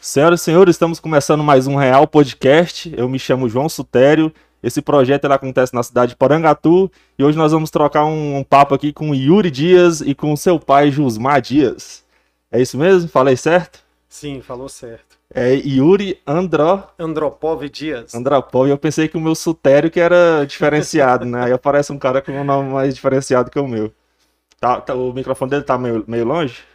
Senhoras e senhores, estamos começando mais um Real Podcast. Eu me chamo João Sutério. Esse projeto ele acontece na cidade de Porangatu e hoje nós vamos trocar um, um papo aqui com Yuri Dias e com seu pai Jusmar Dias. É isso mesmo? Falei certo? Sim, falou certo. É Yuri Andro... Andropov Dias. Andropov. Eu pensei que o meu Sutério que era diferenciado, né? Aí aparece um cara com um nome mais diferenciado que o meu. Tá, tá- o microfone dele tá meio, meio longe?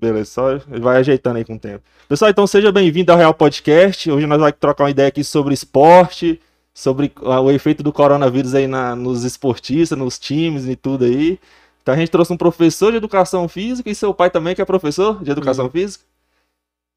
Beleza, só ele vai ajeitando aí com o tempo. Pessoal, então seja bem-vindo ao Real Podcast. Hoje nós vamos trocar uma ideia aqui sobre esporte, sobre ah, o efeito do coronavírus aí na- nos esportistas, nos times e tudo aí. Então a gente trouxe um professor de educação física e seu pai também, que é professor de educação física.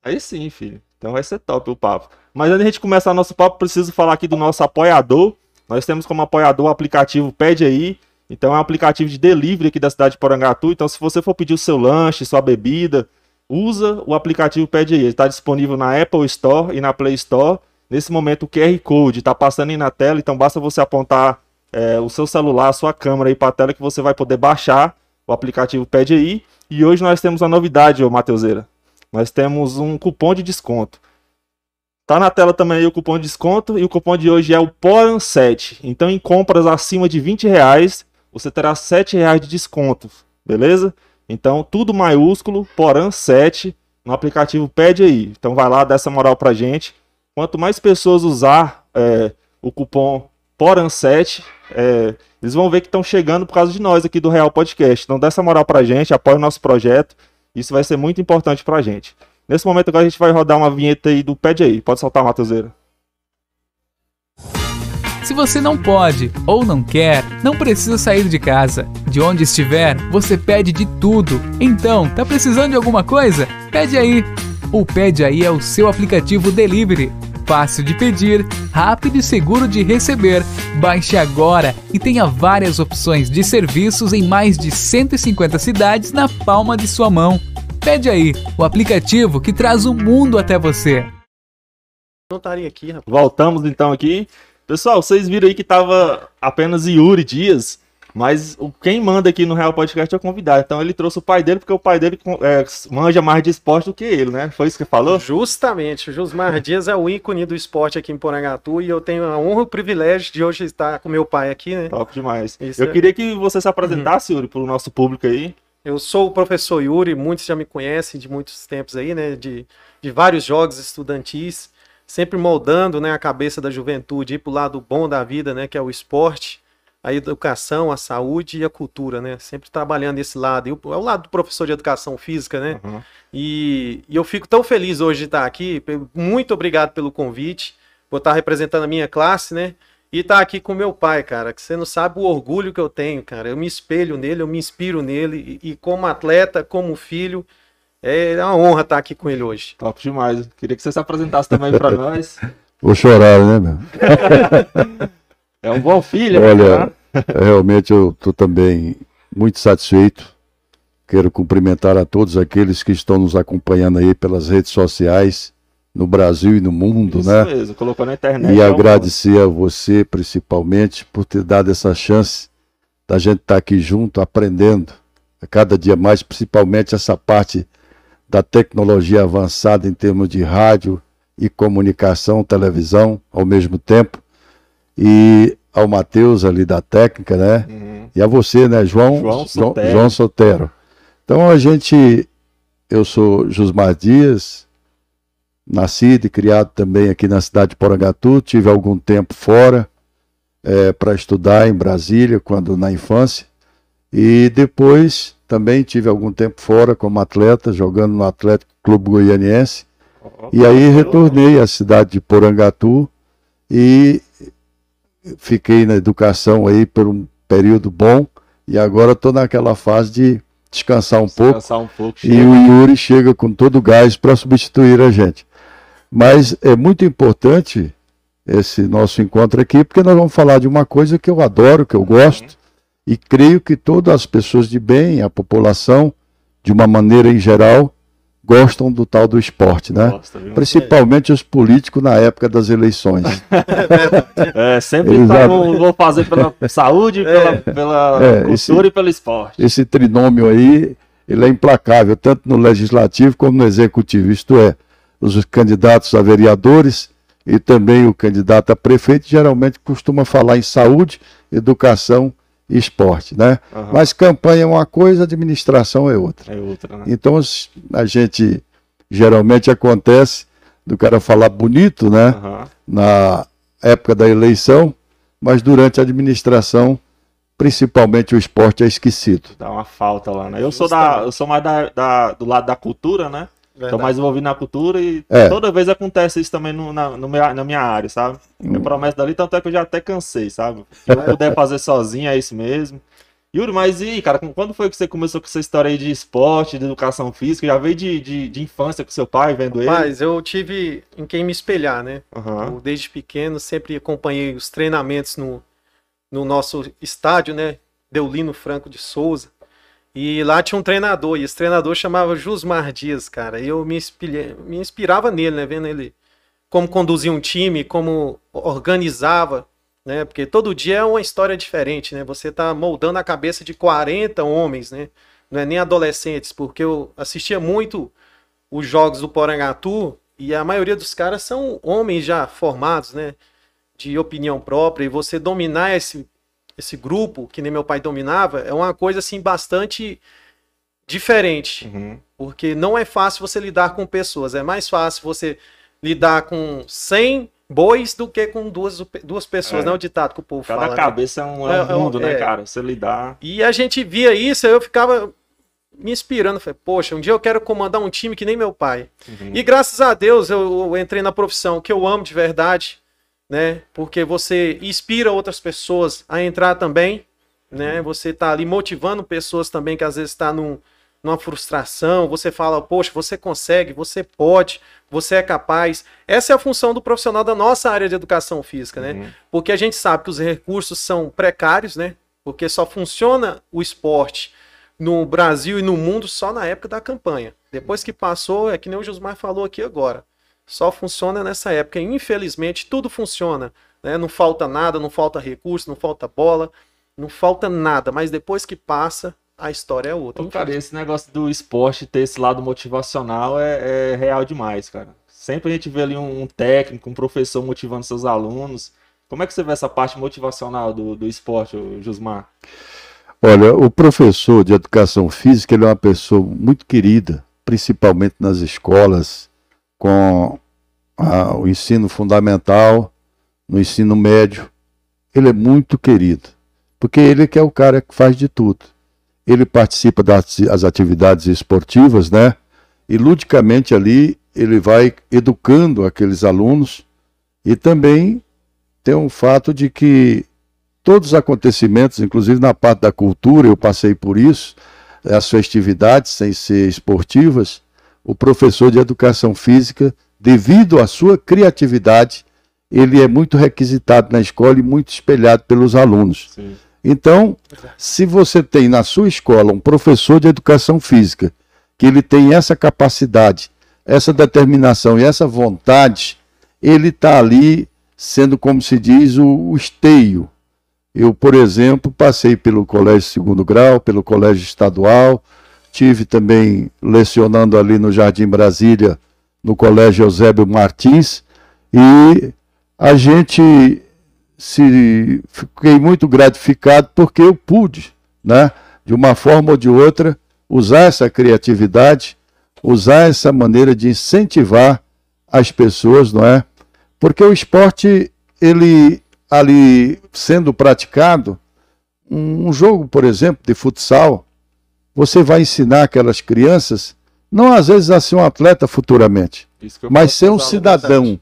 Aí sim, filho. Então vai ser top o papo. Mas antes de a gente começar nosso papo, preciso falar aqui do nosso apoiador. Nós temos como apoiador o aplicativo Pede Aí. Então é um aplicativo de delivery aqui da cidade de Porangatu. Então se você for pedir o seu lanche, sua bebida, usa o aplicativo Pede Aí. Ele está disponível na Apple Store e na Play Store. Nesse momento o QR Code está passando aí na tela, então basta você apontar é, o seu celular, a sua câmera aí para a tela que você vai poder baixar o aplicativo Pede Aí. E hoje nós temos uma novidade, ô Mateuseira. Nós temos um cupom de desconto. Tá na tela também o cupom de desconto e o cupom de hoje é o PORAN7. Então em compras acima de 20 reais, você terá 7 reais de desconto, beleza? Então tudo maiúsculo, PORAN7, no aplicativo Pede Aí. Então vai lá, dá essa moral pra gente. Quanto mais pessoas usar é, o cupom PORAN7, é, eles vão ver que estão chegando por causa de nós aqui do Real Podcast. Então dá essa moral pra gente, apoia o nosso projeto. Isso vai ser muito importante pra gente. Nesse momento agora a gente vai rodar uma vinheta aí do Pede Aí. Pode soltar, Mateuseira. Se você não pode ou não quer, não precisa sair de casa. De onde estiver, você pede de tudo. Então, tá precisando de alguma coisa? Pede aí. O Pede aí é o seu aplicativo delivery. Fácil de pedir, rápido e seguro de receber. Baixe agora e tenha várias opções de serviços em mais de 150 cidades na palma de sua mão. Pede aí, o aplicativo que traz o mundo até você. Não estaria aqui, rapaz. Voltamos então aqui. Pessoal, vocês viram aí que tava apenas Yuri Dias, mas o quem manda aqui no Real Podcast é o convidado. Então ele trouxe o pai dele, porque o pai dele é, manja mais de esporte do que ele, né? Foi isso que falou? Justamente, o Josmar Dias é o ícone do esporte aqui em Porangatu e eu tenho a honra e o privilégio de hoje estar com meu pai aqui, né? Top demais. Isso Eu é. queria que você se apresentasse, Yuri, pro nosso público aí. Eu sou o professor Yuri, muitos já me conhecem de muitos tempos aí, né? De, de vários jogos estudantis, sempre moldando né, a cabeça da juventude, ir pro lado bom da vida, né? Que é o esporte, a educação, a saúde e a cultura, né? Sempre trabalhando esse lado. E o- é o lado do professor de educação física, né? Uhum. E, e eu fico tão feliz hoje de estar aqui. Muito obrigado pelo convite, por estar representando a minha classe, né? E estar aqui com meu pai, cara, que você não sabe o orgulho que eu tenho, cara. Eu me espelho nele, eu me inspiro nele, e, e como atleta, como filho, é uma honra estar aqui com ele hoje. Top demais. Queria que você se apresentasse também pra nós. Vou chorar, né, meu? É um bom filho, Olha, né? realmente eu estou também muito satisfeito. Quero cumprimentar a todos aqueles que estão nos acompanhando aí pelas redes sociais, no Brasil e no mundo, Isso né? mesmo, colocou na internet. E é agradecer a você, principalmente, por ter dado essa chance da gente estar aqui junto, aprendendo a cada dia mais, principalmente essa parte da tecnologia avançada em termos de rádio e comunicação, televisão, ao mesmo tempo. E ao Matheus ali da técnica, né? Uhum. E a você, né, João? João Sotero. João Sotero. Então a gente, eu sou Josmar Dias, nascido e criado também aqui na cidade de Porangatu, tive algum tempo fora para estudar em Brasília, quando na infância, e depois também tive algum tempo fora como atleta, jogando no Atlético Clube Goianiense, e aí retornei à cidade de Porangatu e fiquei na educação aí por um período bom. E agora estou naquela fase de descansar um pouco. Descansar um pouco. e o Yuri chega com todo o gás para substituir a gente. Mas é muito importante esse nosso encontro aqui porque nós vamos falar de uma coisa que eu adoro, que eu gosto e creio que todas as pessoas de bem, a população, de uma maneira em geral, gostam do tal do esporte, né? Gosta? Principalmente os políticos na época das eleições. É, sempre Exato. tá, vou, vou fazer pela saúde, pela, pela É, cultura esse- e pelo esporte. Esse trinômio aí, ele é implacável, tanto no legislativo como no executivo, isto é, os candidatos a vereadores e também o candidato a prefeito geralmente costuma falar em saúde, educação e esporte, né? Aham. Mas campanha é uma coisa, administração é outra. É outra, né? Então a gente geralmente acontece do cara falar bonito, né? Aham. Na época da eleição, mas durante a administração, principalmente o esporte é esquecido. Dá uma falta lá, né? Eu sou, da, eu sou mais da, da- do lado da cultura, né? Tô Verdade. mais envolvido na cultura e É. toda vez acontece isso também no, na, no meu- na minha área, sabe? Hum. Eu prometo dali, tanto é que eu já até cansei, sabe? Se eu puder fazer sozinho, é isso mesmo. Yuri, mas e aí, cara, quando foi que você começou com essa história aí de esporte, de educação física? Já veio de, de, de infância com seu pai, vendo ele? Mas eu tive em quem me espelhar, né? Aham. Eu, desde pequeno sempre acompanhei os treinamentos no, no nosso estádio, né? Deulino Franco de Souza. E lá tinha um treinador, e esse treinador chamava Jusmar Dias, cara. E eu me, me inspirava nele, né? Vendo ele como conduzia um time, como organizava, né? Porque todo dia é uma história diferente, né? Você tá moldando a cabeça de 40 homens, né? Não é nem adolescentes, porque eu assistia muito os jogos do Porangatu e a maioria dos caras são homens já formados, né? De opinião própria, e você dominar esse, esse grupo, que nem meu pai dominava, é uma coisa assim bastante diferente. Uhum. Porque não é fácil você lidar com pessoas. É mais fácil você lidar com 100 bois do que com duas, duas pessoas. É. Não é o ditado que o povo Cada fala. né? cabeça é um, é um é mundo, né, é. cara? Você lidar. E a gente via isso, eu ficava me inspirando. Falei, poxa, um dia eu quero comandar um time que nem meu pai. Uhum. E graças a Deus eu, eu entrei na profissão que eu amo de verdade, né? Porque você inspira outras pessoas a entrar também, né? Você tá ali motivando pessoas também que às vezes está num, numa frustração. Você fala, poxa, você consegue, você pode, você é capaz. Essa é a função do profissional da nossa área de educação física, né? Uhum. Porque a gente sabe que os recursos são precários, né? Porque só funciona o esporte no Brasil e no mundo só na época da campanha. Depois que passou, é que nem o Josmar falou aqui agora. Só funciona nessa época. E, infelizmente, tudo funciona. Né? Não falta nada, não falta recurso, não falta bola, não falta nada. Mas depois que passa, a história é outra. Então, cara, esse negócio do esporte ter esse lado motivacional é, é real demais, cara. Sempre a gente vê ali um, um técnico, um professor motivando seus alunos. Como é que você vê essa parte motivacional do, do esporte, ô Jusmar? Olha, o professor de educação física ele é uma pessoa muito querida, principalmente nas escolas, com a- o ensino fundamental, no ensino médio. Ele é muito querido, porque ele que é o cara que faz de tudo. Ele participa das as atividades esportivas, né? E ludicamente ali ele vai educando aqueles alunos e também tem um fato de que todos os acontecimentos, inclusive na parte da cultura, eu passei por isso, as festividades, sem ser esportivas, o professor de educação física, devido à sua criatividade, ele é muito requisitado na escola e muito espelhado pelos alunos. Sim. Então, se você tem na sua escola um professor de educação física, que ele tem essa capacidade, essa determinação e essa vontade, ele está ali sendo, como se diz, o, o esteio. Eu, por exemplo, passei pelo colégio segundo grau, pelo colégio estadual, tive também lecionando ali no Jardim Brasília, no colégio Eusébio Martins, e a gente se fiquei muito gratificado porque eu pude, né, de uma forma ou de outra, usar essa criatividade, usar essa maneira de incentivar as pessoas, não é? Porque o esporte, ele ali sendo praticado, um um jogo, por exemplo, de futsal, você vai ensinar aquelas crianças, não às vezes a ser um atleta futuramente, mas ser um cidadão,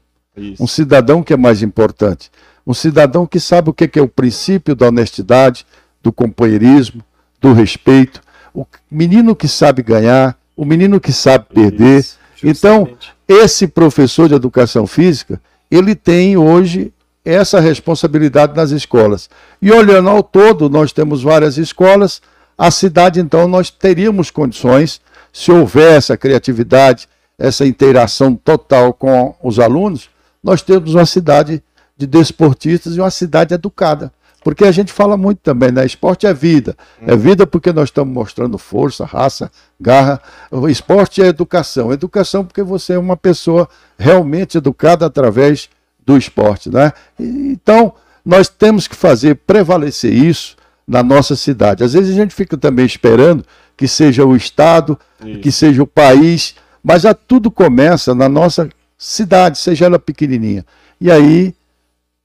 um cidadão que é mais importante. Um cidadão que sabe o que é o princípio da honestidade, do companheirismo, do respeito. O menino que sabe ganhar, o menino que sabe perder. Isso. Então, esse professor de educação física, ele tem hoje essa responsabilidade nas escolas. E olhando ao todo, nós temos várias escolas, a cidade, então, nós teríamos condições, se houver essa criatividade, essa interação total com os alunos, nós temos uma cidade de desportistas e uma cidade educada. Porque a gente fala muito também, né? Esporte é vida. É vida porque nós estamos mostrando força, raça, garra. O esporte é educação. Educação porque você é uma pessoa realmente educada através do esporte, né? Então, nós temos que fazer prevalecer isso na nossa cidade. Às vezes a gente fica também esperando que seja o Estado, Isso. que seja o país, mas já tudo começa na nossa cidade, seja ela pequenininha. E aí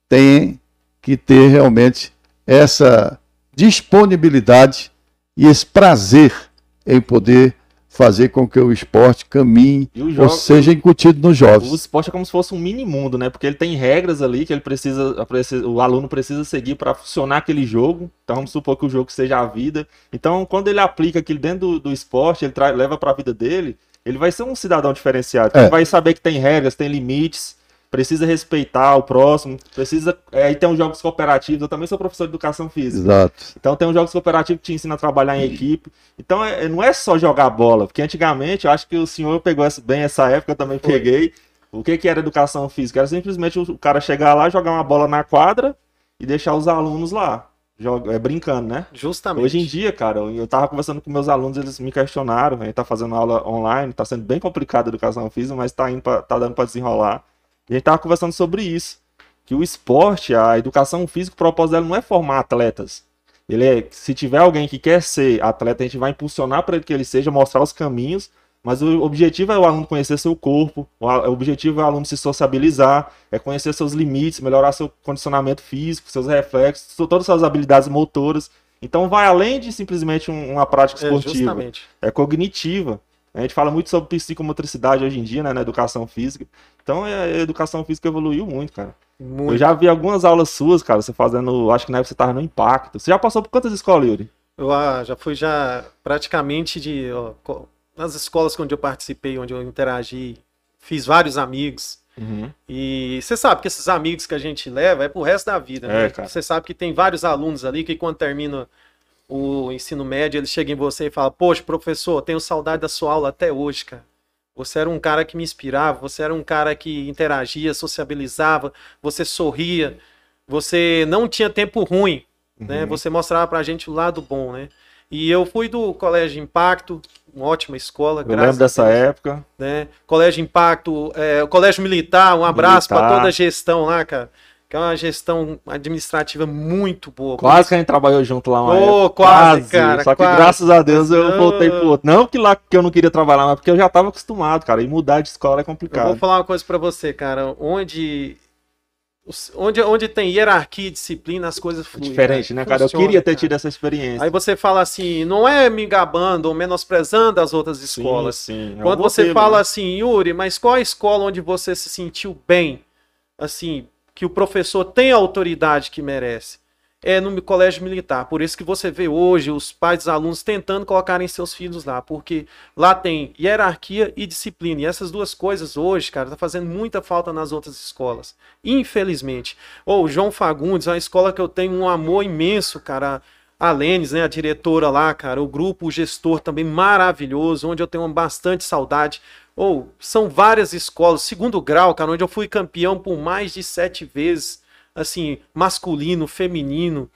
tem que ter realmente essa disponibilidade e esse prazer em poder fazer com que o esporte caminhe o ou seja incutido nos o jovens. esporte é como se fosse um mini mundo, né? Porque ele tem regras ali que ele precisa, precisa- o aluno precisa seguir para funcionar aquele jogo. Então vamos supor que o jogo seja a vida. Então quando ele aplica aquilo dentro do, do esporte, ele leva para a vida dele, ele vai ser um cidadão diferenciado. É. Ele vai saber que tem regras, tem limites, precisa respeitar o próximo, precisa. É, e tem os jogos cooperativos. Eu também sou professor de educação física. Exato. Então tem uns jogos cooperativos que te ensina a trabalhar em equipe. Então é- não é só jogar bola, porque antigamente eu acho que o senhor pegou essa- bem essa época, eu também Foi. peguei. O que, que era educação física? Era simplesmente o o cara chegar lá, jogar uma bola na quadra e deixar os alunos lá, joga, é, brincando, né? Justamente. Hoje em dia, cara, eu eu tava conversando com meus alunos, eles me questionaram, a gente tá fazendo aula online, tá sendo bem complicado a educação física, mas tá, indo pra- tá dando pra desenrolar. A gente tava conversando sobre isso, que o esporte, a educação física, o propósito dela não é formar atletas. Ele é, se tiver alguém que quer ser atleta, a gente vai impulsionar para que ele seja, mostrar os caminhos, mas o objetivo é o aluno conhecer seu corpo, o objetivo é o aluno se sociabilizar, é conhecer seus limites, melhorar seu condicionamento físico, seus reflexos, todas as suas habilidades motoras. Então vai além de simplesmente um- uma prática É, esportiva, justamente. é cognitiva. A gente fala muito sobre psicomotricidade hoje em dia, né, na educação física. Então é, a educação física evoluiu muito, cara. Muito. Eu já vi algumas aulas suas, cara, você fazendo, acho que na época você tava no Impacto. Você já passou por quantas escolas, Yuri? Eu ah, já fui já praticamente de ó, nas escolas onde eu participei, onde eu interagi, fiz vários amigos. E você sabe que esses amigos que a gente leva é pro resto da vida, É, né? Você sabe que tem vários alunos ali que quando termina o ensino médio, eles chegam em você e falam: "Poxa, professor, tenho saudade da sua aula até hoje, cara. Você era um cara que me inspirava, você era um cara que interagia, sociabilizava, você sorria, você não tinha tempo ruim, né? Uhum. Você mostrava pra gente o lado bom, né? E eu fui do Colégio Impacto, uma ótima escola, Eu lembro dessa Deus época. né? Colégio Impacto, é, o Colégio Militar, um abraço para toda a gestão lá, cara. Que é uma gestão administrativa muito boa. Quase que a gente trabalhou junto lá uma Ô, época. quase, cara, Só que quase. graças a Deus eu voltei pro outro. Não que lá que eu não queria trabalhar, mas porque eu já tava acostumado, cara. E mudar de escola é Eu vou complicado. falar uma coisa para você, cara. Onde, onde, onde tem hierarquia e disciplina, as coisas É fluem. diferente, né, cara? Eu Funciona, queria ter cara. tido essa experiência. Aí você fala assim, não é me gabando ou menosprezando as outras Sim, escolas. sim. É um Quando você fala assim, Yuri, mas qual a escola onde você se sentiu bem? Assim, que o professor tem a autoridade que merece? É no colégio militar. Por isso que você vê hoje os pais dos alunos tentando colocarem seus filhos lá, porque lá tem hierarquia e disciplina. E essas duas coisas hoje, cara, tá fazendo muita falta nas outras escolas. Infelizmente. Ou João Fagundes, é uma escola que eu tenho um amor imenso, cara. A Lênis, né, a diretora lá, cara, o grupo, o gestor também maravilhoso, onde eu tenho bastante saudade. Ou são várias escolas, segundo grau, cara, onde eu fui campeão por mais de sete vezes, assim, masculino, feminino.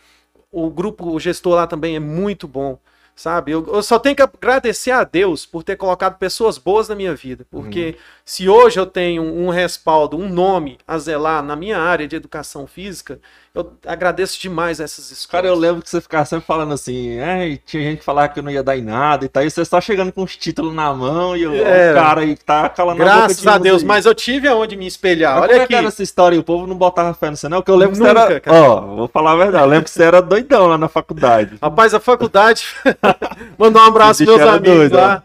O grupo, o gestor lá também é muito bom, sabe? Eu, eu só tenho que agradecer a Deus por ter colocado pessoas boas na minha vida, porque se hoje eu tenho um respaldo, um nome a zelar na minha área de educação física, eu agradeço demais essas escolas. Cara, eu lembro que você ficava sempre falando assim, "Ai, tinha gente que falava que eu não ia dar em nada e tal, e você só chegando com os títulos na mão e o, É. o cara aí que tá calando a boca Graças a Deus, aí. mas eu tive aonde me espelhar. Mas Olha como é aqui. que era essa história e o povo não botava fé no você, não? Porque eu lembro que você Nunca, era. cara. Ó, vou falar a verdade. Eu lembro que você era doidão lá na faculdade. Rapaz, a faculdade. Mandar um abraço meus amigos doido, lá.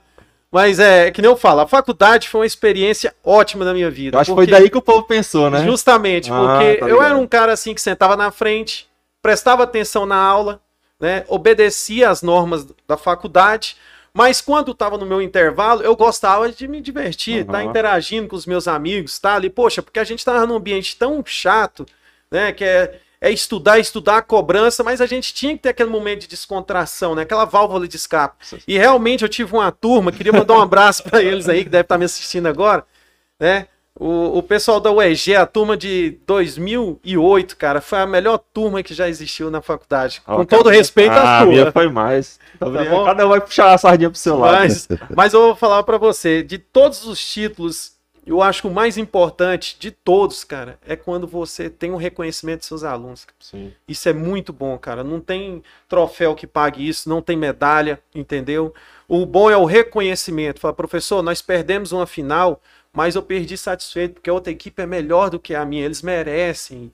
Mas é, que nem eu falo, a faculdade foi uma experiência ótima na minha vida. Eu acho que foi daí que o povo pensou, né? Justamente, Ah, porque tá eu era um cara assim que sentava na frente, prestava atenção na aula, né? Obedecia às normas da faculdade, mas quando estava no meu intervalo, eu gostava de me divertir, estar Aham. interagindo com os meus amigos, tá ali, poxa, porque a gente estava num ambiente tão chato, né? Que é, é estudar, estudar a cobrança, mas a gente tinha que ter aquele momento de descontração, né? Aquela válvula de escape. E realmente eu tive uma turma, queria mandar um abraço para eles aí que deve estar me assistindo agora, né? O, o pessoal da UEG, a turma de 2008, cara, foi a melhor turma que já existiu na faculdade. Com cara, todo respeito ah, à A minha tua. foi mais. Tá bom? Cada um vai puxar a sardinha pro seu lado. Mas, mas eu vou falar pra você, de todos os títulos, eu acho que o mais importante de todos, cara, é quando você tem um reconhecimento de seus alunos. Isso é muito bom, cara. Não tem troféu que pague isso, não tem medalha, entendeu? O bom é o reconhecimento. Fala, professor, nós perdemos uma final, mas eu perdi satisfeito, porque a outra equipe é melhor do que a minha. Eles merecem,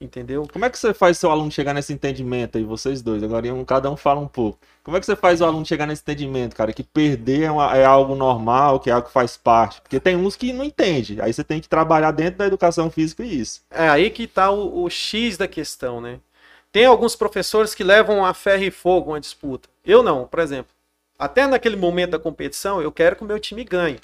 entendeu? Como é que você faz seu aluno chegar nesse entendimento aí, vocês dois? Agora um, cada um fala um pouco. Como é que você faz o aluno chegar nesse entendimento, cara? Que perder é, uma- é algo normal, que é algo que faz parte. Porque tem uns que não entende. Aí você tem que trabalhar dentro da educação física e isso. É aí que tá o, o X da questão, né? Tem alguns professores que levam a ferro e fogo uma disputa. Eu não, por exemplo. Até naquele momento da competição, eu quero que o meu time ganhe.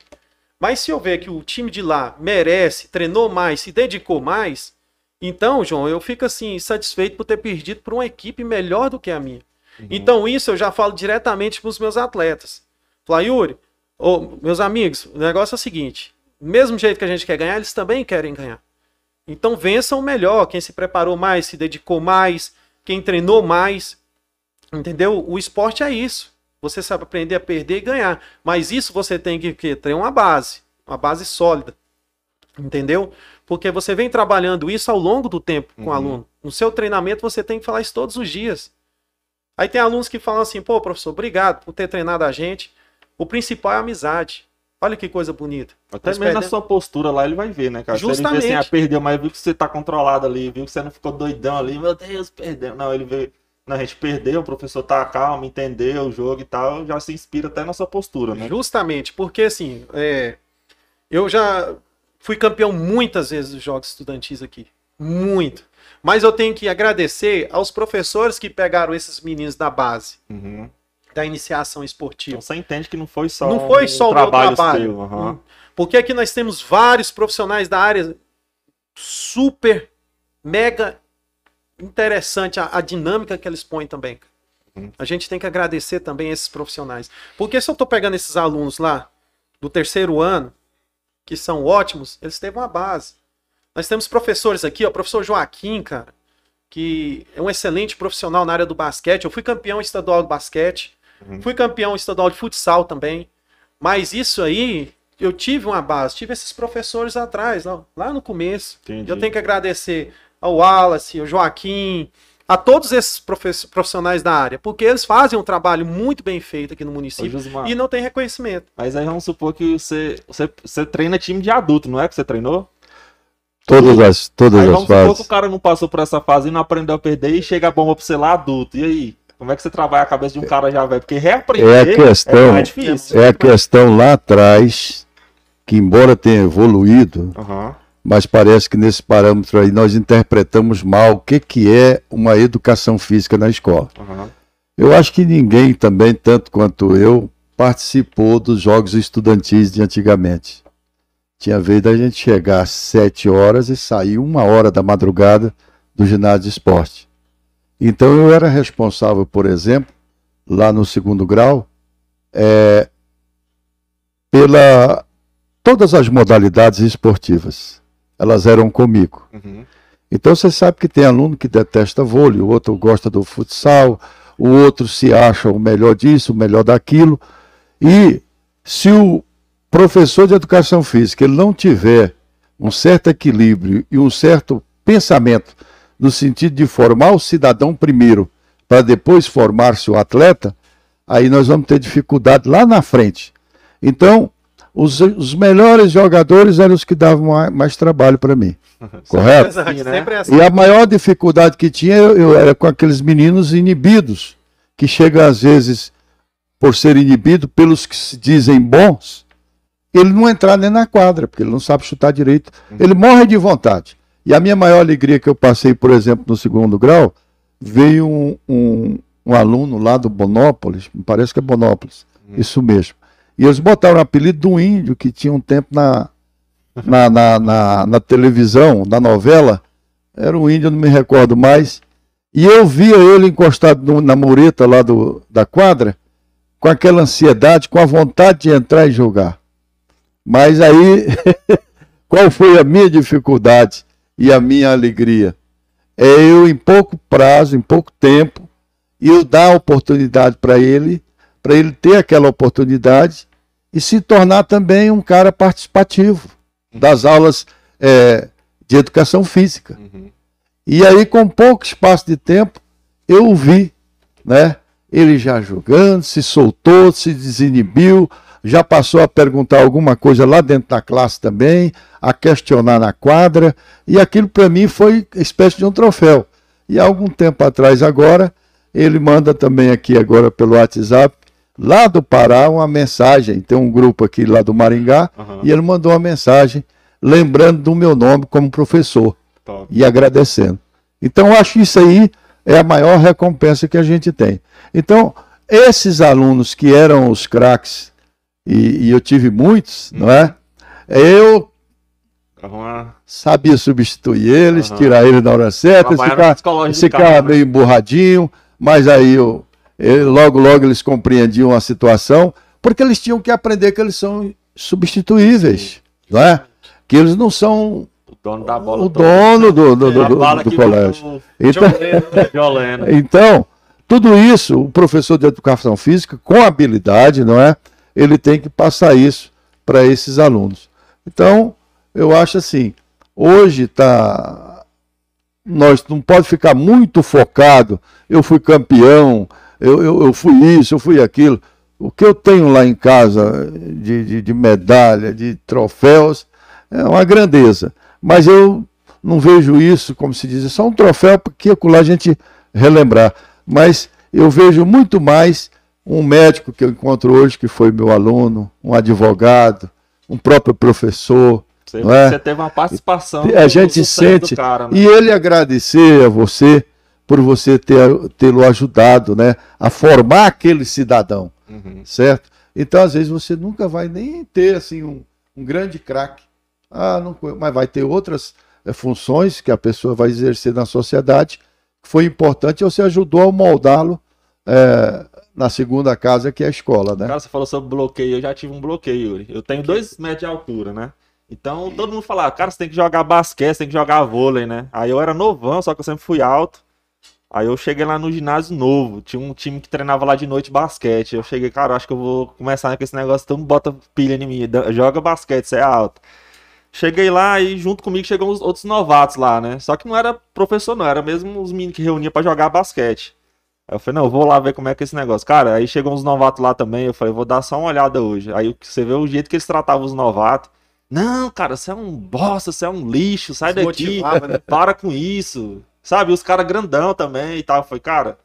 Mas se eu ver que o time de lá merece, treinou mais, se dedicou mais, então, João, eu fico assim, satisfeito por ter perdido por uma equipe melhor do que a minha. Então, isso eu já falo diretamente para os meus atletas. Fala, Yuri, ô, meus amigos, o negócio é o seguinte: mesmo jeito que a gente quer ganhar, eles também querem ganhar. Então vençam o melhor, quem se preparou mais, se dedicou mais, quem treinou mais. Entendeu? O esporte é isso. Você sabe aprender a perder e ganhar. Mas isso você tem que, que ter uma base, uma base sólida. Entendeu? Porque você vem trabalhando isso ao longo do tempo com o Uhum. aluno. No seu treinamento você tem que falar isso todos os dias. Aí tem alunos que falam assim, pô, professor, obrigado por ter treinado a gente. O principal é a amizade. Olha que coisa bonita. Até mesmo na perdemos- sua postura lá, ele vai ver, né, cara? Se ele vê assim, Justamente. ah, perdeu, mas viu que você tá controlado ali, viu que você não ficou doidão ali, meu Deus, perdeu. Não, ele vê, não, a gente perdeu, o professor tá calmo, entendeu o jogo e tal, já se inspira até na sua postura, né? Justamente, porque assim, é, eu já fui campeão muitas vezes dos jogos estudantis aqui. Muito. Mas eu tenho que agradecer aos professores que pegaram esses meninos da base, Uhum. da iniciação esportiva. Então você entende que não foi só Não foi um só o meu trabalho trabalho. seu. aham. Hum. Porque aqui nós temos vários profissionais da área super, mega interessante a, a dinâmica que eles põem também. Uhum. A gente tem que agradecer também esses profissionais. Porque se eu tô pegando esses alunos lá do terceiro ano, que são ótimos, eles têm uma base. Nós temos professores aqui, ó, o professor Joaquim, cara, que é um excelente profissional na área do basquete. Eu fui campeão estadual de basquete, Uhum. fui campeão estadual de futsal também. Mas isso aí, eu tive uma base, tive esses professores atrás, lá, lá no começo. Entendi. Eu tenho que agradecer ao Wallace, ao Joaquim, a todos esses profissionais da área, porque eles fazem um trabalho muito bem feito aqui no Ô, município Jusmar, e não tem reconhecimento. Mas aí vamos supor que você, você, você treina time de adulto, não é que você treinou? Todas as, todas Aí as vamos supor que o fases. cara não passou por essa fase e não aprendeu a perder e chega a bomba pra você lá adulto. E aí? Como é que você trabalha a cabeça de um cara já velho? Porque reaprender É a questão- é mais difícil. É a questão lá atrás, que embora tenha evoluído, Aham. Mas parece que nesse parâmetro aí nós interpretamos mal o que, que é uma educação física na escola. aham. Eu acho que ninguém também, tanto quanto eu, participou dos jogos estudantis de antigamente. Tinha vez da gente chegar às sete horas e sair uma hora da madrugada do ginásio de esporte. Então eu era responsável, por exemplo, lá no segundo grau, é, pela todas as modalidades esportivas. Elas eram comigo. Uhum. Então você sabe que tem aluno que detesta vôlei, o outro gosta do futsal, o outro se acha o melhor disso, o melhor daquilo. E se o professor de educação física ele não tiver um certo equilíbrio e um certo pensamento no sentido de formar o cidadão primeiro, para depois formar-se o atleta, aí nós vamos ter dificuldade lá na frente. Então, os, os melhores jogadores eram os que davam mais, mais trabalho para mim. Correto? Exato, Sim, né? sempre é assim. E a maior dificuldade que tinha eu, eu era com aqueles meninos inibidos, que chegam às vezes, por ser inibido pelos que se dizem bons, ele não entrar nem na quadra, porque ele não sabe chutar direito. Ele morre de vontade. E a minha maior alegria que eu passei, por exemplo, no segundo grau, veio um, um, um aluno lá do Bonópolis, me parece que é Bonópolis, isso mesmo. E eles botaram o apelido do índio, que tinha um tempo na, na, na, na, na televisão, na novela, era um índio, não me recordo mais. E eu via ele encostado na mureta lá do, da quadra, com aquela ansiedade, com a vontade de entrar e jogar. Mas aí, qual foi a minha dificuldade e a minha alegria? É eu, em pouco prazo, em pouco tempo, eu dar a oportunidade para ele, para ele ter aquela oportunidade e se tornar também um cara participativo das aulas é, de educação física. Uhum. E aí, com pouco espaço de tempo, eu o vi, né? Ele já jogando, se soltou, se desinibiu, já passou a perguntar alguma coisa lá dentro da classe também, a questionar na quadra, e aquilo para mim foi espécie de um troféu. E há algum tempo atrás agora, ele manda também aqui agora pelo WhatsApp, lá do Pará, uma mensagem, tem um grupo aqui lá do Maringá, Aham. e ele mandou uma mensagem lembrando do meu nome como professor Top. e agradecendo. Então, eu acho que isso aí é a maior recompensa que a gente tem. Então, esses alunos que eram os craques, e, e eu tive muitos, não é? Eu sabia substituir eles, Aham. tirar eles na hora certa, cara, cara né? meio emburradinho, mas aí eu, logo, logo eles compreendiam a situação, porque eles tinham que aprender que eles são substituíveis, não é? Que eles não são O dono da bola. o dono do, do, do, do- do colégio. Então, Joleno. então, tudo isso, o professor de educação física, com habilidade, não é? Ele tem que passar isso para esses alunos. Então, eu acho assim, hoje tá nós não pode ficar muito focado. Eu fui campeão, eu, eu, eu fui isso, eu fui aquilo. O que eu tenho lá em casa de, de, de medalha, de troféus, é uma grandeza. Mas eu não vejo isso, como se diz, é só um troféu porque lá a gente relembrar. Mas eu vejo muito mais um médico que eu encontro hoje, que foi meu aluno, um advogado, um próprio professor. Você, é? você teve uma participação. A gente sente. Cara, né? E ele agradecer a você por você ter tê-lo ajudado né, a formar aquele cidadão, Uhum. certo? Então, às vezes, você nunca vai nem ter assim um, um grande craque. Ah, não, mas vai ter outras eh, funções que a pessoa vai exercer na sociedade que foi importante você ajudou a moldá-lo eh, na segunda casa, que é a escola, né? Cara, você falou sobre bloqueio, eu já tive um bloqueio, Yuri. Eu tenho dois metros de altura, né? Então todo mundo falava, cara, você tem que jogar basquete, você tem que jogar vôlei, né? Aí eu era novão, só que eu sempre fui alto. Aí eu cheguei lá no ginásio novo, tinha um time que treinava lá de noite basquete. Eu cheguei, cara, acho que eu vou começar com esse negócio, mundo bota pilha em mim, joga basquete, você é alto. Cheguei lá e junto comigo chegam os outros novatos lá, né? Só que não era professor, não, era mesmo os meninos que reuniam pra jogar basquete. Aí eu falei, não, eu vou lá ver como é que é esse negócio. Cara, aí chegou uns novatos lá também, eu falei, vou dar só uma olhada hoje. Aí você vê o jeito que eles tratavam os novatos. Não, cara, você é um bosta, você é um lixo, sai daqui, né? para com isso. Sabe, os caras grandão também e tal. Falei, cara,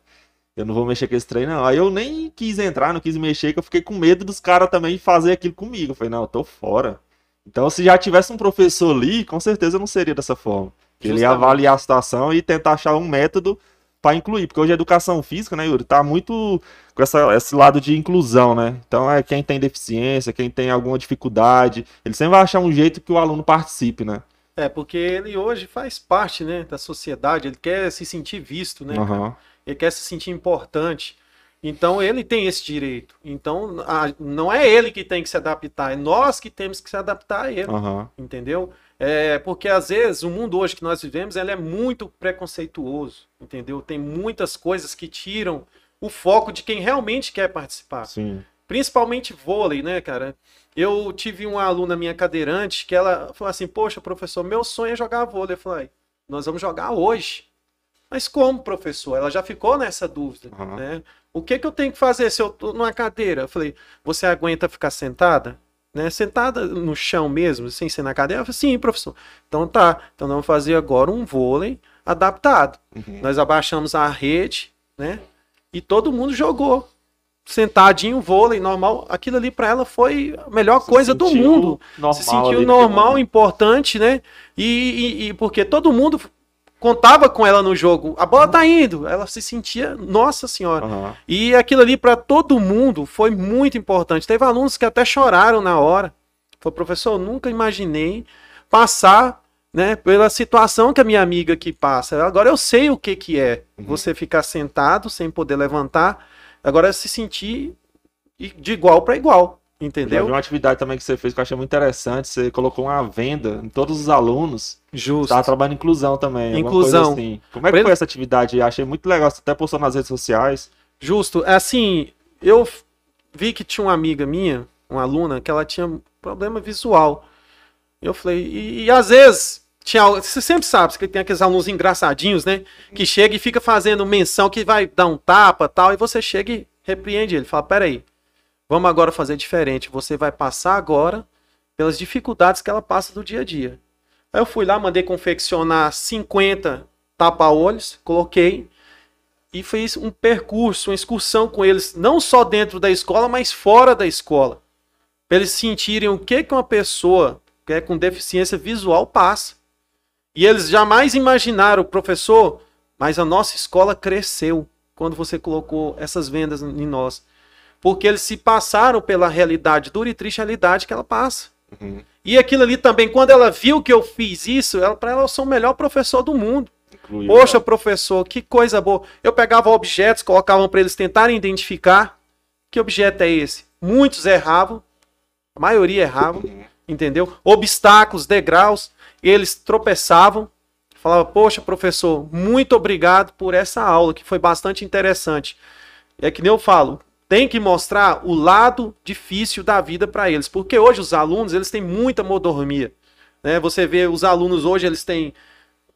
eu não vou mexer com esse trem, não. Aí eu nem quis entrar, não quis mexer, que eu fiquei com medo dos caras também fazer aquilo comigo. Eu falei, não, eu tô fora. Então, se já tivesse um professor ali, com certeza não seria dessa forma. Ele ia Justamente. avaliar a situação e tentar achar um método para incluir. Porque hoje a educação física, né, Yuri, tá muito com essa, esse lado de inclusão, né? Então, é quem tem deficiência, quem tem alguma dificuldade, ele sempre vai achar um jeito que o aluno participe, né? É, porque ele hoje faz parte, né, da sociedade, ele quer se sentir visto, né? Aham. Ele quer se sentir importante. Então ele tem esse direito. Então a- não é ele que tem que se adaptar, é nós que temos que se adaptar a ele, Aham. entendeu? É, porque às vezes o mundo hoje que nós vivemos ele é muito preconceituoso, entendeu? Tem muitas coisas que tiram o foco de quem realmente quer participar. Sim. Principalmente vôlei, né, cara? Eu tive uma aluna minha cadeirante que ela falou assim: Poxa, professor, meu sonho é jogar vôlei. Eu falei: Nós vamos jogar hoje. Mas como, professor? Ela já ficou nessa dúvida, Aham. né? O que, que eu tenho que fazer se eu tô numa cadeira? Eu falei: Você aguenta ficar sentada? Né? Sentada no chão mesmo, sem ser na cadeira? Eu falei: Sim, professor. Então tá. Então vamos fazer agora um vôlei adaptado. Uhum. Nós abaixamos a rede, né? E todo mundo jogou. Sentadinho, vôlei, normal. Aquilo ali pra ela foi a melhor Se coisa do mundo. Normal Se sentiu normal, porque- importante, né? E, e- e porque todo mundo contava com ela no jogo. A bola tá indo. Ela se sentia, nossa senhora. Aham. E aquilo ali pra todo mundo foi muito importante. Teve alunos que até choraram na hora. Falei, professor, nunca imaginei passar né, pela situação que a minha amiga aqui passa. Agora eu sei o que, que é Uhum. você ficar sentado sem poder levantar. Agora se sentir de igual para igual. Entendeu? uma atividade também que você fez que eu achei muito interessante. Você colocou uma venda em todos os alunos. Justo. Tava trabalhando em inclusão também. Inclusão. Assim. Como é que foi essa atividade? Achei muito legal. Você até postou nas redes sociais. Justo. Assim, eu vi que tinha uma amiga minha, uma aluna, que ela tinha problema visual. Eu falei, e, e às vezes, tinha, você sempre sabe que tem aqueles alunos engraçadinhos, né? Que chega e fica fazendo menção que vai dar um tapa tal, e você chega e repreende ele. Fala, peraí, vamos agora fazer diferente. Você vai passar agora pelas dificuldades que ela passa do dia a dia. Aí eu fui lá, mandei confeccionar 50 tapa-olhos, coloquei e fiz um percurso, uma excursão com eles, não só dentro da escola, mas fora da escola. Para eles sentirem o que, que uma pessoa que é com deficiência visual passa. E eles jamais imaginaram, professor, mas a nossa escola cresceu quando você colocou essas vendas em nós. Porque eles se passaram pela realidade dura e triste realidade que ela passa. Uhum. E aquilo ali também, quando ela viu que eu fiz isso, ela, para ela eu sou o melhor professor do mundo. Incluiu, Poxa, né? professor, que coisa boa. Eu pegava objetos, colocavam para eles tentarem identificar que objeto é esse. Muitos erravam, a maioria erravam, entendeu? Obstáculos, degraus, eles tropeçavam. Falava, poxa, professor, muito obrigado por essa aula, que foi bastante interessante. É que nem eu falo, tem que mostrar o lado difícil da vida para eles, porque hoje os alunos, eles têm muita modormia. Né? Você vê os alunos hoje, eles têm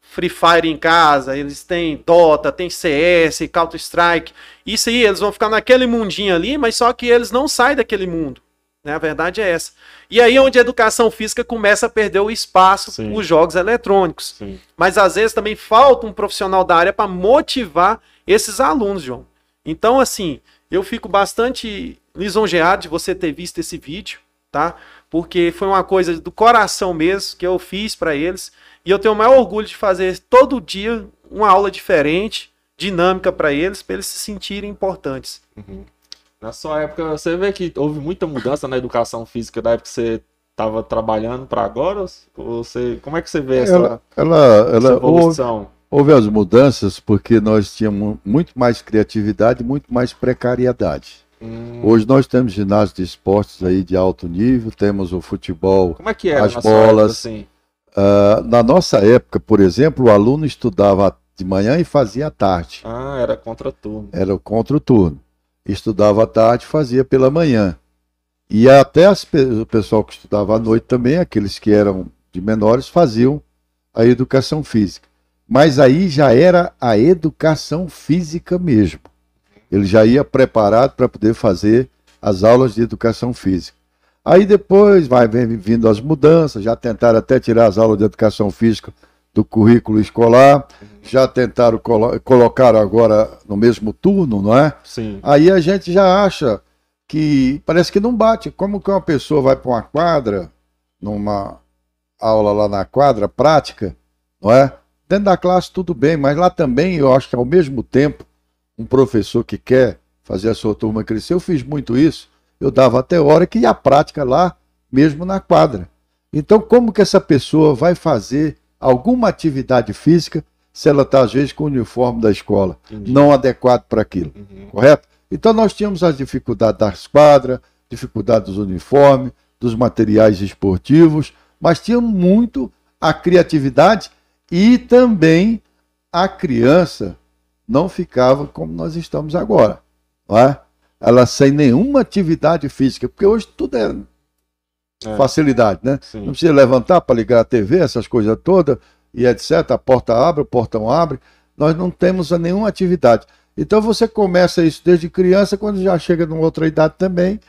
Free Fire em casa, eles têm Dota, tem CS, Counter Strike. Isso aí, eles vão ficar naquele mundinho ali, mas só que eles não saem daquele mundo. Né? A verdade é essa. E aí onde a educação física começa a perder o espaço Sim. os jogos eletrônicos. Sim. Mas às vezes também falta um profissional da área para motivar esses alunos, João. Então, assim, eu fico bastante lisonjeado de você ter visto esse vídeo, tá? Porque foi uma coisa do coração mesmo que eu fiz para eles. E eu tenho o maior orgulho de fazer todo dia uma aula diferente, dinâmica para eles, para eles se sentirem importantes. Na sua época, você vê que houve muita mudança na educação física da época que você estava trabalhando para agora? Você, como é que você vê essa, Ela, ela, essa ela houve, evolução? houve as mudanças porque nós tínhamos muito mais criatividade, muito mais precariedade. Hum, Hoje nós temos ginásio de esportes aí de alto nível, temos o futebol. como é que era as sua época, bolas. assim? Ah, na nossa época, por exemplo, o aluno estudava de manhã e fazia à tarde. Ah, era contra turno. Era o contra turno. Estudava à tarde, fazia pela manhã. E até as o pessoal que estudava à noite também, aqueles que eram de menores, faziam a educação física. Mas aí já era a educação física mesmo. Ele já ia preparado para poder fazer as aulas de educação física. Aí depois vai vindo as mudanças, já tentaram até tirar as aulas de educação física do currículo escolar, já tentaram colo colocar agora no mesmo turno, não é? Sim. Aí a gente já acha que parece que não bate. Como que uma pessoa vai para uma quadra, numa aula lá na quadra prática, não é? Dentro da classe tudo bem, mas lá também eu acho que ao mesmo tempo, um professor que quer fazer a sua turma crescer, eu fiz muito isso, eu dava a teórica e a prática lá mesmo na quadra. Então, como que essa pessoa vai fazer alguma atividade física se ela está, às vezes, com o uniforme da escola, Entendi. não adequado para aquilo? Uhum. correto? Então nós tínhamos as dificuldades das quadras, dificuldade dos uniformes, dos materiais esportivos, mas tinha muito a criatividade e também a criança não ficava como nós estamos agora, não é? Ela sem nenhuma atividade física, porque hoje tudo é, É. facilidade, né? Sim. Não precisa levantar para ligar a TV, essas coisas todas, e etc. A porta abre, o portão abre. Nós não temos nenhuma atividade. Então você começa isso desde criança, quando já chega numa outra idade também,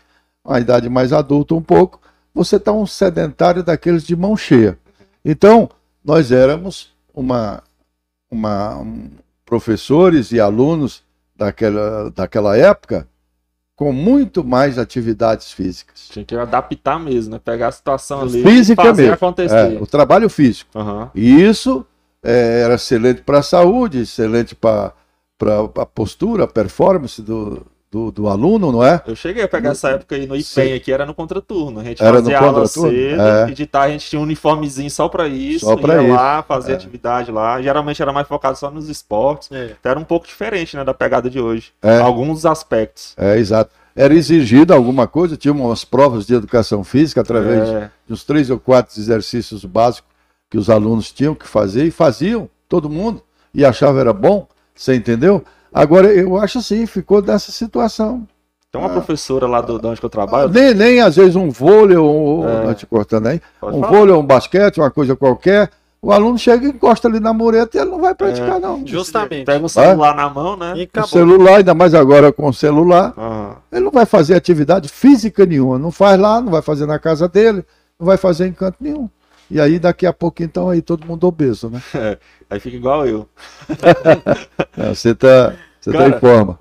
uma idade mais adulta um pouco, você está um sedentário daqueles de mão cheia. Então, nós éramos uma, uma um, professores e alunos daquela, daquela época com muito mais atividades físicas. Tinha que adaptar mesmo, né? Pegar a situação ali Física e fazer mesmo. acontecer. É, o trabalho físico. Aham. E isso é, era excelente para a saúde, excelente para a postura, a performance do, do, do aluno, não é? Eu cheguei a pegar essa época aí no Sim. IPEM aqui, era no contraturno. A gente Era no fazia aula cedo É. e de tarde a gente tinha um uniformezinho só pra isso. Só pra ia isso. lá, fazia É. atividade lá. Geralmente era mais focado só nos esportes. É. Então era um pouco diferente, né, da pegada de hoje. É. Alguns aspectos. É, exato. era exigido alguma coisa, tinha umas provas de educação física através É. de uns três ou quatro exercícios básicos que os alunos tinham que fazer e faziam, todo mundo, e achava era bom, você entendeu? Agora, eu acho assim, ficou dessa situação. Tem uma professora lá do, de onde que eu trabalho. Nem, nem às vezes um vôlei, ou, É. não te cortando aí, Pode um falar. vôlei ou um basquete, uma coisa qualquer, o aluno chega e encosta ali na mureta e ele não vai praticar, não. Justamente. Pega o celular na mão, né? E Com o acabou. celular, ainda mais agora com o celular, Aham. ele não vai fazer atividade física nenhuma. Não faz lá, não vai fazer na casa dele, não vai fazer em canto nenhum. E aí, daqui a pouco, então, aí todo mundo obeso, né? Aí fica igual eu. É, Você tá, você tá Cara, em forma.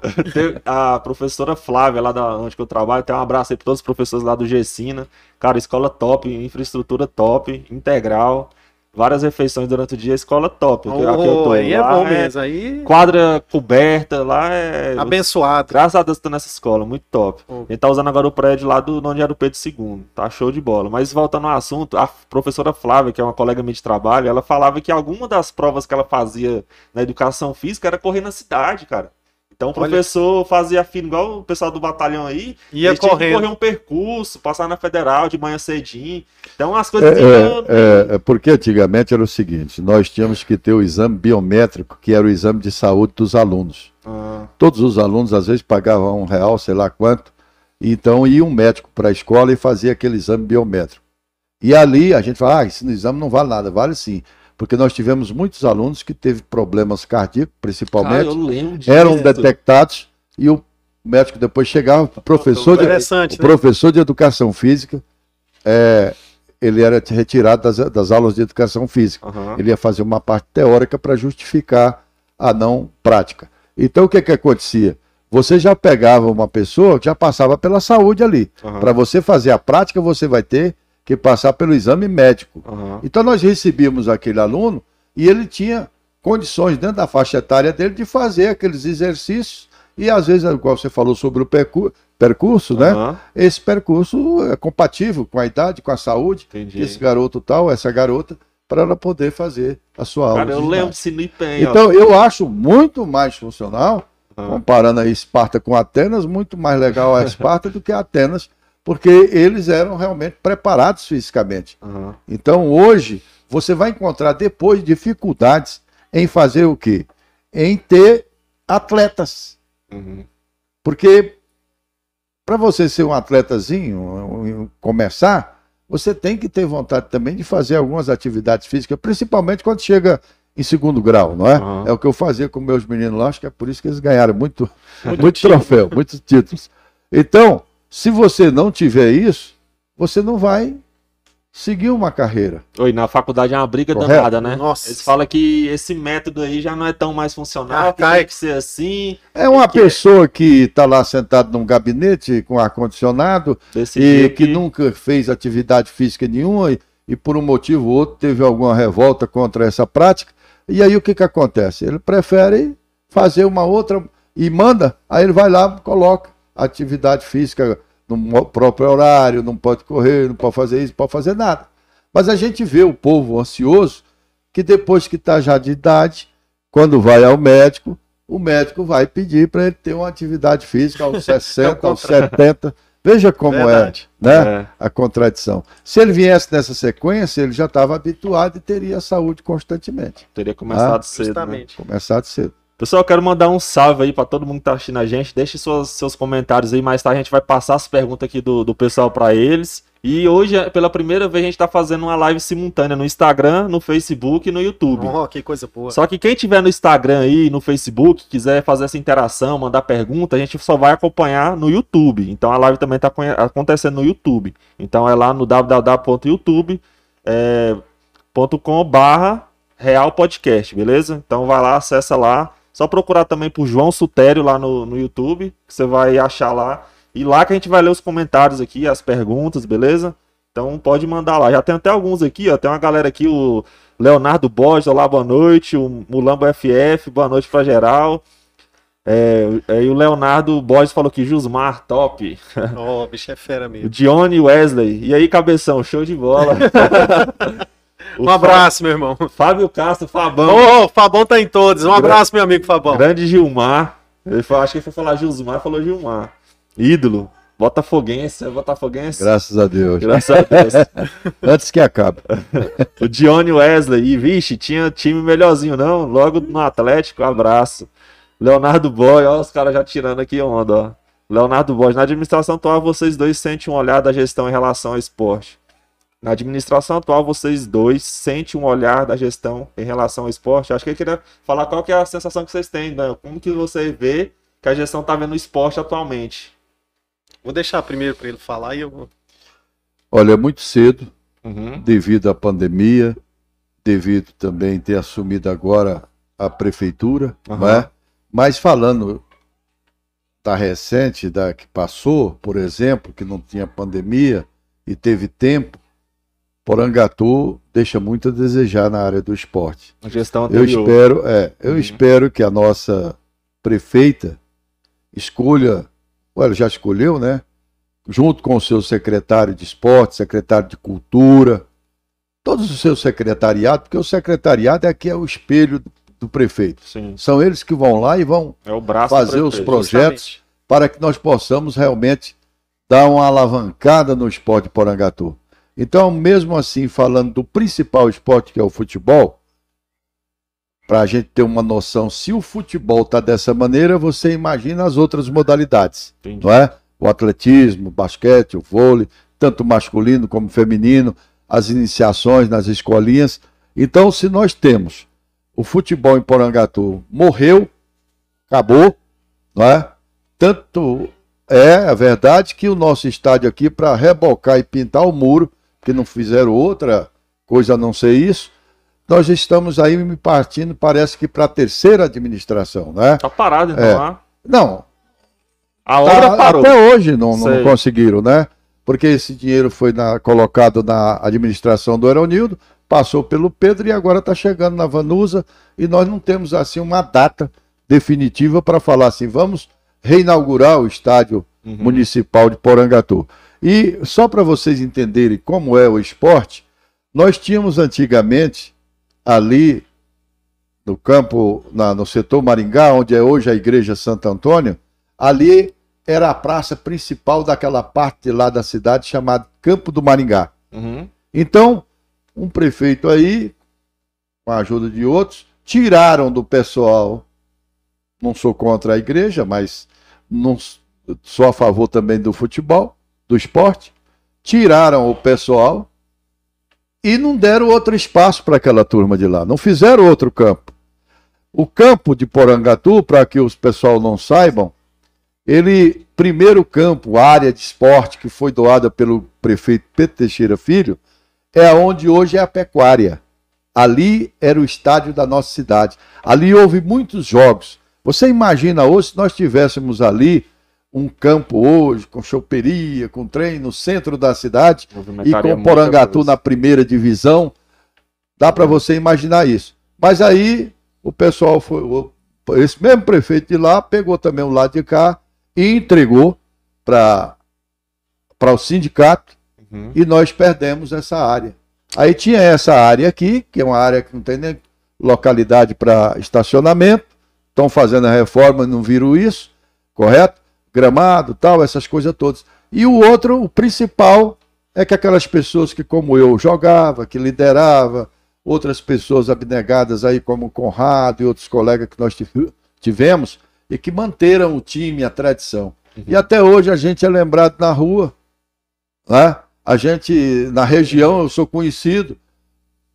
A professora Flávia, lá da onde eu trabalho, tem um abraço aí para todos os professores lá do Gessina. Cara, escola top, infraestrutura top, integral, várias refeições durante o dia, escola top. Aqui, aqui eu tô. Oh, aí é Lá bom mesmo. Aí Quadra coberta, lá é. abençoado. Graças a Deus tô nessa escola, muito top. Oh. A gente tá usando agora o prédio lá do onde era o Pedro II, tá show de bola. Mas voltando ao assunto, a professora Flávia, que é uma colega minha de trabalho, ela falava que alguma das provas que ela fazia na educação física era correr na cidade, cara. Então o Olha. professor fazia fino, igual o pessoal do batalhão aí, Ia correndo. correr um percurso, passar na federal de manhã cedinho. Então as É, coisas iam- é, é, é porque antigamente era o seguinte: nós tínhamos que ter o exame biométrico, que era o exame de saúde dos alunos. Ah, Todos os alunos, às vezes, pagavam um real, sei lá quanto. Então ia um médico para a escola e fazia aquele exame biométrico. E ali a gente fala, ah, esse exame não vale nada, vale sim. Porque nós tivemos muitos alunos que teve problemas cardíacos, cara, principalmente, eu lembro disso. eram detectados e o médico depois chegava, o professor de, né? professor de educação física, é, ele era retirado das, das aulas de educação física. Aham. Ele ia fazer uma parte teórica para justificar a não prática. Então o que que acontecia? Você já pegava uma pessoa já passava pela saúde ali. Aham. Para você fazer a prática, você vai ter que passar pelo exame médico. Aham. Então nós recebíamos aquele aluno e ele tinha condições dentro da faixa etária dele de fazer aqueles exercícios e às vezes, igual você falou sobre o percu- percurso, né? Aham. Esse percurso é compatível com a idade, com a saúde, Entendi. esse garoto tal, essa garota, para ela poder fazer a sua aula. Cara, eu lembro de Sinipen, ó. Então eu acho muito mais funcional, Aham. comparando a Esparta com Atenas, muito mais legal a Esparta do que a Atenas, porque eles eram realmente preparados fisicamente. Aham. Então hoje você vai encontrar depois dificuldades em fazer o quê? Em ter atletas. Uhum. Porque para você ser um atletazinho, começar, você tem que ter vontade também de fazer algumas atividades físicas, principalmente quando chega em segundo grau, não é? Aham. É o que eu fazia com meus meninos lá, acho que é por isso que eles ganharam muito, Muito muito troféu, muitos títulos. Então, se você não tiver isso, você não vai seguir uma carreira. Oi, na faculdade é uma briga Correto. danada, né? Nossa. Eles falam que esse método aí já não é tão mais funcional, Ah, que cai. tem que ser assim, É uma Que- pessoa que está lá sentado num gabinete com ar-condicionado, e jeito que nunca fez atividade física nenhuma e, e por um motivo ou outro teve alguma revolta contra essa prática. E aí o que, que acontece? Ele prefere fazer uma outra e manda, aí ele vai lá, coloca atividade física no próprio horário, não pode correr, não pode fazer isso, não pode fazer nada. Mas a gente vê o povo ansioso que depois que está já de idade, quando vai ao médico, o médico vai pedir para ele ter uma atividade física aos 60, aos 70. Veja como Verdade. é, né? É. A contradição. Se ele viesse nessa sequência, ele já estava habituado e teria saúde constantemente. Teria começado Ah, cedo, né? Justamente. Começado cedo. Pessoal, eu quero mandar um salve aí pra todo mundo que tá assistindo a gente. Deixe suas- seus comentários aí, mais tarde a gente vai passar as perguntas aqui do, do pessoal pra eles. E hoje, pela primeira vez, a gente tá fazendo uma live simultânea no Instagram, no Facebook e no YouTube. Oh, que coisa boa. Só que quem tiver no Instagram aí, no Facebook, quiser fazer essa interação, mandar pergunta, a gente só vai acompanhar no YouTube. Então a live também está acontecendo no YouTube. Então é lá no www.youtube.com barra Real Podcast, beleza? Então vai lá, acessa lá. Só procurar também por João Sutério lá no, no YouTube, que você vai achar lá. E lá que a gente vai ler os comentários aqui, as perguntas, beleza? Então pode mandar lá. Já tem até alguns aqui, ó. Tem uma galera aqui, o Leonardo Borges, olá, boa noite. O Mulambo FF, boa noite pra geral. É, é, e o Leonardo Borges falou que Jusmar, top. Ó, o bicho é fera O mesmo. Dione Wesley. E aí, cabeção, show de bola. O Um abraço, meu irmão. Fá- Fábio Castro, Fabão. Ô, o Fabão tá em todos. Um abraço, meu amigo Fabão. Grande Gilmar. Ele falou, acho que ele foi falar Gilmar, falou Gilmar. ídolo. Botafoguense, é Botafoguense. Graças a Deus. Graças a Deus. Antes que acabe. o Dione Wesley. E, vixe, tinha time melhorzinho, não? Logo no Atlético, abraço. Leonardo Boy, ó, os caras já tirando aqui onda, ó. Leonardo Boy, na administração atual, vocês dois sentem um olhar da gestão em relação ao esporte. Na administração atual, vocês dois sentem um olhar da gestão em relação ao esporte. Acho que ele queria falar qual que é a sensação que vocês têm, né? Como que você vê que a gestão está vendo o esporte atualmente. Vou deixar primeiro para ele falar e eu vou. Olha, é muito cedo, uhum. devido à pandemia, devido também ter assumido agora a prefeitura, uhum. né? Mas falando da recente, da que passou, por exemplo, que não tinha pandemia e teve tempo, Porangatu deixa muito a desejar na área do esporte. A gestão anterior. Eu espero, é, eu uhum. espero que a nossa prefeita escolha ela já escolheu, né? Junto com o seu secretário de esporte, secretário de cultura, todos os seus secretariados, porque o secretariado é aqui é o espelho do prefeito. Sim. São eles que vão lá e vão é fazer os projetos Justamente. para que nós possamos realmente dar uma alavancada no esporte de Porangatu. Então, mesmo assim, falando do principal esporte que é o futebol, para a gente ter uma noção, se o futebol está dessa maneira, você imagina as outras modalidades, Entendi. não é? O atletismo, o basquete, o vôlei, tanto masculino como feminino, as iniciações nas escolinhas. Então, se nós temos o futebol em Porangatu morreu, acabou, não é? Tanto é a verdade que o nosso estádio aqui, para rebocar e pintar o muro, que não fizeram outra coisa a não ser isso, nós estamos aí me partindo, parece que para a terceira administração, né? Está parado então é. lá? Não. A obra tá, parou. Até hoje não, não, conseguiram, né? Porque esse dinheiro foi na, colocado na administração do Aeronildo, passou pelo Pedro e agora está chegando na Vanusa e nós não temos assim uma data definitiva para falar assim, vamos reinaugurar o estádio uhum. municipal de Porangatu. E só para vocês entenderem como é o esporte, nós tínhamos antigamente ali no campo, na, no setor Maringá, onde é hoje a Igreja Santo Antônio, ali era a praça principal daquela parte lá da cidade chamada Campo do Maringá. Uhum. Então, um prefeito aí, com a ajuda de outros, tiraram do pessoal, não sou contra a igreja, mas não sou a favor também do futebol, do esporte, tiraram o pessoal e não deram outro espaço para aquela turma de lá, não fizeram outro campo. O campo de Porangatu, para que os pessoal não saibam, ele, primeiro campo, área de esporte que foi doada pelo prefeito Pedro Teixeira Filho, é onde hoje é a pecuária. Ali era o estádio da nossa cidade. Ali houve muitos jogos. Você imagina hoje se nós tivéssemos ali um campo hoje, com choperia, com trem no centro da cidade e com Porangatu na primeira divisão. Dá para você imaginar isso. Mas aí o pessoal foi. Esse mesmo prefeito de lá pegou também o lado de cá e entregou para o sindicato uhum. e nós perdemos essa área. Aí tinha essa área aqui, que é uma área que não tem nem localidade para estacionamento, estão fazendo a reforma, não viram isso, correto? Gramado, tal, essas coisas todas. E o outro, o principal, é que aquelas pessoas que, como eu, jogava, que liderava, outras pessoas abnegadas aí, como o Conrado e outros colegas que nós tivemos, e que manteram o time, a tradição. Uhum. E até hoje a gente é lembrado na rua, né? A gente, na região, eu sou conhecido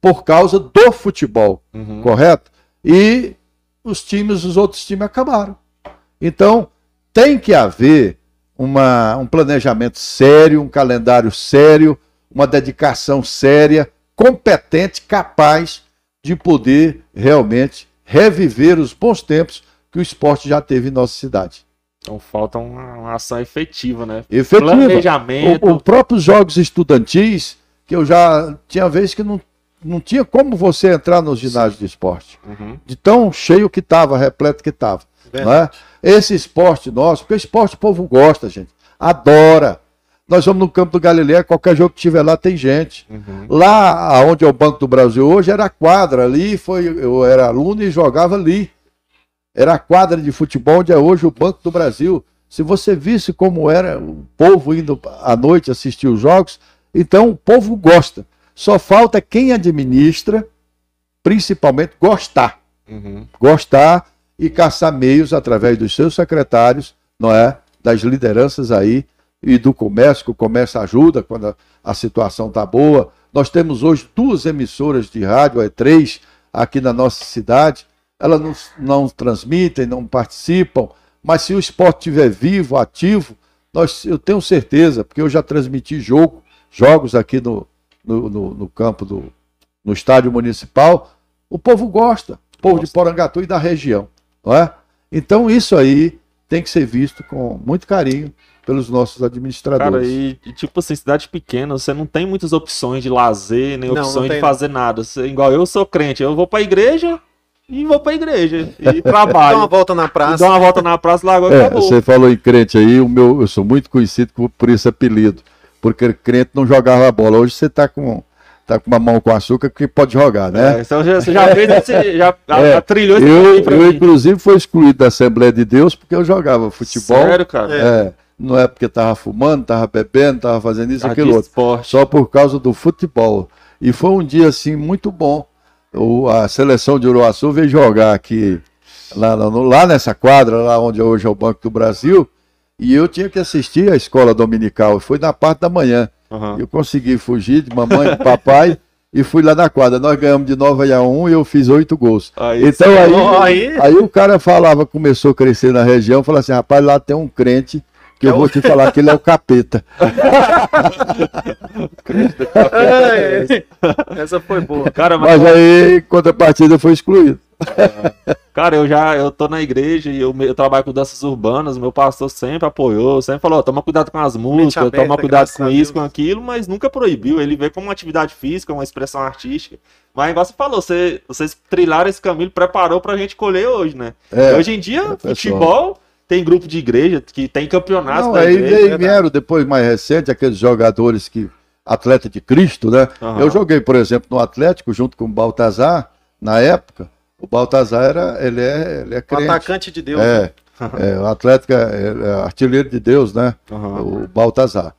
por causa do futebol, uhum. correto? E os times, os outros times acabaram. Então, tem que haver uma, um planejamento sério, um calendário sério, uma dedicação séria, competente, capaz de poder realmente reviver os bons tempos que o esporte já teve em nossa cidade. Então falta uma, uma ação efetiva, né? Efetiva. Planejamento. Os próprios jogos estudantis, que eu já tinha vezes que não, não tinha como você entrar nos ginásios de esporte. Uhum. De tão cheio que estava, repleto que estava. Né? Esse esporte nosso, porque esporte o povo gosta, gente. Adora. Nós vamos no campo do Galileia, qualquer jogo que tiver lá tem gente. Uhum. Lá onde é o Banco do Brasil hoje era a quadra ali, foi, eu era aluno e jogava ali. Era a quadra de futebol onde é hoje o Banco do Brasil. Se você visse como era o povo indo à noite assistir os jogos, então o povo gosta. Só falta quem administra, principalmente, gostar. Uhum. Gostar e caçar meios através dos seus secretários, não é? Das lideranças aí e do comércio, que o comércio ajuda quando a, a situação está boa. Nós temos hoje duas emissoras de rádio, é três, aqui na nossa cidade. Elas não, não transmitem, não participam, mas se o esporte estiver vivo, ativo, nós, eu tenho certeza, porque eu já transmiti jogo, jogos aqui no, no, no, no campo do no estádio municipal, o povo gosta, o povo de Porangatu e da região, não é? Então isso aí tem que ser visto com muito carinho pelos nossos administradores. Cara, e, e, tipo assim, cidade pequena, você não tem muitas opções de lazer, nem Não, opções não de tem, fazer nada. Você- igual eu sou crente, eu vou pra igreja e vou pra igreja. E Dá uma trabalho. volta na praça. dou uma volta na praça, largou e É, acabou. você falou em crente aí, o meu, eu sou muito conhecido por, por esse apelido, porque crente não jogava bola. Hoje você tá com, tá com uma mão com açúcar que pode jogar, né? É, então você já fez esse, já É, trilhou esse eu, eu, mim. inclusive, fui excluído da Assembleia de Deus porque eu jogava futebol. Sério, cara? É, não é porque tava fumando, tava bebendo, tava fazendo isso, Ah, aquilo outro. esporte. Só por causa do futebol. E foi um dia assim muito bom. O- a seleção de Uruaçu veio jogar aqui lá, no- lá nessa quadra, lá onde hoje é o Banco do Brasil, e eu tinha que assistir à escola dominical. Foi na parte da manhã. Aham. Eu consegui fugir de mamãe e de papai e fui lá na quadra. Nós ganhamos de 9 a 1 e eu fiz oito gols. Aí, Então aí, aí. aí o cara falava, começou a crescer na região, falou assim: rapaz, lá tem um crente que eu É o- vou te falar que ele é o capeta. É, Essa foi boa. Cara, mas, Mas aí, em contrapartida, foi excluído. cara, eu já eu tô na igreja e eu, eu trabalho com danças urbanas, meu pastor sempre apoiou, sempre falou, toma cuidado com as músicas, aberta, toma cuidado com isso, com aquilo, mas nunca proibiu. Ele vê como uma atividade física, uma expressão artística. Mas igual você falou, você, vocês trilharam esse caminho, preparou pra gente colher hoje, né? É, hoje em dia, professor. futebol tem grupo de igreja que tem campeonatos Não, da aí igreja. né? vieram depois, mais recente, aqueles jogadores que. Atleta de Cristo, né? Aham. Eu joguei, por exemplo, no Atlético, junto com o Baltazar, na época. O Baltazar era. Ele é, ele é crente. atacante de Deus. né? É, é, o Atlético é, é artilheiro de Deus, né? Aham. O Baltazar.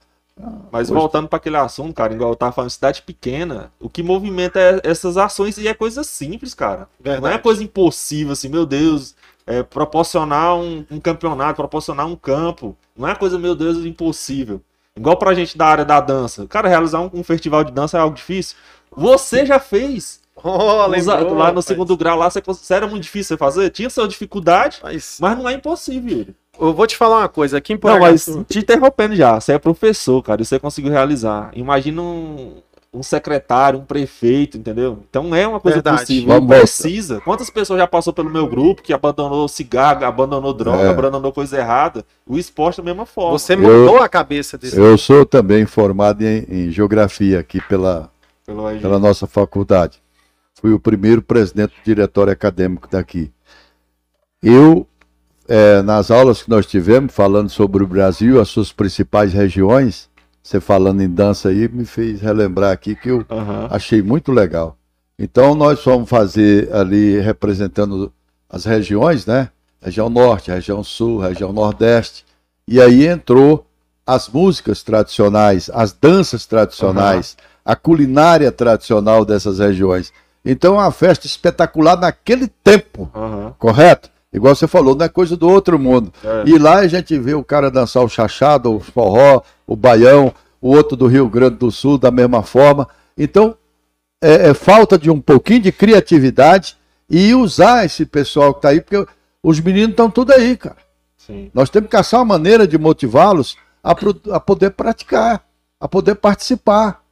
Mas Hoje- voltando para aquele assunto, cara, igual eu tava falando, cidade pequena, o que movimenta é essas ações e é coisa simples, cara. Não é Verdade. coisa impossível, assim, meu Deus, é, proporcionar um, um campeonato, proporcionar um campo. Não é coisa, meu Deus, impossível. Igual pra gente da área da dança. Cara, realizar um, um festival de dança é algo difícil. Você já fez. Oh, lembrou, lá no segundo grau, lá, você, era muito difícil você fazer? Tinha sua dificuldade, Mas mas não é impossível. Eu vou te falar uma coisa. Aqui em Não, mas te interrompendo já, você é professor, cara, e você conseguiu realizar. Imagina um, um secretário, um prefeito, entendeu? Então é uma coisa Verdade. possível. Vamos Não precisa. Quantas pessoas já passou pelo meu grupo que abandonou cigarro, abandonou droga, É. abandonou coisa errada? O esporte da mesma forma. você mudou a cabeça desse. Eu sou também formado em, em geografia aqui pela, pela nossa faculdade. Fui o primeiro presidente do diretório acadêmico daqui. Eu, eh, nas aulas que nós tivemos, falando sobre o Brasil, as suas principais regiões, você falando em dança aí, me fez relembrar aqui que eu Aham. achei muito legal. Então nós fomos fazer ali representando as regiões, né? Região Norte, região Sul, região Nordeste. E aí entrou as músicas tradicionais, as danças tradicionais, a culinária tradicional dessas regiões. Então é uma festa espetacular naquele tempo, Aham. correto? Igual você falou, não é coisa do outro mundo. É. E lá a gente vê o cara dançar o chachado, o forró, o baião, o outro do Rio Grande do Sul da mesma forma. Então, é, é falta de um pouquinho de criatividade e usar esse pessoal que está aí, porque os meninos estão tudo aí, cara. Sim. Nós temos que caçar uma maneira de motivá-los a, a poder praticar, a poder participar.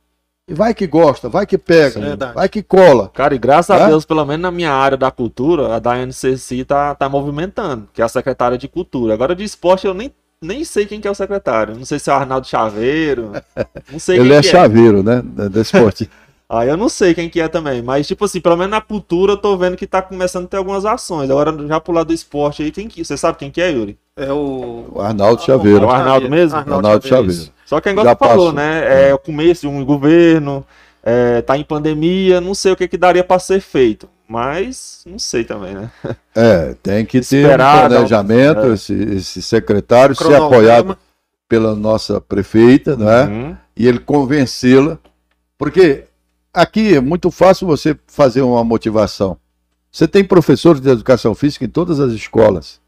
E vai que gosta, vai que pega, Sim. Vai que cola. Cara, e graças a É? Deus, pelo menos na minha área da cultura, a da NCC tá, tá movimentando, que é a secretária de cultura. Agora de esporte eu nem, nem sei quem que é o secretário. Não sei se é o Arnaldo Chaveiro. Não sei Ele quem é que chaveiro, né? Da esporte. Aí eu não sei quem que é também, mas tipo assim, pelo menos na cultura eu tô vendo que tá começando a ter algumas ações. Agora já pro lado do esporte aí, quem que, você sabe quem que é, Yuri? É o. O Arnaldo É Chaveiro. o Arnaldo mesmo? Arnaldo Chaveiro. isso. Só que igual Já você falou, passou. né? É o começo de um governo, é, tá em pandemia, não sei o que que daria pra ser feito. Mas não sei também, né? É, tem que ter Esperar, um planejamento, dar um- é. esse, esse secretário ser apoiado pela nossa prefeita, não é? Uhum. e ele convencê-la, porque aqui é muito fácil você fazer uma motivação. Você tem professores de educação física em todas as escolas.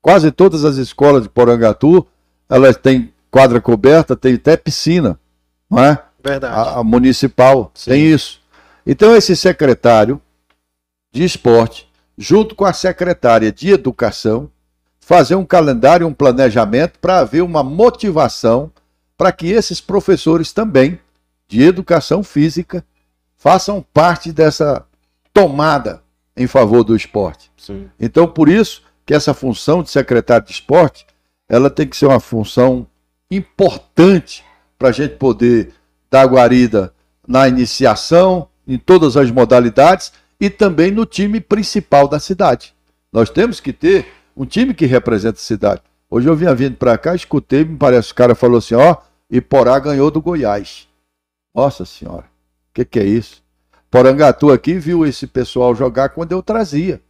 Quase todas as escolas de Porangatu, elas têm quadra coberta, tem até piscina, não é? Verdade. A, a municipal Sim. tem isso. Então esse secretário de esporte, junto com a secretária de educação, fazer um calendário, um planejamento para haver uma motivação para que esses professores também de educação física façam parte dessa tomada em favor do esporte. Sim. Então, por isso que essa função de secretário de esporte, ela tem que ser uma função importante para a gente poder dar guarida na iniciação, em todas as modalidades e também no time principal da cidade. Nós temos que ter um time que representa a cidade. Hoje eu vinha vindo para cá, escutei, me parece, o cara falou assim, ó, Iporá ganhou do Goiás. Nossa senhora, o que, que é isso? Porangatu aqui viu esse pessoal jogar quando eu trazia.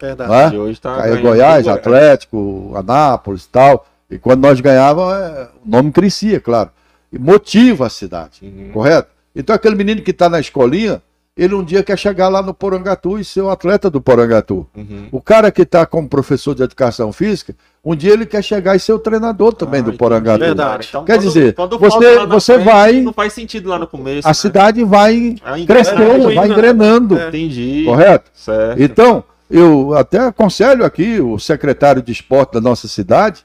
Verdade. É? Hoje tá Aí ganhando Goiás, do Atlético, Anápolis e tal. E quando nós ganhávamos, é, o nome crescia, claro. E motiva a cidade, Uhum. correto? Então aquele menino que está na escolinha, ele um dia quer chegar lá no Porangatu e ser o atleta do Porangatu. Uhum. O cara que está como professor de educação física, um dia ele quer chegar e ser o treinador também Ah, do. Porangatu. Verdade. Então, Quer quando- dizer, quando você- você frente, vai- Não faz sentido lá no começo. A né? cidade vai É um crescendo, vai né? engrenando, É. Entendi. correto? Certo. Então, eu até aconselho aqui o secretário de esporte da nossa cidade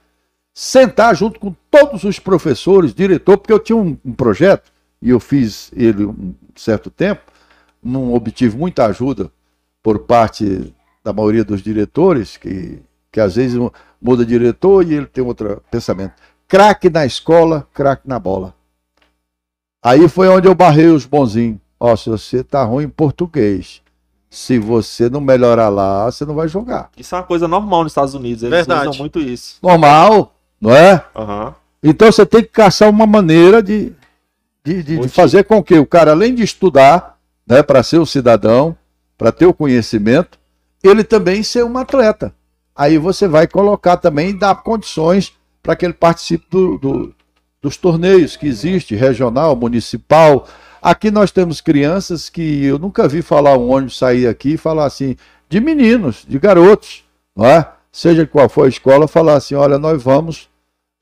sentar junto com todos os professores, diretor, porque eu tinha um, um projeto e eu fiz ele um certo tempo, não obtive muita ajuda por parte da maioria dos diretores, que, que às vezes muda diretor e ele tem outro pensamento. Craque na escola, craque na bola. Aí foi onde eu barrei os bonzinhos. Ó, se você tá ruim em português, se você não melhorar lá, você não vai jogar. Isso é uma coisa normal nos Estados Unidos. Eles Verdade. usam muito isso. Normal, não é? Aham. Então você tem que caçar uma maneira de, de, de- de fazer com que o cara, além de estudar, né, para ser um cidadão, para ter o conhecimento, ele também ser um atleta. Aí você vai colocar também, dar condições para que ele participe do- do- dos torneios que existe, regional, municipal. Aqui nós temos crianças que eu nunca vi falar um ônibus sair aqui e falar assim, de meninos, de garotos, não é? Seja qual for a escola, falar assim, olha, nós vamos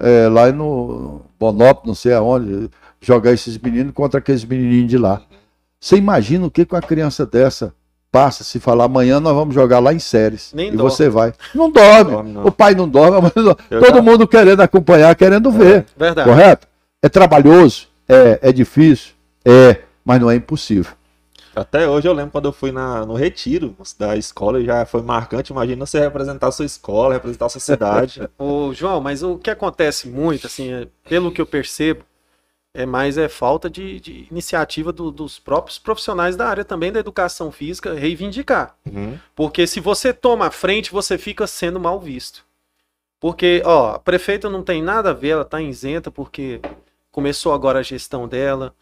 é, lá no Bonop, não sei aonde, jogar esses meninos contra aqueles menininhos de lá. Você imagina o que que uma criança dessa passa se falar amanhã nós vamos jogar lá em séries. Nem e dorme. você vai. Não dorme. Dorme, não. O pai não dorme, não dorme. Todo mundo querendo acompanhar, querendo ver. Verdade. Correto? É trabalhoso, é, é difícil, é, mas não é impossível. Até hoje eu lembro quando eu fui na, no retiro da escola e já foi marcante. Imagina você representar a sua escola, representar a sua cidade. Ô, João, mas o que acontece muito, assim, é, pelo que eu percebo, é mais é falta de, de iniciativa do- dos próprios profissionais da área também da educação física reivindicar. Uhum. Porque se você toma a frente, você fica sendo mal visto. Porque, ó, a prefeita não tem nada a ver, ela tá isenta porque começou agora a gestão dela,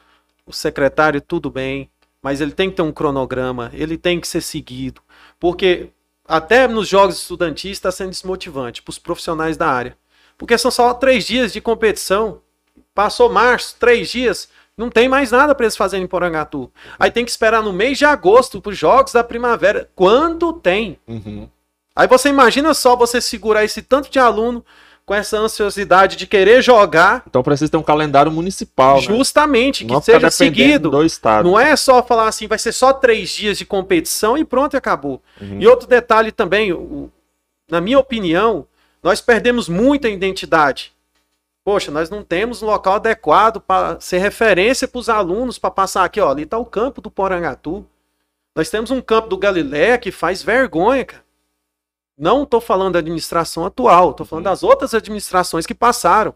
o secretário tudo bem, mas ele tem que ter um cronograma, ele tem que ser seguido. Porque até nos jogos estudantis está sendo desmotivante para os profissionais da área. Porque são só três dias de competição. Passou março, três dias, não tem mais nada para eles fazerem em Porangatu. Aí tem que esperar no mês de agosto para os jogos da primavera. Quando tem? Uhum. Aí você imagina só você segurar esse tanto de aluno com essa ansiosidade de querer jogar, Então precisa ter um calendário municipal. né? justamente, que Não ficar seja seguido. do estado. Não é só falar assim, vai ser só três dias de competição e pronto, e acabou. Uhum. E outro detalhe também, o- na minha opinião, nós perdemos muita identidade. Poxa, nós não temos um local adequado para ser referência para os alunos, para passar aqui, ó, ali está o campo do Porangatu. Nós temos um campo do Galileia que faz vergonha, cara. Não estou falando da administração atual, estou falando Uhum. das outras administrações que passaram.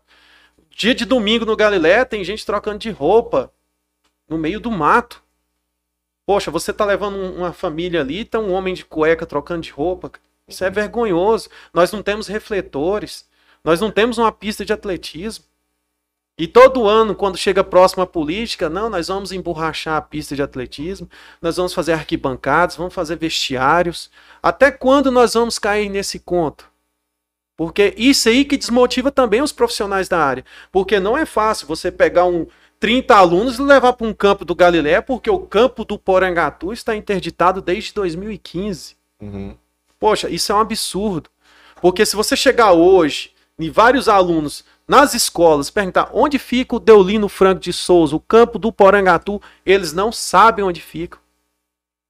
Dia de domingo no Galileia tem gente trocando de roupa no meio do mato. Poxa, você tá levando um- uma família ali, tá um homem de cueca trocando de roupa. Isso é vergonhoso. Nós não temos refletores. Nós não temos uma pista de atletismo. E todo ano, quando chega próximo à política, não, nós vamos emborrachar a pista de atletismo, nós vamos fazer arquibancadas, vamos fazer vestiários. Até quando nós vamos cair nesse conto? Porque isso aí que desmotiva também os profissionais da área. Porque não é fácil você pegar um 30 alunos e levar para um campo do Galileia, porque o campo do Porangatu está interditado desde 2015. Uhum. Poxa, isso é um absurdo. Porque se você chegar hoje e vários alunos nas escolas perguntar onde fica o Deolino Franco de Souza, o campo do Porangatu, eles não sabem onde fica.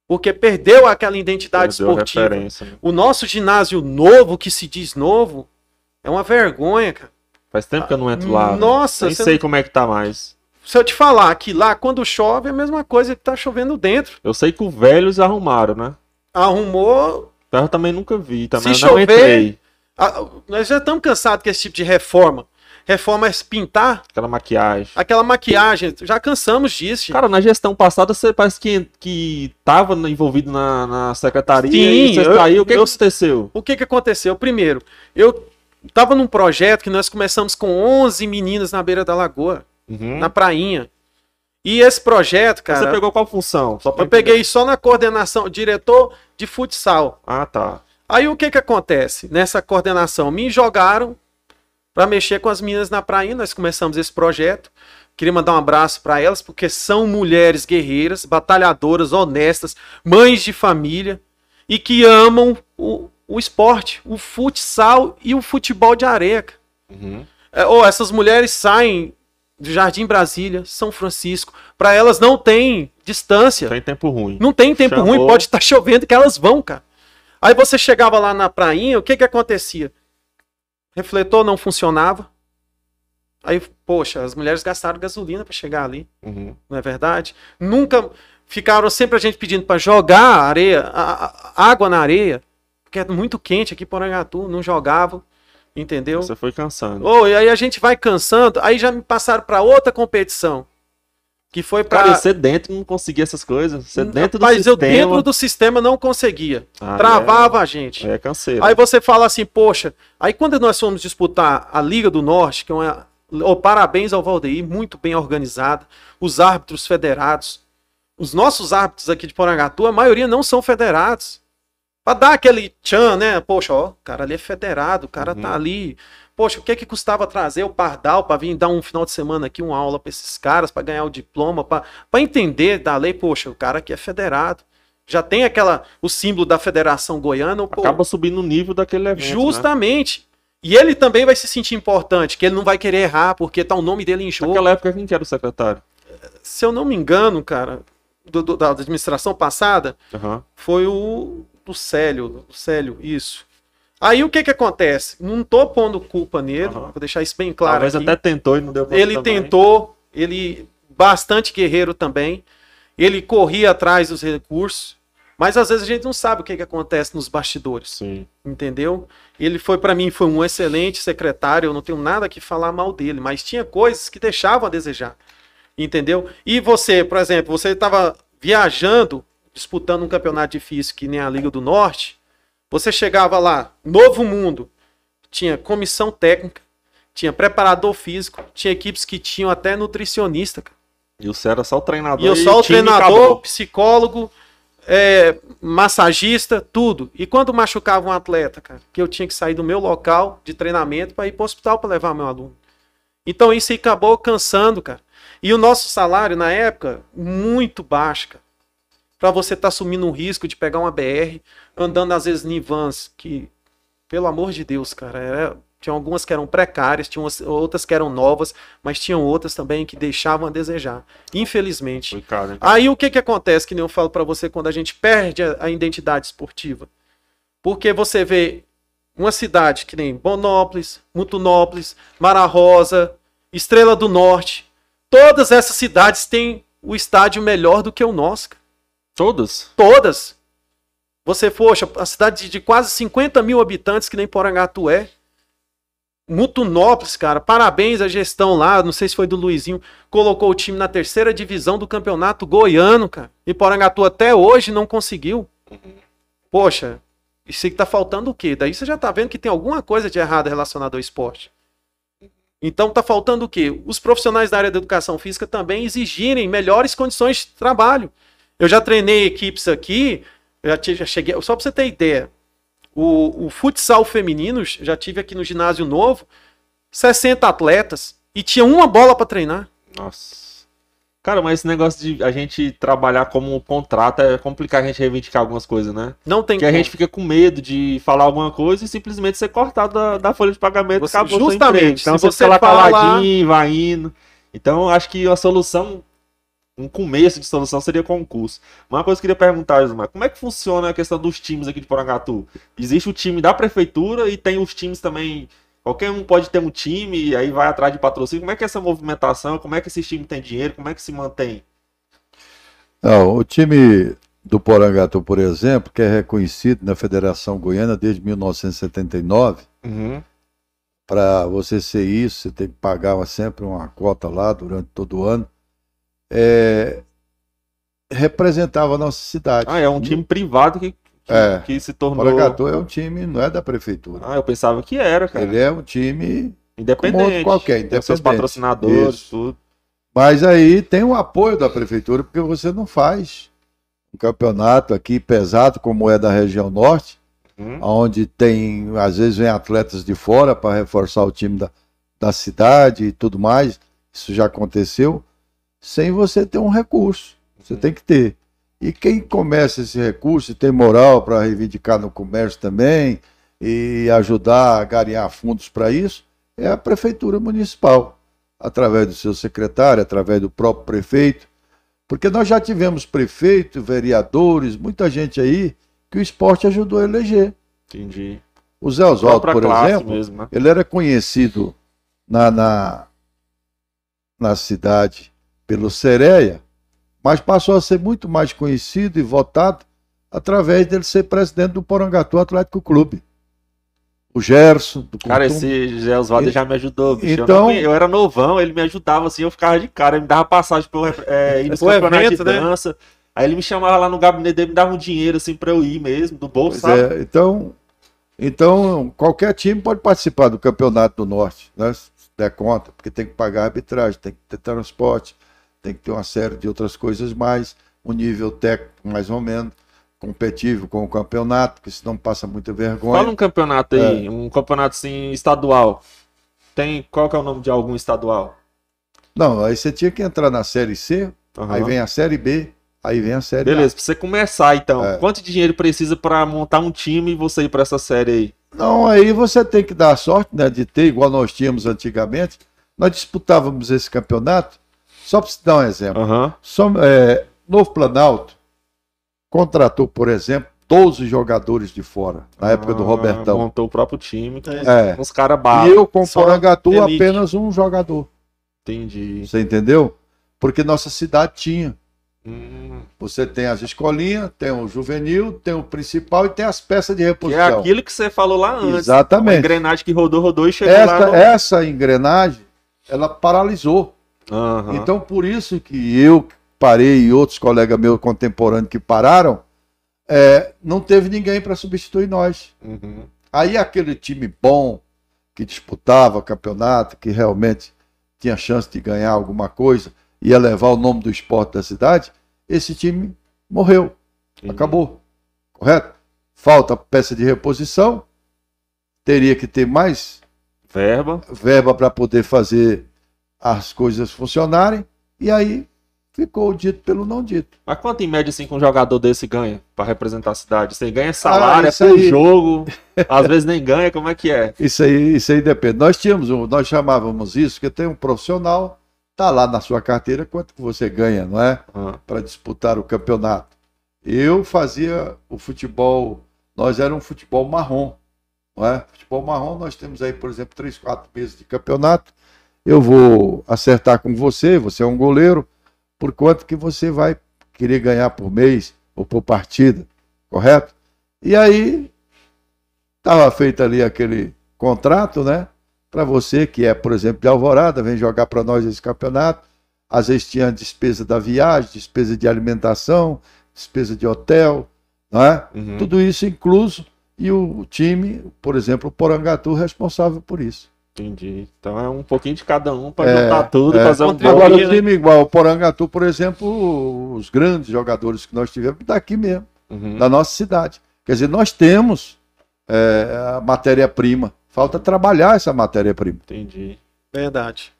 Porque perdeu aquela identidade Perdeu a esportiva. né? O nosso ginásio novo, que se diz novo, é uma vergonha, cara. Faz tempo que eu não entro lá. né? Nossa, Nem sei não- como é que tá mais. Se eu te falar que lá, quando chove, é a mesma coisa que tá chovendo dentro. Eu sei que o velhos arrumaram, né? Arrumou. Eu também nunca vi. Também Se chover- entrei. Ah, nós já estamos cansados com esse tipo de reforma. Reforma é pintar Aquela maquiagem. aquela maquiagem. Já cansamos disso. Cara, na gestão passada você parece que, que tava envolvido na, na secretaria Sim, e você eu- saiu. O que, eu- que aconteceu? O que, que aconteceu? Primeiro, eu tava num projeto que nós começamos com 11 meninas na beira da lagoa, Uhum. na prainha. E esse projeto, você cara, pegou qual função? Eu entender. peguei só na coordenação, diretor de futsal. Ah, tá. Aí o que que acontece? Nessa coordenação, me jogaram para mexer com as meninas na praia. Nós começamos esse projeto. Queria mandar um abraço para elas, porque são mulheres guerreiras, batalhadoras, honestas, mães de família e que amam o, o esporte, o futsal e o futebol de areia. Uhum. É, ou essas mulheres saem do Jardim Brasília, São Francisco, para elas não tem distância. Tem tempo ruim. Não tem tempo Chamou. ruim, pode estar chovendo que elas vão, cara. Aí você chegava lá na prainha, o que que acontecia? Refletor não funcionava. Aí, poxa, as mulheres gastaram gasolina para chegar ali, Uhum. não é verdade? Nunca ficaram sempre a gente pedindo para jogar areia, a- a- água na areia, porque é muito quente aqui por Angatu, não jogavam, entendeu? Você foi cansando. Oh, e aí a gente vai cansando, aí já me passaram para outra competição, que foi para Cara, você dentro não conseguia essas coisas. Você dentro do Mas eu sistema. dentro do sistema não conseguia. Ah, Travava a gente. É, é canseiro. Aí você fala assim, poxa, aí quando nós fomos disputar a Liga do Norte, que é uma. Oh, parabéns ao Valdeir, muito bem organizada, os árbitros federados. Os nossos árbitros aqui de Porangatu, a maioria não são federados. Pra dar aquele tchan, né? Poxa, ó, o cara ali é federado, o cara Uhum. tá ali. Poxa, o que é que custava trazer o Pardal pra vir dar um final de semana aqui, uma aula pra esses caras, pra ganhar o diploma, pra entender da lei? Poxa, o cara aqui é federado. Já tem aquela, o símbolo da Federação Goiana. pô, Acaba subindo o nível daquele evento. né? Justamente. E ele também vai se sentir importante, que ele não vai querer errar, porque tá o nome dele em jogo. Naquela época, quem que era o secretário? Se eu não me engano, cara, do- do- da administração passada, Aham. foi o do Célio. Do Célio, isso. Aí o que que acontece? Não tô pondo culpa nele, Aham. vou deixar isso bem claro. Talvez aqui. até tentou e não deu Ele também. tentou, ele bastante guerreiro também. Ele corria atrás dos recursos, mas às vezes a gente não sabe o que que acontece nos bastidores Sim. entendeu? Ele foi para mim foi um excelente secretário, eu não tenho nada que falar mal dele, mas tinha coisas que deixavam a desejar, entendeu? E você, por exemplo, você estava viajando, disputando um campeonato difícil que nem a Liga do Norte, você chegava lá, Novo Mundo, tinha comissão técnica, tinha preparador físico, tinha equipes que tinham até nutricionista, cara. E você era só o treinador. E eu só o treinador, psicólogo, é, massagista, tudo. E quando machucava um atleta, cara, que eu tinha que sair do meu local de treinamento para ir para o hospital para levar meu aluno. Então isso acabou cansando, cara. E o nosso salário na época, muito baixo, cara. Para você estar assumindo um risco de pegar uma BR, andando às vezes em vans, que, pelo amor de Deus, cara, era, tinha algumas que eram precárias, tinha umas- outras que eram novas, mas tinham outras também que deixavam a desejar. Infelizmente. Caro, hein? Aí o que que acontece, que nem eu falo pra você, quando a gente perde a, a identidade esportiva? Porque você vê uma cidade que nem Bonópolis, Mutunópolis, Mara Rosa, Estrela do Norte, todas essas cidades têm o estádio melhor do que o nosso. Todas? Todas. Você, poxa, a cidade de, quase 50 mil habitantes, que nem Porangatu é. Mutunópolis, cara, parabéns à gestão lá, não sei se foi do Luizinho, colocou o time na terceira divisão do campeonato goiano, cara. E Porangatu até hoje não conseguiu. Poxa, isso aí tá faltando o quê? Daí você já tá vendo que tem alguma coisa de errado relacionado ao esporte. Então tá faltando o quê? Os profissionais da área da educação física também exigirem melhores condições de trabalho. Eu já treinei equipes aqui, já, já cheguei, só para você ter ideia, o, o futsal feminino, já tive aqui no ginásio novo, 60 atletas e tinha uma bola para treinar. Nossa. Cara, mas esse negócio de a gente trabalhar como um contrato é complicado a gente reivindicar algumas coisas, né? Não tem Porque a gente fica com medo de falar alguma coisa e simplesmente ser cortado da, da folha de pagamento Você- acabou justamente. Então se você você fica lá falar- caladinho, vai indo. Então acho que a solução, um começo de solução seria concurso. Uma coisa que eu queria perguntar, Ismael, como é que funciona a questão dos times aqui de Porangatu? Existe o time da prefeitura e tem os times também. Qualquer um pode ter um time e aí vai atrás de patrocínio. Como é que é essa movimentação? Como é que esses times têm dinheiro? Como é que se mantém? Não, o time do Porangatu, por exemplo, que é reconhecido na Federação Goiana desde 1979, Uhum. para você ser isso, você tem que pagar sempre uma cota lá durante todo o ano. É, representava a nossa cidade. Ah, é um time privado que, que, É. que se O tornou. Porangatu é um time, não é da prefeitura. Ah, eu pensava que era, cara. Ele é um time Independente. qualquer, Tem seus independente. patrocinadores, Isso. tudo. Mas aí tem o apoio da prefeitura, porque você não faz um campeonato aqui pesado, como é da região norte, Hum. onde tem, às vezes, vem atletas de fora para reforçar o time da, da cidade e tudo mais. Isso já aconteceu, sem você ter um recurso. Você tem que ter. E quem começa esse recurso e tem moral para reivindicar no comércio também e ajudar a garear fundos para isso, é a prefeitura municipal, através do seu secretário, através do próprio prefeito. Porque nós já tivemos prefeito, vereadores, muita gente aí que o esporte ajudou a eleger. Entendi. O Zé Oswaldo, por exemplo, mesmo, né? ele era conhecido na, na, na cidade pelo Sereia, mas passou a ser muito mais conhecido e votado através dele ser presidente do Porangatu Atlético Clube. O Gerson, do Cara, esse José Osvaldo E- já me ajudou, bicho. Eu Então- não- eu, era novão, ele me ajudava assim, eu ficava de cara, ele me dava passagem pra eu é, ir nos campeonatos de né? dança. Aí ele me chamava lá no gabinete dele, me dava um dinheiro assim pra eu ir mesmo, do bolso, Pois sabe? é, então, então, qualquer time pode participar do Campeonato do Norte, né? Se der conta, porque tem que pagar a arbitragem, tem que ter transporte, tem que ter uma série de outras coisas mais, um nível técnico mais ou menos, competitivo com o campeonato, porque senão passa muita vergonha. Fala um campeonato É. aí, um campeonato assim, estadual. Tem, qual que é o nome de algum estadual? Não, aí você tinha que entrar na Série C, Aham. aí vem a Série B, aí vem a Série Beleza, pra você começar então, É. quanto de dinheiro precisa pra montar um time e você ir pra essa série aí? A. Não, aí você tem que dar a sorte né, de ter, igual nós tínhamos antigamente, nós disputávamos esse campeonato, só para te dar um exemplo. Som- é, Novo Planalto contratou, por exemplo, 12 jogadores de fora, na época do Ah, Robertão. Montou o próprio time. com É. Uns caras E barra. eu com Porangatu apenas um jogador. Entendi. Você entendeu? Porque nossa cidade tinha. Hum, Você tem as escolinhas, tem o juvenil, tem o principal e tem as peças de que é reposição. aquilo que você falou lá antes. Uma Exatamente. engrenagem que rodou, rodou e chegou lá. Essa, No... essa engrenagem, ela paralisou. Aham. Então, por isso que eu parei e outros colegas meus contemporâneos que pararam, é, não teve ninguém para substituir nós. Uhum. Aí aquele time bom, que disputava campeonato, que realmente tinha chance de ganhar alguma coisa, ia levar o nome do esporte da cidade, esse time morreu, acabou. Correto? Falta peça de reposição, teria que ter mais Verba. verba para poder fazer as coisas funcionarem, e aí ficou o dito pelo não dito. Mas quanto em média assim que um jogador desse ganha pra representar a cidade? Você ganha salário, Ah, é por aí. jogo, às vezes nem ganha, como é que é? Isso aí, isso aí depende. Nós tínhamos, um- nós chamávamos isso, que tem um profissional, tá lá na sua carteira quanto que você ganha, não é? Ah, Para disputar o campeonato. Eu fazia o futebol, nós era um futebol marrom, não é? Futebol marrom, nós temos aí, por exemplo, três, quatro meses de campeonato. Eu vou acertar com você, você é um goleiro, por quanto que você vai querer ganhar por mês ou por partida, correto? E aí estava feito ali aquele contrato, né? Para você que é, por exemplo, de Alvorada, vem jogar para nós esse campeonato. Às vezes tinha despesa da viagem, despesa de alimentação, despesa de hotel, não é? uhum. Tudo isso incluso e o time, por exemplo, o Porangatu responsável por isso. Entendi. Então é um pouquinho de cada um para É, juntar tudo e é. fazer um Agora, o time igual o Porangatu, por exemplo, os grandes jogadores que nós tivemos daqui mesmo, Uhum. da nossa cidade. Quer dizer, nós temos é, a matéria-prima. Falta trabalhar essa matéria-prima. Entendi. Verdade.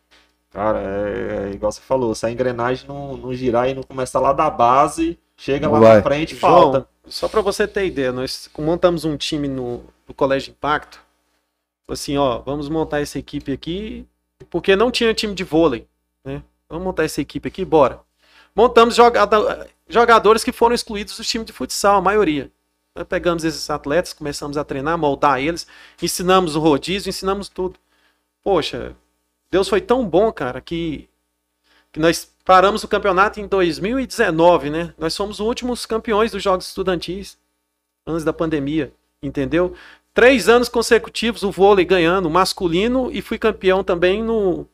Cara, é, é igual você falou, se a engrenagem não, não girar e não começar lá da base, chega Não lá vai. na frente, João, falta. só para você ter ideia, nós montamos um time no, no Colégio Impacto. Assim, ó, vamos montar essa equipe aqui, porque não tinha time de vôlei, né? Vamos montar essa equipe aqui, bora. Montamos jogadores que foram excluídos do time de futsal, a maioria. Nós pegamos esses atletas, começamos a treinar, moldar eles, ensinamos o rodízio, ensinamos tudo. Poxa, Deus foi tão bom, cara, que, que nós paramos o campeonato em 2019, né? Nós fomos os últimos campeões dos Jogos Estudantis, antes da pandemia, entendeu? Três anos consecutivos o vôlei ganhando, masculino, e fui campeão também no,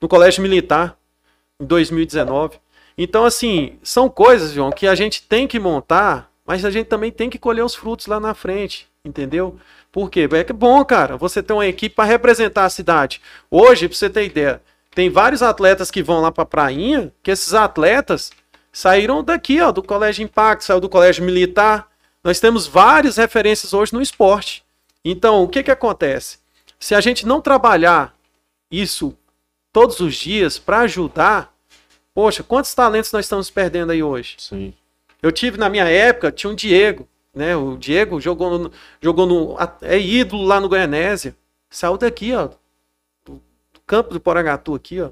no Colégio Militar, em 2019. Então, assim, são coisas, João, que a gente tem que montar, mas a gente também tem que colher os frutos lá na frente, entendeu? Por quê? É que é bom, cara, você ter uma equipe para representar a cidade. Hoje, pra você ter ideia, tem vários atletas que vão lá pra prainha, que esses atletas saíram daqui, ó, do Colégio Impacto, saiu do Colégio Militar. Nós temos várias referências hoje no esporte. Então, o que que acontece? Se a gente não trabalhar isso todos os dias para ajudar, poxa, quantos talentos nós estamos perdendo aí hoje? Sim. Eu tive na minha época, tinha um Diego, né? O Diego jogou no, jogou no é ídolo lá no Goianésia. Saiu daqui, ó, do, campo do Porangatu aqui, ó.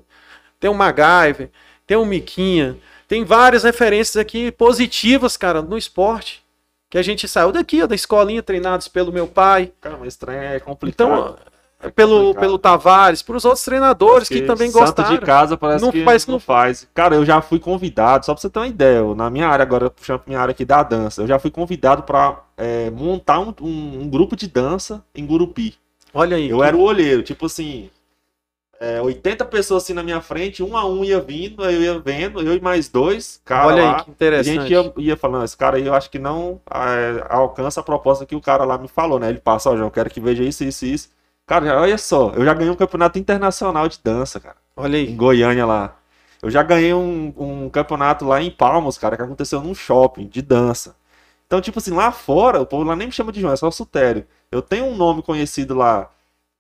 Tem o MacGyver, tem o Miquinha, tem várias referências aqui positivas, cara, no esporte. Que a gente saiu daqui, ó, da escolinha, treinados pelo meu pai. Cara, mas trem é complicado. Então, pelo, complicado. pelo Tavares, por os outros treinadores que também santo gostaram. de casa parece Não que faz- não não- faz. Cara, eu já fui convidado, só pra você ter uma ideia, eu- na minha área agora, puxando minha área aqui da dança, eu já fui convidado pra é, montar um, um- um grupo de dança em Gurupi. Olha aí. Eu era o olheiro, tipo assim, é, 80 pessoas assim na minha frente, um a um ia vindo, eu ia vendo, eu e mais dois, cara Olha lá. aí que A interessante. gente ia, ia falando, esse cara aí eu acho que não é, alcança a proposta que o cara lá me falou, né? Ele passa, ó, João, eu quero que veja isso, isso, isso. Cara, olha só, eu já ganhei um campeonato internacional de dança, cara, Olha em aí. Goiânia lá. Eu já ganhei um, um campeonato lá em Palmas, cara, que aconteceu num shopping de dança. Então, tipo assim, lá fora, o povo lá nem me chama de João, é só Sutério. Eu tenho um nome conhecido lá,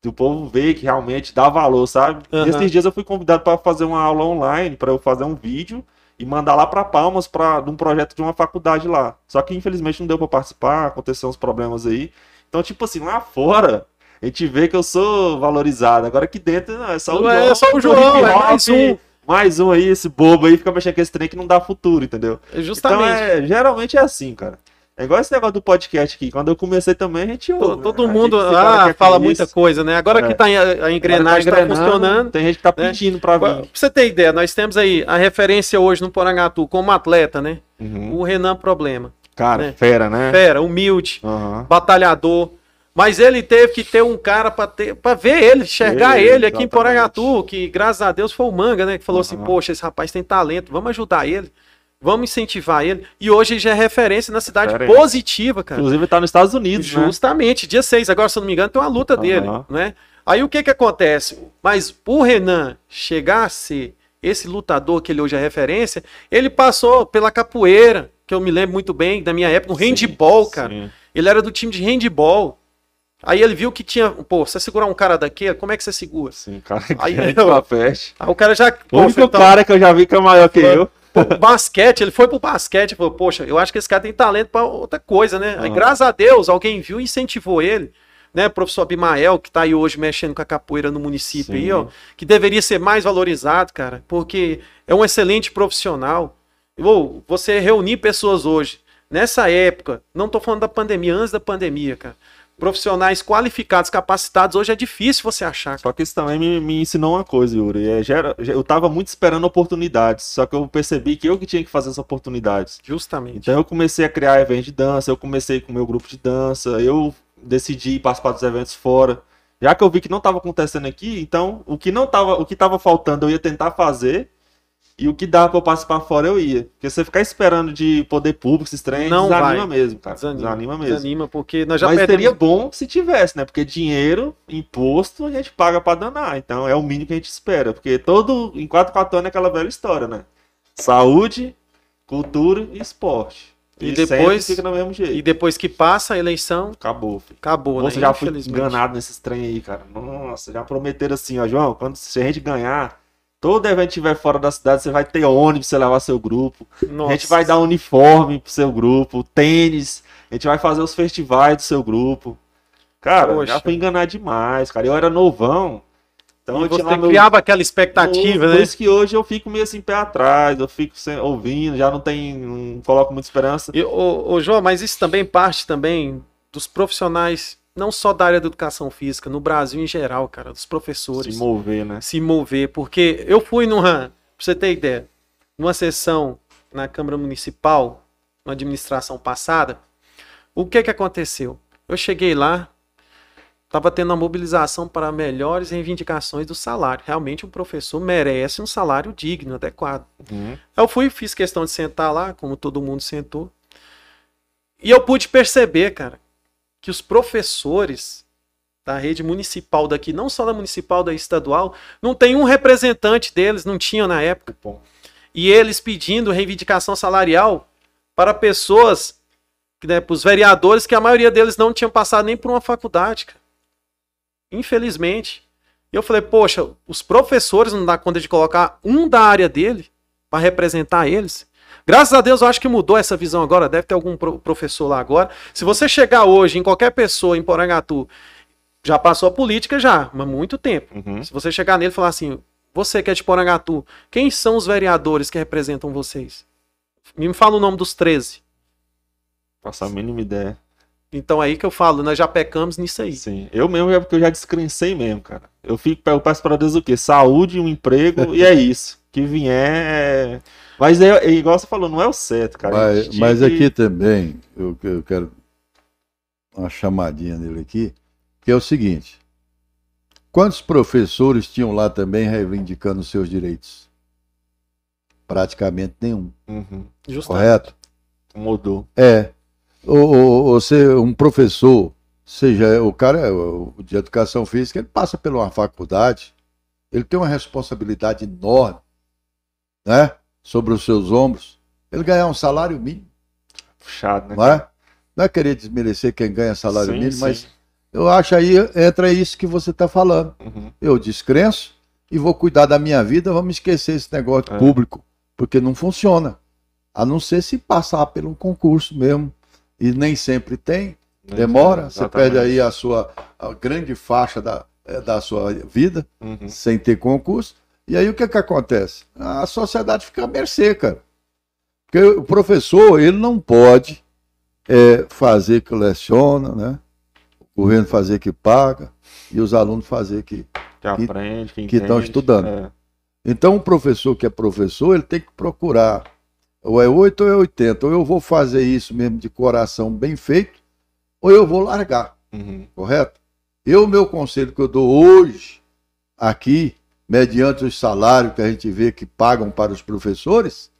do povo ver que realmente dá valor, sabe? Aham. Esses dias eu fui convidado para fazer uma aula online, para eu fazer um vídeo e mandar lá para Palmas para um projeto de uma faculdade lá. Só que infelizmente não deu para participar, aconteceram uns problemas aí. Então, tipo assim, lá fora, a gente vê que eu sou valorizado. Agora aqui dentro, não, é só o Não João. é só o João, é mais um. Mais um aí, esse bobo aí, fica mexendo com esse trem que não dá futuro, entendeu? Justamente. Então, é, geralmente é assim, cara. É igual esse negócio do podcast aqui. Quando eu comecei também, a gente ouve. Todo né? mundo gente ah, é fala muita coisa, né? Agora É. que tá, a, a engrenagem tá, funcionando. Tem gente que tá né? pedindo pra Pra vir. você ter ideia, nós temos aí a referência hoje no Porangatu como atleta, né? Uhum. O Renan Problema. Cara, né? fera, né? Fera, humilde, Aham. batalhador. Mas ele teve que ter um cara pra ter, para ver ele, enxergar Ele, ele aqui em. Porangatu, que graças a Deus foi o Manga, né? Que falou assim: Aham. poxa, esse rapaz tem talento, vamos ajudar ele, vamos incentivar ele. E hoje ele já é referência na cidade Referência. positiva, cara. Inclusive tá nos Estados Unidos, né? Justamente, dia 6, agora se eu não me engano, tem uma luta dele, Aham. né? Aí o que que acontece? Mas o Renan chegar a ser esse lutador que ele hoje é referência, ele passou pela capoeira, que eu me lembro muito bem da minha época, no Sim, handball, cara. sim. Ele era do time de handball. Aí ele viu que tinha, pô, você segurar um cara daquele, como é que você segura? Sim, cara. Aí eu-. Aí o cara já, O único então, cara que eu já vi que é maior que eu. Pô, basquete, ele foi pro basquete, falou, poxa, eu acho que esse cara tem talento pra outra coisa, né? Aí graças a Deus, alguém viu e incentivou ele, né? O professor Abimael, que tá aí hoje mexendo com a capoeira no município Sim. aí, ó, que deveria ser mais valorizado, cara, porque é um excelente profissional. Ou você reunir pessoas hoje, nessa época, não tô falando da pandemia, antes da pandemia, cara. Profissionais qualificados, capacitados, hoje é difícil você achar. Só que isso também me, me ensinou uma coisa, Yuri. É, gera- eu tava muito esperando oportunidades. Só que eu percebi que eu que tinha que fazer essas oportunidades. Justamente. Então eu comecei a criar eventos de dança, eu comecei com o meu grupo de dança, eu decidi participar dos eventos fora. Já que eu vi que não estava acontecendo aqui, então o que não tava, o que estava faltando eu ia tentar fazer. E o que dava pra eu participar fora, eu ia. Porque você ficar esperando de poder público, esses trem, Não desanima vai. mesmo, cara. Desanima, Desanima, mesmo. Desanima, porque nós já Mas perdemos... seria bom se tivesse, né? Porque dinheiro, imposto, a gente paga pra danar. Então é o mínimo que a gente espera. Porque todo, em 4 4 anos é aquela velha história, né? Saúde, cultura e esporte. E sempre depois- fica do mesmo jeito. E depois que passa a eleição, Acabou, filho. acabou, Você né? já foi enganado nesses trem aí, cara. Nossa, já prometeram assim, ó, João, quando se a gente ganhar, todo evento que tiver fora da cidade, você vai ter ônibus pra você levar seu grupo. Nossa. A gente vai dar uniforme pro seu grupo, tênis, a gente vai fazer os festivais do seu grupo. Cara, Poxa. já fui enganado demais, cara. Eu era novão. Então E eu tinha você lá meu... criava aquela expectativa, Por né? isso que hoje eu fico meio assim pé atrás, eu fico sem- ouvindo, já não tem, não coloco muita esperança. E, ô, ô, João, mas isso também parte também dos profissionais, não só da área da educação física, no Brasil em geral, cara, dos professores. Se mover, né? se mover, porque eu fui numa, pra você ter ideia, numa sessão na Câmara Municipal, na administração passada, o que que aconteceu? Eu cheguei lá, estava tendo uma mobilização para melhores reivindicações do salário. Realmente o professor merece um salário digno, adequado. Uhum. Eu fui, fiz questão de sentar lá, como todo mundo sentou. E eu pude perceber, cara, que os professores da rede municipal daqui, não só da municipal, da estadual, não tem um representante deles, não tinha na época. Bom. E eles pedindo reivindicação salarial para pessoas, né, para os vereadores, que a maioria deles não tinham passado nem por uma faculdade, cara. Infelizmente. E eu falei, poxa, os professores não dá conta de colocar um da área dele para representar eles. Graças a Deus, eu acho que mudou essa visão agora. Deve ter algum pro- professor lá agora. Se você chegar hoje em qualquer pessoa em Porangatu, já passou a política já, mas muito tempo. Uhum. Se você chegar nele e falar assim, você que é de Porangatu, quem são os vereadores que representam vocês? Me fala o nome dos 13. Faço a mínima ideia. Então aí que eu falo, nós já pecamos nisso aí. Sim. Eu mesmo é porque eu já descrencei mesmo, cara. Eu fico, eu peço pra Deus o quê? Saúde, um emprego e é isso. Que vier é. Mas é, é igual você falou, não é o certo, cara. Mas, mas que- aqui também, eu, eu quero uma chamadinha nele aqui, que é o seguinte: quantos professores tinham lá também reivindicando seus direitos? Praticamente nenhum, Uhum. Justamente. correto? Mudou. É. O, o- você, um professor, seja o cara o de educação física, ele passa por uma faculdade, ele tem uma responsabilidade enorme, né? Sobre os seus ombros. Ele ganhar um salário mínimo, Puxado, né? não é? Não é querer desmerecer quem ganha salário Sim, mínimo, sim. mas eu acho aí entra isso que você está falando. Uhum. Eu descrenço e vou cuidar da minha vida, vamos esquecer esse negócio É. público, porque não funciona. A não ser se passar pelo concurso mesmo. E nem sempre tem. Demora, você perde aí a sua a grande faixa da, eh, da sua vida Uhum. sem ter concurso. E aí o que que acontece? A sociedade fica à mercê, cara. Porque o professor, ele não pode eh, fazer que leciona, né? O governo fazer que paga e os alunos fazer que Que aprende, que, que estão estudando. É. então, o professor que é professor, ele tem que procurar. Ou é 8 ou é 80. Ou eu vou fazer isso mesmo de coração bem feito, ou eu vou largar, Uhum. correto? Eu, o meu conselho que eu dou hoje, aqui, mediante os salários que a gente vê que pagam para os professores,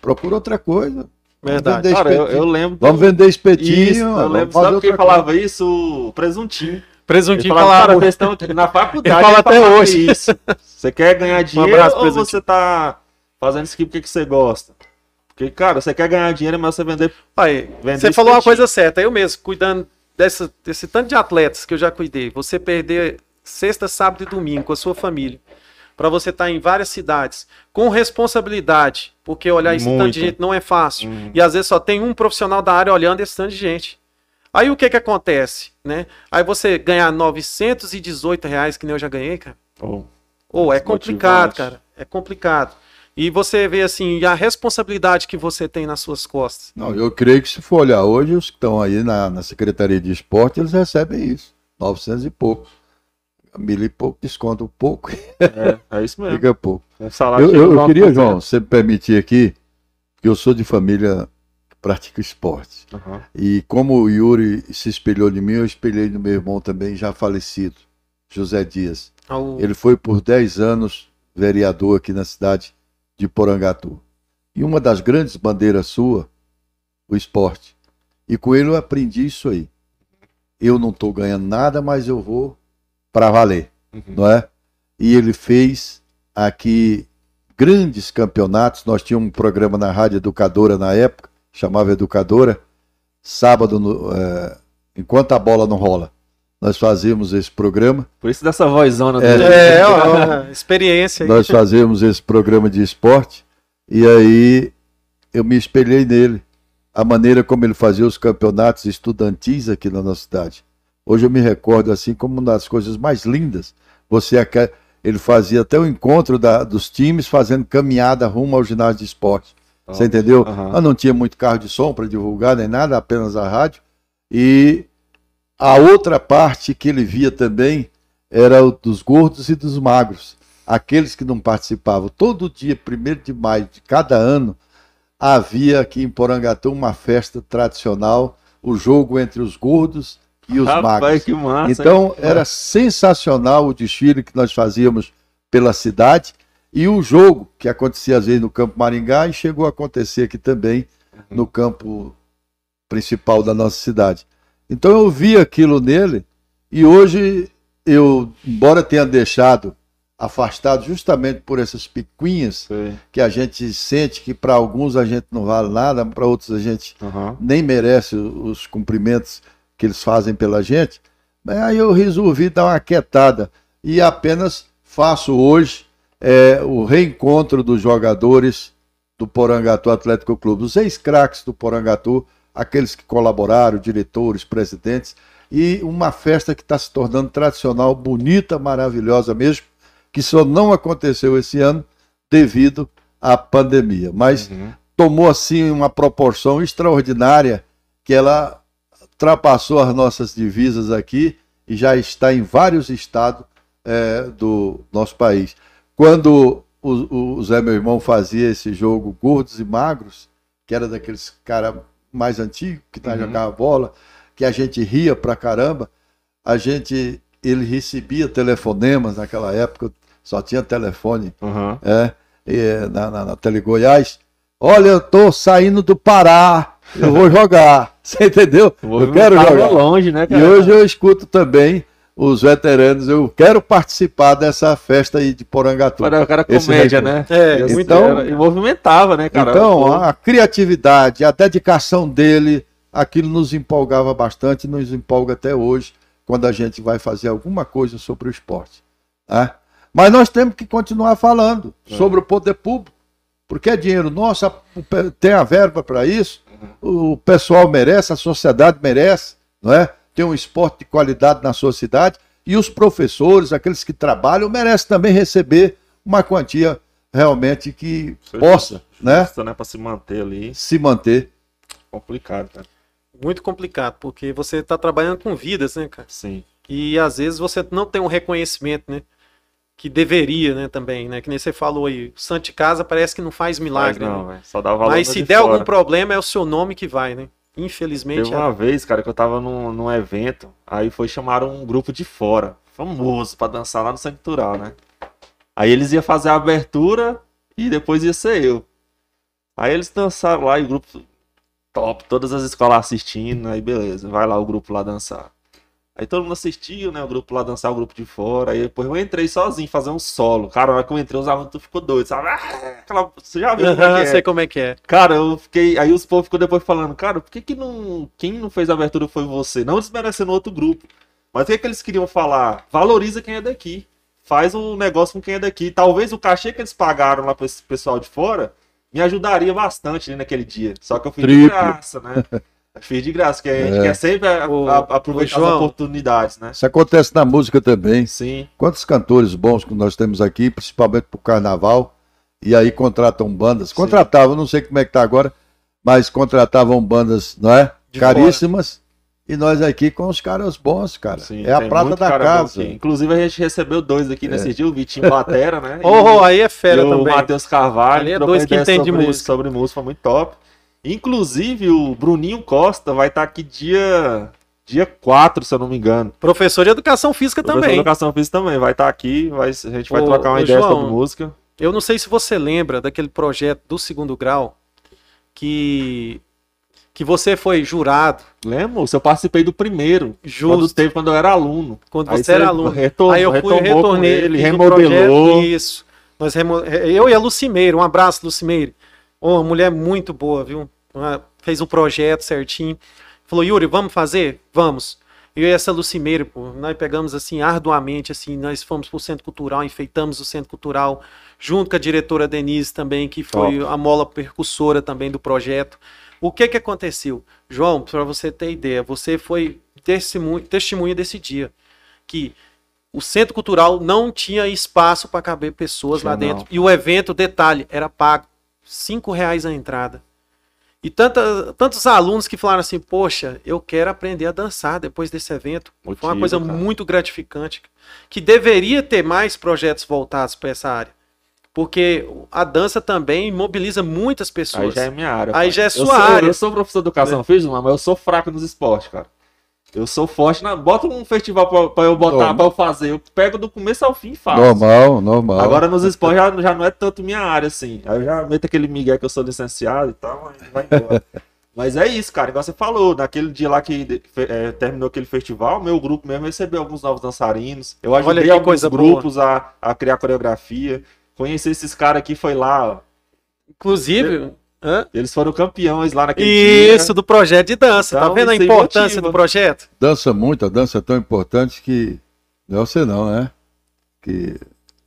procura outra coisa. Verdade. Vender Cara, eu, eu lembro. Vamos vender espetinho. Isso, eu lembro. Sabe quem falava isso? O presuntinho. Ele Presuntinho falava, falava, cara, questão na faculdade. Ele fala pra até hoje. Isso. Você quer ganhar dinheiro abraço, ou Presuntinho. você tá fazendo isso aqui porque que você gosta? Porque, cara, você quer ganhar dinheiro, mas você vender. Aí, Vender você falou uma coisa certa, eu mesmo, cuidando dessa, desse tanto de atletas que eu já cuidei, você perder sexta, sábado e domingo com a sua família, para você estar em várias cidades, com responsabilidade, porque olhar esse tanto de gente não é fácil, Hum. e às vezes só tem um profissional da área olhando esse tanto de gente. Aí o que que acontece, né? Aí você ganhar 918 reais, que nem eu já ganhei, cara, Oh, ou é complicado, cara, é complicado. E você vê assim, a responsabilidade que você tem nas suas costas. Não, eu creio que se for olhar hoje, os que estão aí na, na Secretaria de Esporte, eles recebem isso. 900 e pouco. Mil e pouco, desconto um pouco, é, é isso mesmo. fica pouco. Um salário Eu, eu- eu queria, 9%. João, se você me permitir aqui, que eu sou de família que pratica esporte. Aham. E como o Yuri se espelhou de mim, eu espelhei no meu irmão também, já falecido, José Dias. Ele foi por 10 anos vereador aqui na cidade de Porangatu. E uma das grandes bandeiras sua, o esporte. E com ele eu aprendi isso aí. Eu não estou ganhando nada, mas eu vou para valer, Uhum. não é? E ele fez aqui grandes campeonatos. Nós tínhamos um programa na Rádio Educadora na época, chamava Educadora, sábado, no- é, enquanto a bola não rola. Nós fazíamos esse programa. Por isso dessa vozona É. dele. É, ó, experiência aí. Nós fazíamos esse programa de esporte e aí eu me espelhei nele. A maneira como ele fazia os campeonatos estudantis aqui na nossa cidade. Hoje eu me recordo assim como uma das coisas mais lindas. Você aca- ele fazia até o encontro da- dos times fazendo caminhada rumo ao ginásio de esporte. Você entendeu? Aham. Ah, não tinha muito carro de som para divulgar nem nada, apenas a rádio. E a outra parte que ele via também era o dos gordos e dos magros. Aqueles que não participavam. Todo dia, 1 de maio de cada ano, havia aqui em Porangatu uma festa tradicional, o jogo entre os gordos e os. Rapaz, que massa. hein? Então era sensacional o desfile que nós fazíamos pela cidade e o jogo que acontecia às vezes no Campo Maringá e chegou a acontecer aqui também no campo principal da nossa cidade. Então eu vi aquilo nele e hoje eu, embora tenha deixado afastado justamente por essas picuinhas Sei. que a gente sente que para alguns a gente não vale nada, para outros a gente Aham. nem merece os cumprimentos que eles fazem pela gente, mas aí eu resolvi dar uma quietada e apenas faço hoje é, o reencontro dos jogadores do Porangatu Atlético Clube, os ex-craques do Porangatu, aqueles que colaboraram, diretores, presidentes, e uma festa que está se tornando tradicional, bonita, maravilhosa mesmo, que só não aconteceu esse ano devido à pandemia. Mas Uhum. tomou assim uma proporção extraordinária que ela ultrapassou as nossas divisas aqui e já está em vários estados eh, do nosso país. Quando o, o Zé, meu irmão, fazia esse jogo Gordos e Magros, que era daqueles cara mais antigos, que tá Uhum. jogava bola, que a gente ria pra caramba, a gente, ele recebia telefonemas naquela época, só tinha telefone é, é, na, na, na Tele Goiás. Olha, eu tô saindo do Pará, eu vou jogar. Você entendeu? Eu quero jogar. longe, né, E cara? hoje eu escuto também os veteranos, eu quero participar dessa festa aí de Porangatu. Era Esse comédia, né? É, muito- era- E movimentava, né, cara? Então, a criatividade, a dedicação dele, aquilo nos empolgava bastante, nos empolga até hoje, quando a gente vai fazer alguma coisa sobre o esporte. né? Mas nós temos que continuar falando sobre o poder público, porque é dinheiro nosso, tem a verba para isso, o pessoal merece, a sociedade merece, não é? Tem um esporte de qualidade na sua cidade e os professores, aqueles que trabalham, merecem também receber uma quantia realmente que Seja possa, né? justa, né? Pra se manter ali. se manter. Complicado, cara. Muito complicado, porque você tá trabalhando com vidas, né, cara? Sim. E às vezes você não tem um reconhecimento, né? Que deveria, né, também, né? Que nem você falou aí. O Santo de Casa parece que não faz milagre, Mas não, né? Só dá valor Mas se de der fora. algum problema, é o seu nome que vai, né? Infelizmente. Teve uma vez, cara, que eu tava num, num evento, aí foi chamar um grupo de fora, famoso, pra dançar lá no Centro Cultural, né? Aí eles iam fazer a abertura e depois ia ser eu. Aí eles dançaram lá e o grupo top, todas as escolas assistindo, aí beleza, vai lá o grupo lá dançar. Aí todo mundo assistiu, né? O grupo lá dançar, o grupo de fora. Aí depois eu entrei sozinho fazer um solo. Cara, na hora que eu entrei, os alunos ficou doido, sabe? Ah, aquela... Você já viu como é que é? sei como é que é. Cara, eu fiquei. Aí os povos ficou depois falando, cara, por que, que não. Quem não fez a abertura foi você? Não desmerecendo outro grupo. Mas o que, que eles queriam falar? Valoriza quem é daqui. Faz o negócio com quem é daqui. Talvez o cachê que eles pagaram lá pra esse pessoal de fora me ajudaria bastante né, naquele dia. Só que eu de Triplo. graça, né? Fiz de graça, que a gente É. quer sempre a- Ô, a- aproveitar ô, as oportunidades, né? Isso acontece na música também. Sim. Quantos cantores bons que nós temos aqui, principalmente pro carnaval, e aí contratam bandas. Contratavam, não sei como é que tá agora, mas contratavam bandas, não é? De Caríssimas. E nós aqui com os caras bons, cara. sim. é a prata da cara bom casa. aqui. Inclusive a gente recebeu dois aqui É. nesse dia, o Vitinho Batera, né? Oh, aí é fera e o também. Matheus Carvalho. Ali é dois que entendem música. Sobre música, foi muito top. Inclusive, o Bruninho Costa vai estar aqui dia, dia 4, se eu não me engano. Professor de educação física Professor de também. Educação Física também vai estar aqui, vai, a gente vai Ô, trocar uma ô, ideia João, sobre música. eu não sei se você lembra daquele projeto do segundo grau que que você foi jurado. Lembro? Eu participei do primeiro. Justo. Quando teve quando eu era aluno. Quando Aí você era aluno. Aí eu fui, retornei, ele, remodelou. projeto, isso. Nós remo... Eu e a Lucimeire, um abraço, Lucimeire. Ô, uma mulher muito boa, viu? Uma- Fez um projeto certinho. Falou, Yuri, vamos fazer? Vamos. Eu e essa Lucimeire, pô, nós pegamos assim, arduamente, assim, nós fomos pro Centro Cultural, enfeitamos o Centro Cultural, junto com a diretora Denise também, que foi a mola percussora também do projeto. O que que aconteceu? João, para você ter ideia, você foi testemunha, testemunha desse dia, que o Centro Cultural não tinha espaço para caber pessoas Tinha lá não. dentro. E o evento, detalhe, era pago cinco reais a entrada. E tanta, tantos alunos que falaram assim, poxa, eu quero aprender a dançar depois desse evento. Foi uma Motivo, coisa cara. muito gratificante. Que deveria ter mais projetos voltados para essa área. Porque a dança também mobiliza muitas Aí pessoas. já é minha área. Aí cara. já é Eu sua sou- área. Eu sou professor de educação física, mas eu sou fraco nos esportes, cara. Eu sou forte na. Bota um festival pra, pra eu botar, Normal. pra eu fazer. Eu pego do começo ao fim e faço. Normal, normal. Agora nos esportes já, já não é tanto minha área, assim. Aí eu já meto aquele migué que eu sou licenciado e tal, mas vai embora. mas é isso, cara. Igual você falou, naquele dia lá que é, terminou aquele festival, meu grupo mesmo recebeu alguns novos dançarinos. Eu Olha ajudei que alguns coisa grupos a, a criar coreografia. Conheci esses caras aqui, foi lá, ó. Inclusive, hã? Eles foram campeões lá naquele dia. isso, do projeto de dança. Então, tá vendo a importância motiva. do projeto? Dança muito, a dança é tão importante que. Não é você não, né? Que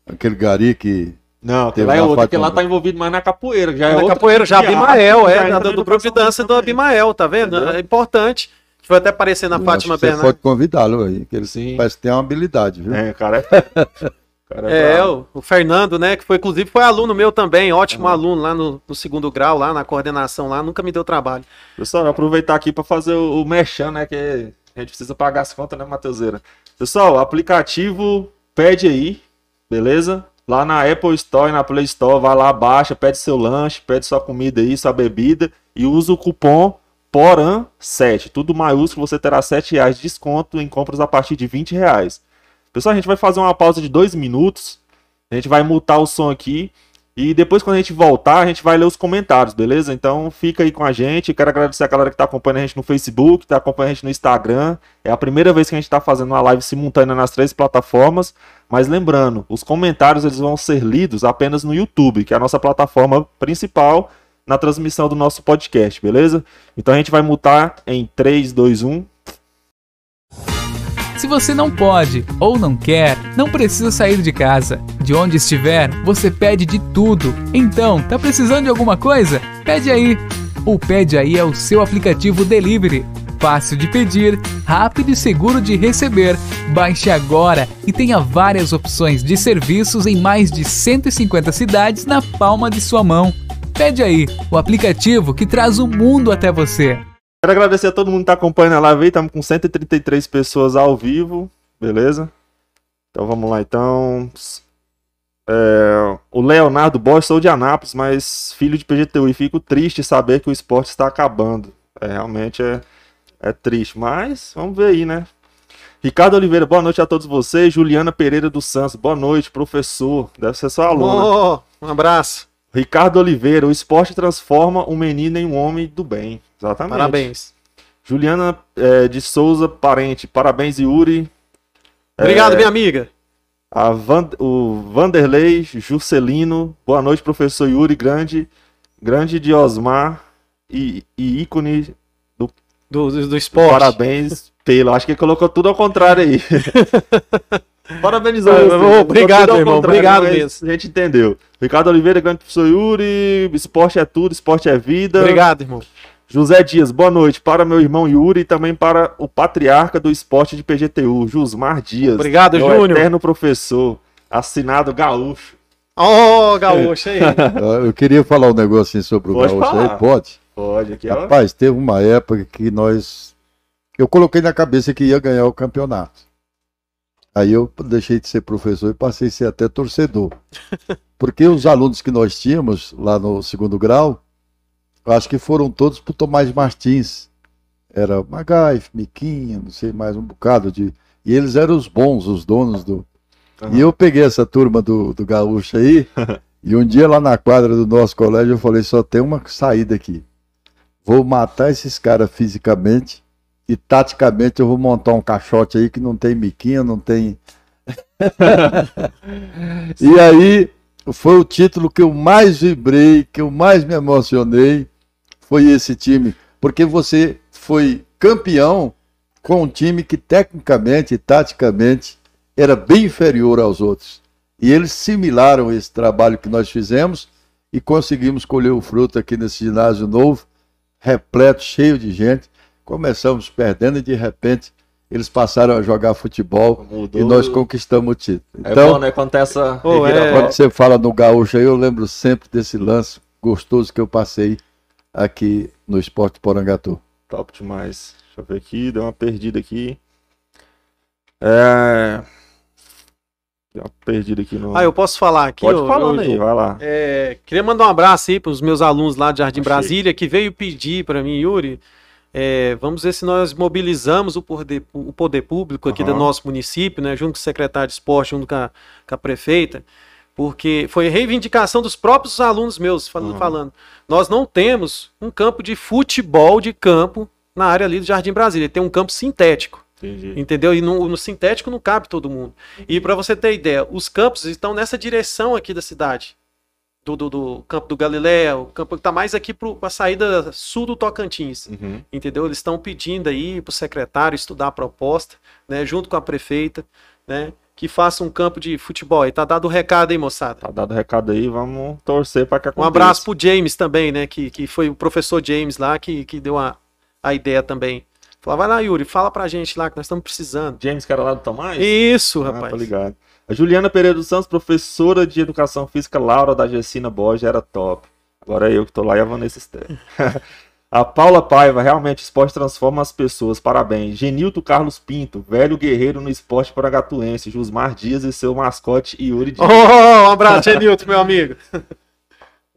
aquele gari que. Não, Teve lá é outro, porque lá tá envolvido mais na capoeira. Já é na capoeira, já tipo Abimael, é, já da- entra do, na do grupo de dança do. Abimael, tá vendo? Entendeu? É importante. A gente vai até aparecer na Eu Fátima que Você Bernardes. pode convidá-lo aí, que ele Sim. parece que tem uma habilidade, viu? É, cara. É, cara É, brabo. o, o Fernando, né, que foi inclusive foi aluno meu também, ótimo Uhum. aluno lá no, no segundo grau, lá na coordenação lá, nunca me deu trabalho. Pessoal, aproveitar aqui para fazer o, o merchan, né? Que a gente precisa pagar as contas, né, Mateuseira? Pessoal, aplicativo pede aí, beleza? Lá na Apple Store e na Play Store, vai lá, baixa, pede seu lanche, pede sua comida aí, sua bebida e usa o cupom PORAN7, tudo maiúsculo, você terá 7 reais de desconto em compras a partir de 20 reais. Pessoal, a gente vai fazer uma pausa de dois minutos, a gente vai mutar o som aqui e depois, quando a gente voltar, a gente vai ler os comentários, beleza? Então fica aí com a gente. Quero agradecer a galera que está acompanhando a gente no Facebook, está acompanhando a gente no Instagram. É a primeira vez que a gente está fazendo uma live simultânea nas três plataformas. Mas lembrando, os comentários eles vão ser lidos apenas no YouTube, que é a nossa plataforma principal na transmissão do nosso podcast, beleza? Então a gente vai mutar em 3, 2, 1. Se você não pode ou não quer, não precisa sair de casa. De onde estiver, você pede de tudo. Então, tá precisando de alguma coisa? Pede aí. O Pede Aí é o seu aplicativo delivery. Fácil de pedir, rápido e seguro de receber. Baixe agora e tenha várias opções de serviços em mais de 150 cidades na palma de sua mão. Pede aí, o aplicativo que traz o mundo até você. Quero agradecer a todo mundo que está acompanhando a live aí. Estamos com 133 pessoas ao vivo, beleza? Então vamos lá, então. É, o Leonardo Bosch, sou de Anápolis, mas filho de PGTU e fico triste saber que o esporte está acabando. É, realmente é, é triste, mas vamos ver aí, né? Ricardo Oliveira, boa noite a todos vocês. Juliana Pereira dos Santos, boa noite, professor. Deve ser sua aluna. Oh, um abraço, Ricardo Oliveira, o esporte transforma um menino em um homem do bem. Exatamente. parabéns. Juliana eh, de Souza Parente, parabéns, Yuri. Obrigado, minha amiga. A Van- o Vanderlei Juscelino, boa noite, professor Yuri, grande, grande de Osmar e, e ícone, Do, do, do esporte. parabéns pelo. Acho que ele colocou tudo ao contrário aí. Parabenizou. Ah, obrigado, irmão, obrigado mesmo. A gente entendeu. Ricardo Oliveira, grande professor Yuri, esporte é tudo, esporte é vida. Obrigado, irmão. José Dias, boa noite para meu irmão Yuri e também para o patriarca do esporte de PGTU, Jusmar Dias. Obrigado, meu Júnior. eterno professor, assinado gaúcho. Ó, gaúcho aí. Ah, Eu queria falar um negocinho sobre o Pode gaúcho falar. aí, pode? Pode, aqui, ó. Rapaz, teve uma época que nós. Eu coloquei na cabeça que ia ganhar o campeonato. Aí eu deixei de ser professor e passei a ser até torcedor. Porque os alunos que nós tínhamos lá no segundo grau, eu acho que foram todos pro Tomás Martins. Era Magaif, Miquinha, não sei mais, um bocado de. E eles eram os bons, os donos do. Aham. E eu peguei essa turma do, do Gaúcho aí E um dia lá na quadra do nosso colégio eu falei, só tem uma saída aqui. Vou matar esses caras fisicamente e taticamente eu vou montar um caixote aí que não tem miquinha, não tem. e aí foi o título que eu mais vibrei, que eu mais me emocionei, foi esse time, porque você foi campeão com um time que tecnicamente e taticamente era bem inferior aos outros. E eles similaram esse trabalho que nós fizemos e conseguimos colher o fruto aqui nesse ginásio novo, repleto, cheio de gente. Começamos perdendo e de repente eles passaram a jogar futebol Mudou. e nós conquistamos o título. É então, bom, né? Quando, essa oh, é... quando você fala no gaúcho aí, eu lembro sempre desse lance gostoso que eu passei aqui no Esporte Porangatu. Top demais. Deixa eu ver aqui, deu uma perdida aqui. É... Deu uma perdida aqui no. Ah, eu posso falar aqui? Pode falar aí, vai lá. É... Queria mandar um abraço aí para os meus alunos lá de Jardim Achei. Brasília que veio pedir para mim, Yuri é, vamos ver se nós mobilizamos o poder, o poder público aqui uhum. do nosso município, né, junto com o secretário de esporte, junto com a, com a prefeita, porque foi reivindicação dos próprios alunos meus falando, uhum. falando. Nós não temos um campo de futebol de campo na área ali do Jardim Brasília, tem um campo sintético. Entendi. Entendeu? E no, no, sintético não cabe todo mundo. E para você ter ideia, os campos estão nessa direção aqui da cidade do, do, do, campo do Galiléia, o campo que está mais aqui para a saída sul do Tocantins. Uhum. Entendeu? Eles estão pedindo aí para o secretário estudar a proposta, né, junto com a prefeita, né, que faça um campo de futebol. E tá dado o recado aí, moçada. Tá dado o recado aí, vamos torcer para que aconteça. Um abraço pro James também, né, que, que foi o professor James lá que, que deu a, a ideia também. Falou, vai lá, Yuri, fala pra gente lá que nós estamos precisando. James, que era lá do Tomás? Isso, ah, rapaz. Tô ligado. A Juliana Pereira dos Santos, professora de Educação Física Laura da Gessina Borges, era top. Agora é eu que tô lá e a Vanessa Esther. a Paula Paiva, realmente, esporte transforma as pessoas, parabéns. Genilto Carlos Pinto, velho guerreiro no esporte paragatuense. Jusmar Dias e seu mascote Yuri Dias. Oh, um abraço, Genilto, meu amigo.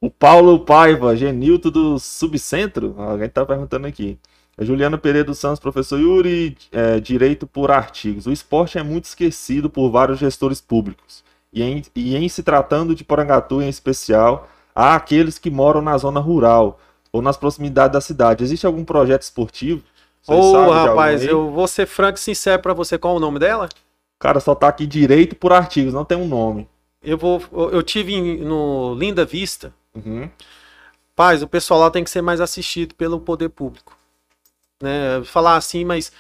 o Paulo Paiva, Genilto do Subcentro, alguém tá perguntando aqui. Juliana Pereira dos Santos, professor Yuri, é, Direito por Artigos. O esporte é muito esquecido por vários gestores públicos. E em, e em se tratando de Porangatu em especial, há aqueles que moram na zona rural ou nas proximidades da cidade. Existe algum projeto esportivo? Ô, oh, rapaz, eu vou ser franco e sincero para você. Qual é o nome dela? Cara, só tá aqui Direito por Artigos, não tem um nome. Eu vou. Eu tive no Linda Vista. Uhum. Paz, o pessoal lá tem que ser mais assistido pelo poder público né? Falar assim, mas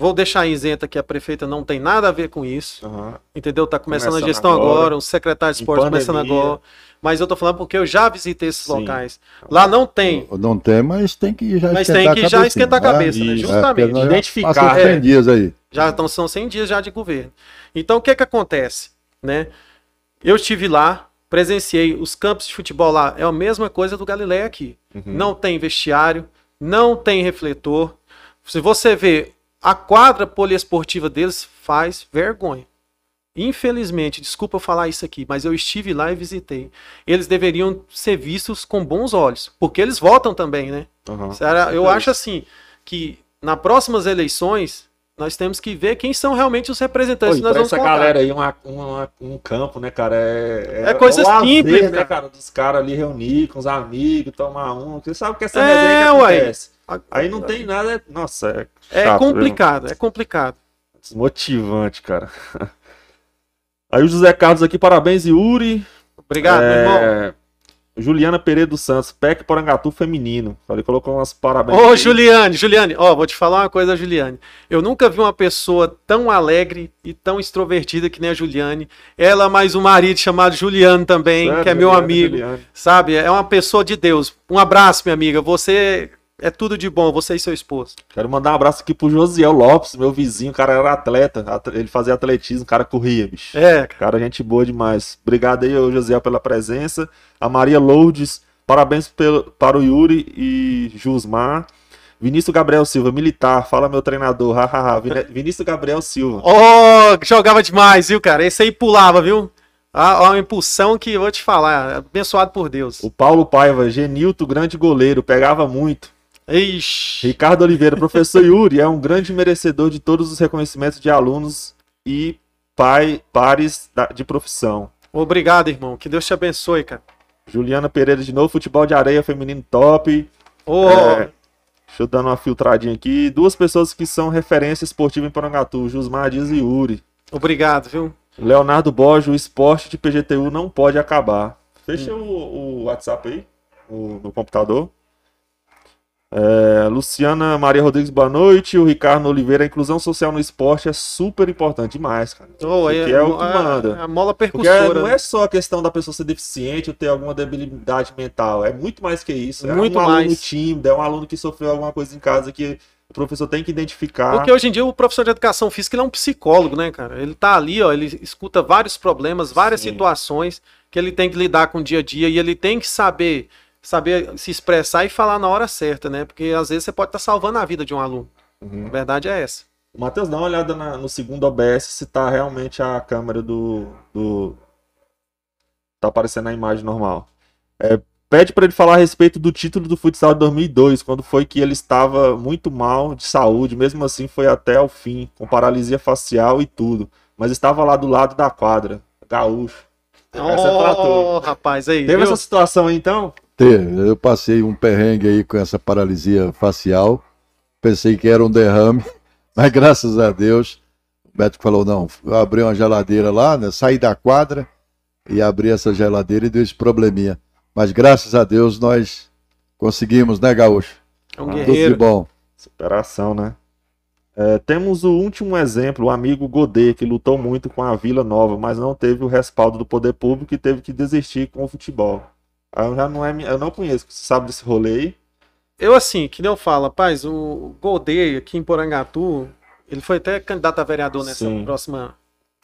vou deixar isenta que a prefeita não tem nada a ver com isso. Uhum. Entendeu? Tá começando, começando a gestão agora, agora, o secretário de esporte começando agora. Mas eu tô falando porque eu já visitei esses Sim. locais. Lá não tem. Não tem, mas tem que já mas tem que já esquentar a cabeça, né? Justamente. É, Identificar. É, 100 dias aí. Já estão são 100 dias já de governo. Então o que que acontece, né? Eu estive lá, presenciei os campos de futebol lá, é a mesma coisa do Galileia aqui. Uhum. Não tem vestiário, não tem refletor. Se você vê a quadra poliesportiva deles, faz vergonha. Infelizmente, desculpa falar isso aqui, mas eu estive lá e visitei. Eles deveriam ser vistos com bons olhos, porque eles votam também, né? Uhum, eu acho assim que nas próximas eleições nós temos que ver quem são realmente os representantes Oi, que nós vamos essa colocar. galera aí, uma, uma, um campo, né, cara? É, é, é coisa simples, né, né, cara? Dos caras ali reunir com os amigos, tomar um. Você sabe que essa é, resenha que acontece. Ué. Aí não tem nada. Nossa, é. Chato, é complicado, viu? é complicado. Desmotivante, cara. Aí o José Carlos aqui, parabéns, Yuri. Obrigado, é... irmão. Juliana Pereira dos Santos, PEC Porangatu feminino. Ele colocou umas parabéns. Ô, Juliane, Juliane, ó, vou te falar uma coisa, Juliane. Eu nunca vi uma pessoa tão alegre e tão extrovertida que nem a Juliane. Ela mais um marido chamado Juliano também, Sério, que é meu amigo. Juliane. Sabe? É uma pessoa de Deus. Um abraço, minha amiga. Você é tudo de bom, você e seu esposo. Quero mandar um abraço aqui pro Josiel Lopes, meu vizinho, o cara era atleta, ele fazia atletismo, o cara corria, bicho. É. Cara, gente boa demais. Obrigado aí, Josiel, pela presença. A Maria Lourdes, parabéns pelo, para o Yuri e Jusmar. Vinícius Gabriel Silva, militar, fala meu treinador, hahaha. Vinícius Gabriel Silva. Oh, jogava demais, viu, cara? Esse aí pulava, viu? Ah, uma impulsão que eu vou te falar, abençoado por Deus. O Paulo Paiva, Genilto, grande goleiro, pegava muito. Ixi. Ricardo Oliveira, professor Yuri, é um grande merecedor de todos os reconhecimentos de alunos e pai, pares de profissão. Obrigado, irmão. Que Deus te abençoe, cara. Juliana Pereira de novo, futebol de areia feminino top. Ô, É, deixa eu dar uma filtradinha aqui. Duas pessoas que são referência esportiva em Porangatu, Jusmar Dias e Yuri. Obrigado, viu? Leonardo Borges, o esporte de PGTU não pode acabar. Fecha o, o WhatsApp aí, o- no computador. É, Luciana Maria Rodrigues, boa noite. O Ricardo Oliveira, a inclusão social no esporte é super importante demais, cara. Isso aqui é o que manda. A, mola Porque percussora. não é só a questão da pessoa ser deficiente ou ter alguma debilidade mental. É muito mais que isso. É Muito um aluno mais. tímido, é um aluno que sofreu alguma coisa em casa que o professor tem que identificar. Porque hoje em dia o professor de educação física é um psicólogo, né, cara? Ele tá ali, ó, ele escuta vários problemas, várias Sim. situações que ele tem que lidar com o dia a dia e ele tem que saber saber se expressar e falar na hora certa, né? Porque às vezes você pode estar salvando a vida de um aluno. Uhum. A verdade é essa. Matheus, dá uma olhada na- no segundo OBS se tá realmente a câmera do. do... Tá aparecendo a imagem normal. É, pede para ele falar a respeito do título do futsal de 2002, quando foi que ele estava muito mal de saúde, mesmo assim foi até o fim, com paralisia facial e tudo. Mas estava lá do lado da quadra, gaúcho. Essa é pra tu. Oh, rapaz, aí. Teve viu? essa situação aí então? Teve. Eu passei um perrengue aí com essa paralisia facial. Pensei que era um derrame, mas graças a Deus, o médico falou: não, eu abri uma geladeira lá, né? Saí da quadra e abri essa geladeira e deu esse probleminha. Mas graças a Deus nós conseguimos, né, Gaúcho? É um Tudo de guerreiro. bom. Superação, né? É, temos o último exemplo, o amigo Godet, que lutou muito com a Vila Nova, mas não teve o respaldo do poder público e teve que desistir com o futebol. Eu já não é, eu não conheço, você sabe desse rolê aí? Eu, assim, que nem eu falo, rapaz, o Goldei aqui em Porangatu, ele foi até candidato a vereador nessa Sim. próxima.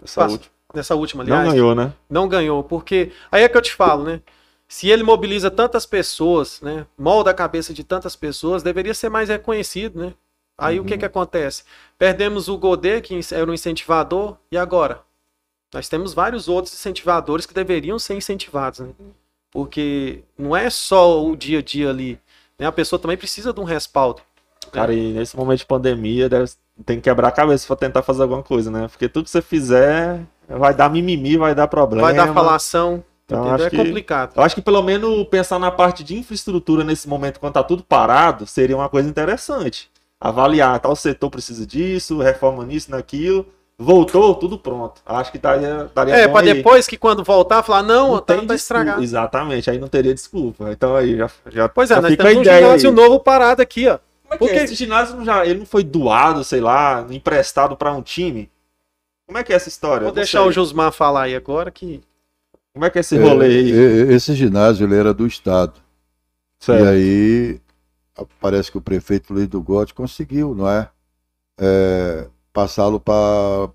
Essa Passa. última. Nessa última, Não aliás. ganhou, né? Não ganhou, porque aí é que eu te falo, né? Se ele mobiliza tantas pessoas, né? Molda a cabeça de tantas pessoas, deveria ser mais reconhecido, né? Aí o que Uhum. que acontece? Perdemos o Godet, que era um incentivador, e agora? Nós temos vários outros incentivadores que deveriam ser incentivados, né? Porque não é só o dia a dia ali, né? A pessoa também precisa de um respaldo. Cara, e nesse momento de pandemia, deve, tem que quebrar a cabeça pra tentar fazer alguma coisa, né? Porque tudo que você fizer vai dar mimimi, vai dar problema. Vai dar falação, Então, entendeu? acho É que- complicado. Eu acho que pelo menos pensar na parte de infraestrutura nesse momento, quando tá tudo parado, seria uma coisa interessante. Avaliar, tal setor precisa disso, reforma nisso, naquilo. Voltou, tudo pronto. Acho que daria, daria É, bom pra aí. depois que quando voltar, falar, não, Não tá, tem tá estragado. Exatamente, aí não teria desculpa. Então aí já, já, Pois é, já nós fica temos um ginásio aí. novo parado aqui, ó. Como é que é? Porque- Esse ginásio não já, ele não foi doado, sei lá, emprestado pra um time? Como é que é essa história? Vou deixar sei. o Josmar falar aí agora que. Como é que é esse rolê aí? É, é, Esse ginásio ele era do Estado. E Certo. aí parece que o prefeito Luiz do Gotti conseguiu, não é? É, Passá-lo para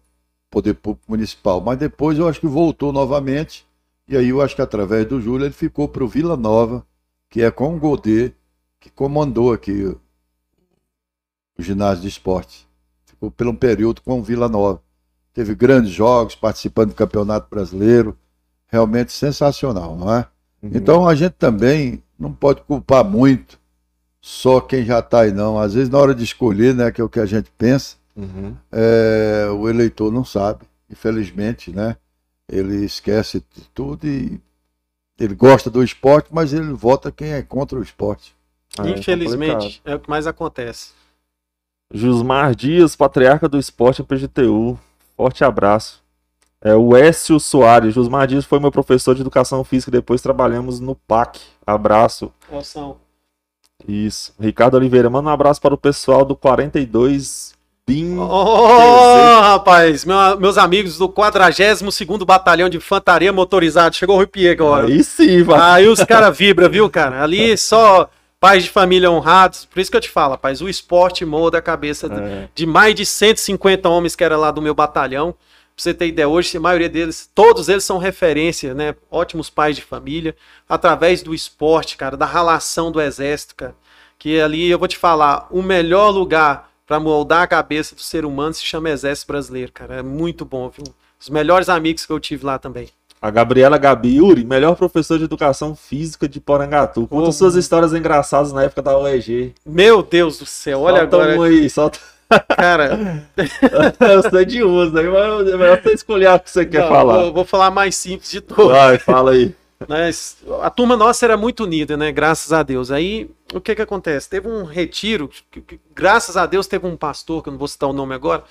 poder público municipal. Mas depois eu acho que voltou novamente. E aí eu acho que através do Júlio ele ficou para o Vila Nova, que é com o Godet, que comandou aqui o, o ginásio de esporte. Ficou por um período com o Vila Nova. Teve grandes jogos, participando do Campeonato Brasileiro. Realmente sensacional, não é? Uhum. Então a gente também não pode culpar muito só quem já está aí, não. Às vezes, na hora de escolher, né, que é o que a gente pensa, Uhum. é, o eleitor não sabe, infelizmente, né? Ele esquece de tudo e ele gosta do esporte, mas ele vota quem é contra o esporte. É, complicado. Infelizmente, é o que mais acontece. Jusmar Dias, patriarca do esporte em PGTU. Forte abraço. É o Écio Soares. Jusmar Dias foi meu professor de educação física e depois trabalhamos no PAC. Abraço. Moção. Isso. Ricardo Oliveira, manda um abraço para o pessoal do 42 BIM. Oh, rapaz, meu- meus amigos do 42º Batalhão de Infantaria Motorizada. Chegou o arrepiei agora. Aí sim, vai. Aí os caras vibram, viu, cara? Ali só pais de família honrados. Por isso que eu te falo, rapaz, o esporte molda a cabeça de- É. de mais de 150 homens que era lá do meu batalhão. Pra você ter ideia, hoje a maioria deles, todos eles são referência, né? Ótimos pais de família, através do esporte, cara, da relação do exército, cara. Que ali eu vou te falar, o melhor lugar pra moldar a cabeça do ser humano se chama Exército Brasileiro, cara. É muito bom, viu? Os melhores amigos que eu tive lá também. A Gabriela Gabi Yuri, melhor professor de educação física de Porangatu. Conta Oh. suas histórias engraçadas na época da OEG. Meu Deus do céu, olha Solta agora. um aí, solta. Cara, eu sei de uso, né? mas é melhor você escolher a que você quer não, falar. Vou, vou falar mais simples de todos. Vai, fala aí. Mas a turma nossa era muito unida, né? Graças a Deus. Aí, o que que acontece? Teve um retiro, que- que- graças a Deus teve um pastor, que eu não vou citar o nome agora,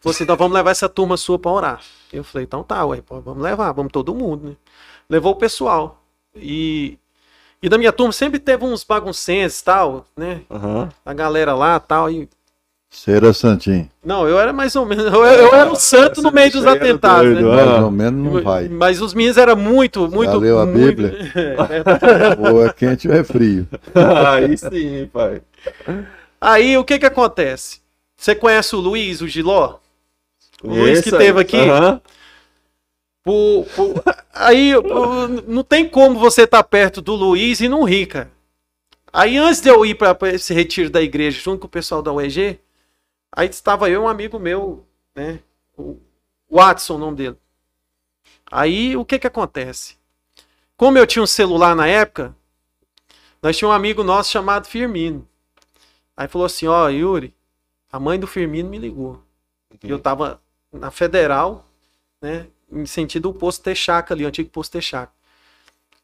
falou assim, então vamos levar essa turma sua pra orar. Eu falei, então tá, ué, pô, vamos levar, vamos todo mundo, né? Levou o pessoal. E, e da minha turma sempre teve uns baguncenses e tal, né? Aham. A galera lá e tal, e... Você era santinho. Não, eu era mais ou menos, eu, eu era um santo no meio dos atentados, doido, né? Ah. Mais ou menos não vai. Mas os meninos eram muito, muito... leu a muito- Bíblia? É, Ou é quente ou é frio. Aí sim, pai. Aí o que que acontece? Você conhece o Luiz, o Giló? O Luiz que Esse aí. teve aqui? Por- por- Aí o- não tem como você estar perto do Luiz e não rir, cara. Aí antes de eu ir para esse retiro da igreja junto com o pessoal da UEG, aí estava eu e um amigo meu, né? O Watson, o nome dele. Aí o que que acontece? Como eu tinha um celular na época, nós tínhamos um amigo nosso chamado Firmino. Aí falou assim, ó, Yuri, a mãe do Firmino me ligou. E eu tava na Federal, né? Em sentido o posto Texaca ali, o antigo posto Texaca.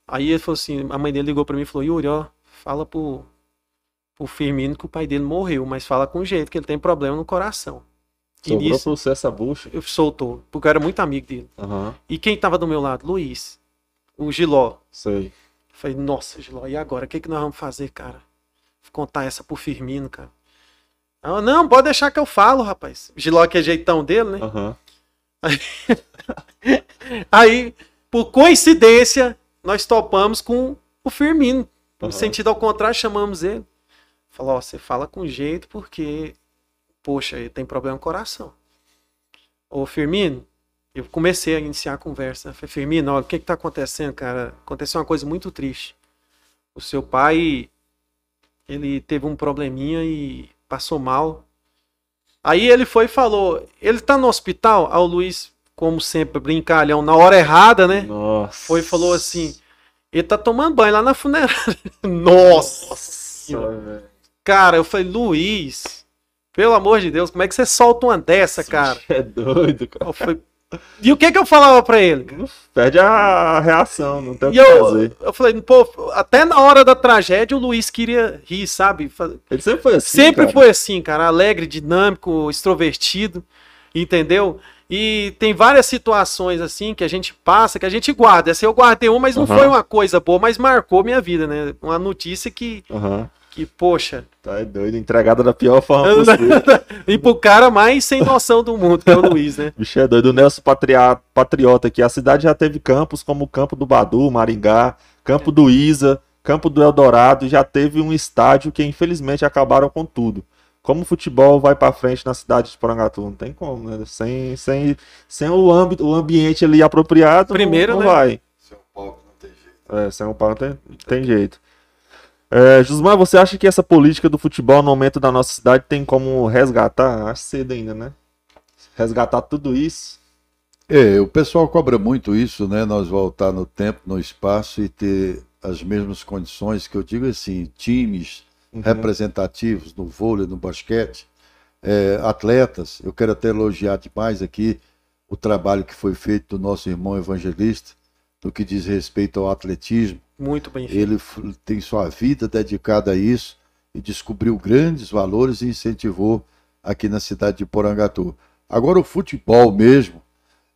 Aí ele falou assim, a mãe dele ligou pra mim e falou, Yuri, ó, fala pro, pro Firmino que o pai dele morreu, mas fala com jeito, que ele tem problema no coração. E Sobrou nisso, pra você essa bucha. eu soltou, porque eu era muito amigo dele. Aham. E quem tava do meu lado? Luiz, o Giló. Sei. Falei, nossa, Giló, e agora? O que, que nós vamos fazer, cara? Vou contar essa pro Firmino, cara. Ah, não, pode deixar que eu falo, rapaz. O Giló que é jeitão dele, né? Aham. Aí, por coincidência, nós topamos com o Firmino. No Aham. sentido ao contrário, chamamos ele. Falou, ó, você fala com jeito porque, poxa, ele tem problema no coração. Ô, Firmino, eu comecei a iniciar a conversa. Falei, Firmino, olha, o que que tá acontecendo, cara? Aconteceu uma coisa muito triste. O seu pai, ele teve um probleminha e passou mal. Aí ele foi e falou, ele tá no hospital? Aí o Luiz, como sempre, brincalhão, na hora errada, né? Nossa. Foi e falou assim, ele tá tomando banho lá na funerária. Nossa! Nossa, velho. Cara, eu falei, Luiz, pelo amor de Deus, como é que você solta uma dessa, cara? É doido, cara. Eu falei, e o que que eu falava pra ele? Perde a reação, não tem o que eu, fazer. eu falei, pô, até na hora da tragédia o Luiz queria rir, sabe? Ele sempre foi assim. Sempre cara. foi assim, cara, alegre, dinâmico, extrovertido, entendeu? E tem várias situações assim que a gente passa, que a gente guarda. Eu guardei uma, mas não Aham. foi uma coisa boa, mas marcou minha vida, né? Uma notícia que, Aham. que poxa, Tá doido. Entregada da pior forma possível. e pro cara mais sem noção do mundo, que é o Luiz, né? Bicho é doido. O Nelson Patria- Patriota aqui. A cidade já teve campos como o Campo do Badu, Maringá, Campo do Isa, Campo do Eldorado. E já teve um estádio que infelizmente acabaram com tudo. Como o futebol vai pra frente na cidade de Porangatu? Não tem como, né? Sem, sem, sem o, ambi o ambiente ali apropriado, não- Primeiro, não, né? vai. Seu palco não tem jeito. É, sem o pau não tem, tem jeito. É, Jusmar, você acha que essa política do futebol no momento da nossa cidade tem como resgatar? Acho cedo ainda, né? Resgatar tudo isso. É, o pessoal cobra muito isso, né? Nós voltar no tempo, no espaço e ter as mesmas condições que eu digo assim, times Uhum. representativos no vôlei, no basquete, é, atletas. Eu quero até elogiar demais aqui o trabalho que foi feito do nosso irmão evangelista no que diz respeito ao atletismo. Muito bem. Ele tem sua vida dedicada a isso e descobriu grandes valores e incentivou aqui na cidade de Porangatu. Agora, o futebol mesmo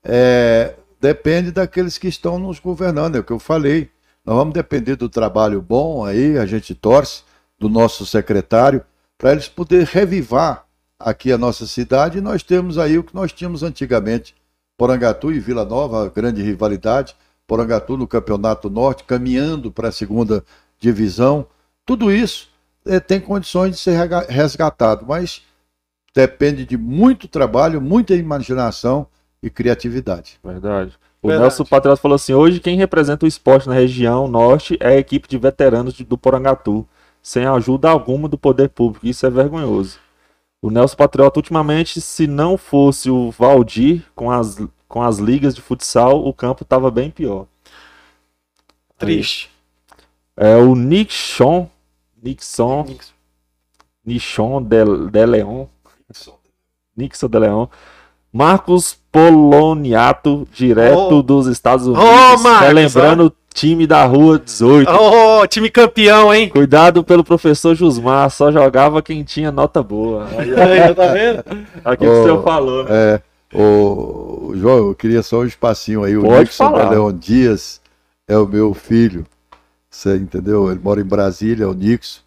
é, depende daqueles que estão nos governando, é o que eu falei. Nós vamos depender do trabalho bom aí, a gente torce, do nosso secretário, para eles poderem revivar aqui a nossa cidade. E nós temos aí o que nós tínhamos antigamente: Porangatu e Vila Nova, grande rivalidade. Porangatu no Campeonato Norte, caminhando para a segunda divisão. Tudo isso eh, tem condições de ser resgatado, mas depende de muito trabalho, muita imaginação e criatividade. Verdade. O Verdade. Nelson Patriota falou assim: hoje quem representa o esporte na região norte é a equipe de veteranos de- do Porangatu, sem ajuda alguma do poder público. Isso é vergonhoso. O Nelson Patriota, ultimamente, se não fosse o Valdir com as, com as ligas de futsal, o campo estava bem pior. Triste. É o Nixon, Nixon, Nixon de, de Leon. Nixon de Leão. Marcos Poloniato, direto Ô. dos Estados Unidos. Ô, Marcos, Relembrando o time da rua 18. Ô, time campeão, hein? Cuidado pelo professor Jusmar, só jogava quem tinha nota boa. Aí, tá vendo? Aquilo que o senhor falou, né? É, o João, eu queria só um espacinho aí. O Pode Nixon Leon Dias é o meu filho. Você entendeu? Ele mora em Brasília, é o Nixon.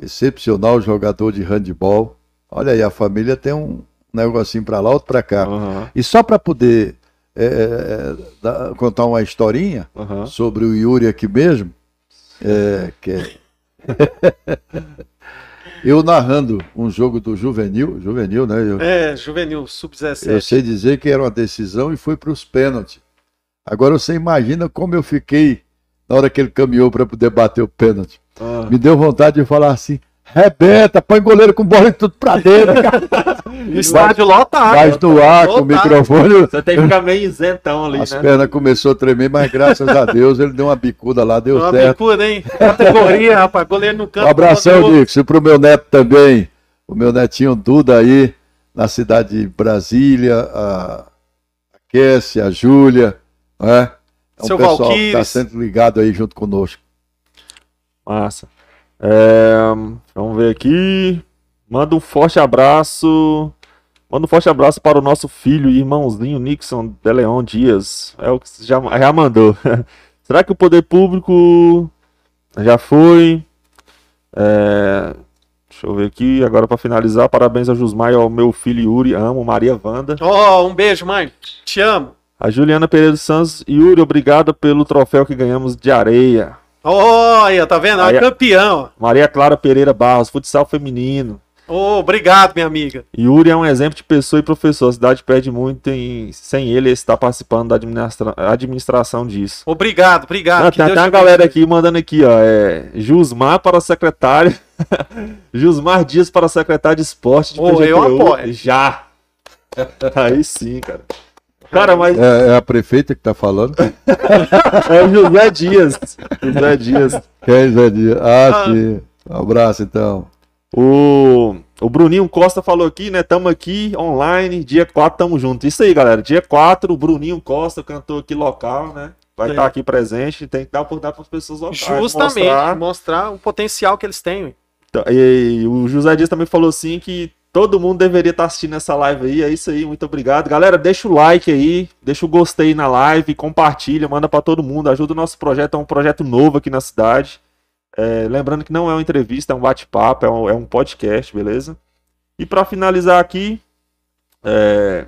Excepcional jogador de handball. Olha aí, a família tem um negocinho pra lá, outro pra cá. Aham, E só para poder é, é, dar- contar uma historinha aham. sobre o Yuri aqui mesmo, é, que é- eu narrando um jogo do Juvenil, Juvenil, né? Eu, É, juvenil, eu sub-17. sei dizer que era uma decisão e foi para os pênaltis. Agora você imagina como eu fiquei na hora que ele caminhou para poder bater o pênalti. Ah. Me deu vontade de falar assim: rebenta, põe goleiro com bola e tudo pra dentro, cara. Estádio lotado. Mas no ar, com o microfone, Você tem que ficar meio isentão ali, as né? pernas começou a tremer, mas graças a Deus ele deu uma bicuda lá, deu Uma certo. bicuda, hein? Categoria, rapaz. Goleiro no canto. Um abração, Nixon, pro meu neto também, o meu netinho Duda aí, na cidade de Brasília, a, a Kessia, a Júlia, né? É um Seu pessoal que tá sempre ligado aí junto conosco. Massa. É, vamos ver aqui. Manda um forte abraço. Manda um forte abraço para o nosso filho e irmãozinho Nixon de Leon Dias. É o que já, já mandou. Será que o poder público já foi? É, deixa eu ver aqui. Agora para finalizar, parabéns ao Jusmar e ao meu filho Yuri. Amo Maria Wanda. Ó, um beijo, mãe. Te amo. A Juliana Pereira dos Santos. Yuri, obrigado pelo troféu que ganhamos de areia. Ó, tá vendo? É ó. campeão. Maria Clara Pereira Barros, futsal feminino. Ô, obrigado, minha amiga. Yuri é um exemplo de pessoa e professor. A cidade perde muito em... sem ele estar participando da administra- administração disso. Obrigado, obrigado. Ah, tem até uma galera aqui mandando aqui, ó. É Jusmar para secretário. Jusmar Dias para secretário de esporte de eu PGTU. apoio. Já. Aí sim, cara. Cara, mas É, é a prefeita que tá falando? é o José Dias. José Dias. Quem, Zé Dias? Ah, Ah. sim. Um abraço, então. O, o Bruninho Costa falou aqui, né? Tamo aqui online, dia 4 tamo junto. Isso aí, galera. Dia 4, o Bruninho Costa, cantor aqui local, né? Vai estar aqui presente, tem que dar oportunidade para as pessoas locais. Justamente, mostrar. mostrar. o potencial que eles têm. Então, E, o José Dias também falou assim que todo mundo deveria estar assistindo essa live aí. É isso aí, muito obrigado. Galera, deixa o like aí, deixa o gostei na live, compartilha, manda para todo mundo, ajuda o nosso projeto, é um projeto novo aqui na cidade. É, lembrando que não é uma entrevista, é um bate-papo, é um, é um podcast, beleza? E para finalizar aqui, é...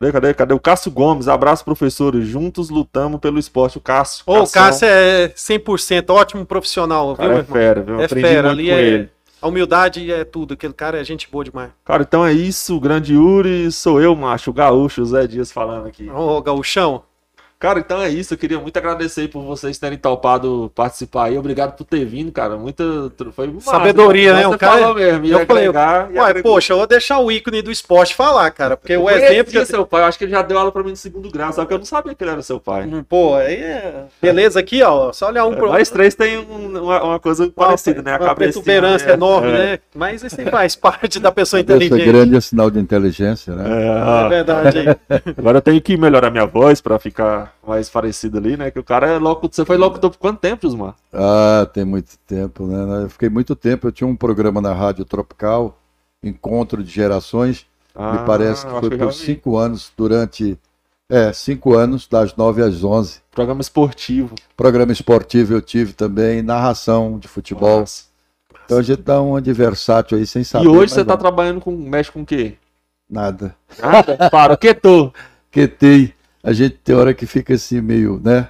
cadê, cadê, cadê? O Cássio Gomes, abraço professores, juntos lutamos pelo esporte. O Cássio, Ô, o Cássio é 100% ótimo profissional, viu, cara, meu é irmão? fera, viu? É Aprendi fera, ali com é. ele. A humildade é tudo. Aquele cara é gente boa demais. Cara, então é isso, grande Yuri, sou eu, macho, o gaúcho, o Zé Dias falando aqui. Ô, Gaúchão. Cara, então é isso, eu queria muito agradecer aí por vocês terem topado participar aí, obrigado por ter vindo, cara, muita, foi massa, Sabedoria, né? Você O cara- falou mesmo, ia eu falei, agregar, Ué, agregar. poxa, eu vou deixar o ícone do esporte falar, cara. Porque Eu o exemplo que eu seu pai, eu acho que ele já deu aula pra mim no segundo grau, só que eu não sabia que ele era seu pai. Hum, Pô, aí é. Beleza aqui, ó. Só olhar um pro Nós três tem um- uma, uma coisa parecida, né? A Uma cabeça protuberância enorme, né? Mas isso aí faz parte da pessoa inteligente. grande é sinal de inteligência, né? É É, verdade. agora eu tenho que melhorar minha voz pra ficar mais parecido ali, né? Que o cara é locutor. Você foi locutor por quanto tempo, Jusmar? Ah, tem muito tempo, né? Eu fiquei muito tempo, eu tinha um programa na Rádio Tropical, Encontro de Gerações, Ah, me parece que foi já por cinco anos, durante, é, cinco anos, das nove às onze. Programa esportivo. Programa esportivo eu tive também, narração de futebol. Nossa. Então a gente dá um adversátil aí sem saber. E hoje você tá vamos. trabalhando com. mexe com o quê? Nada. Nada? Para, que tô? QT, a gente tem hora que fica assim meio, né?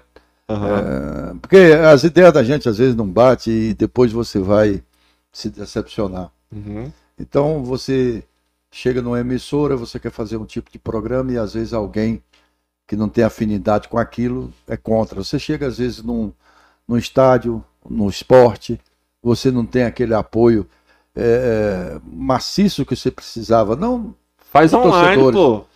É, porque as ideias da gente às vezes não batem e depois você vai se decepcionar. Uhum. Então você chega numa emissora, você quer fazer um tipo de programa e às vezes alguém que não tem afinidade com aquilo é contra. Você chega às vezes num, num estádio, no esporte, você não tem aquele apoio é, é, maciço que você precisava. Não, Faz online, torcedores.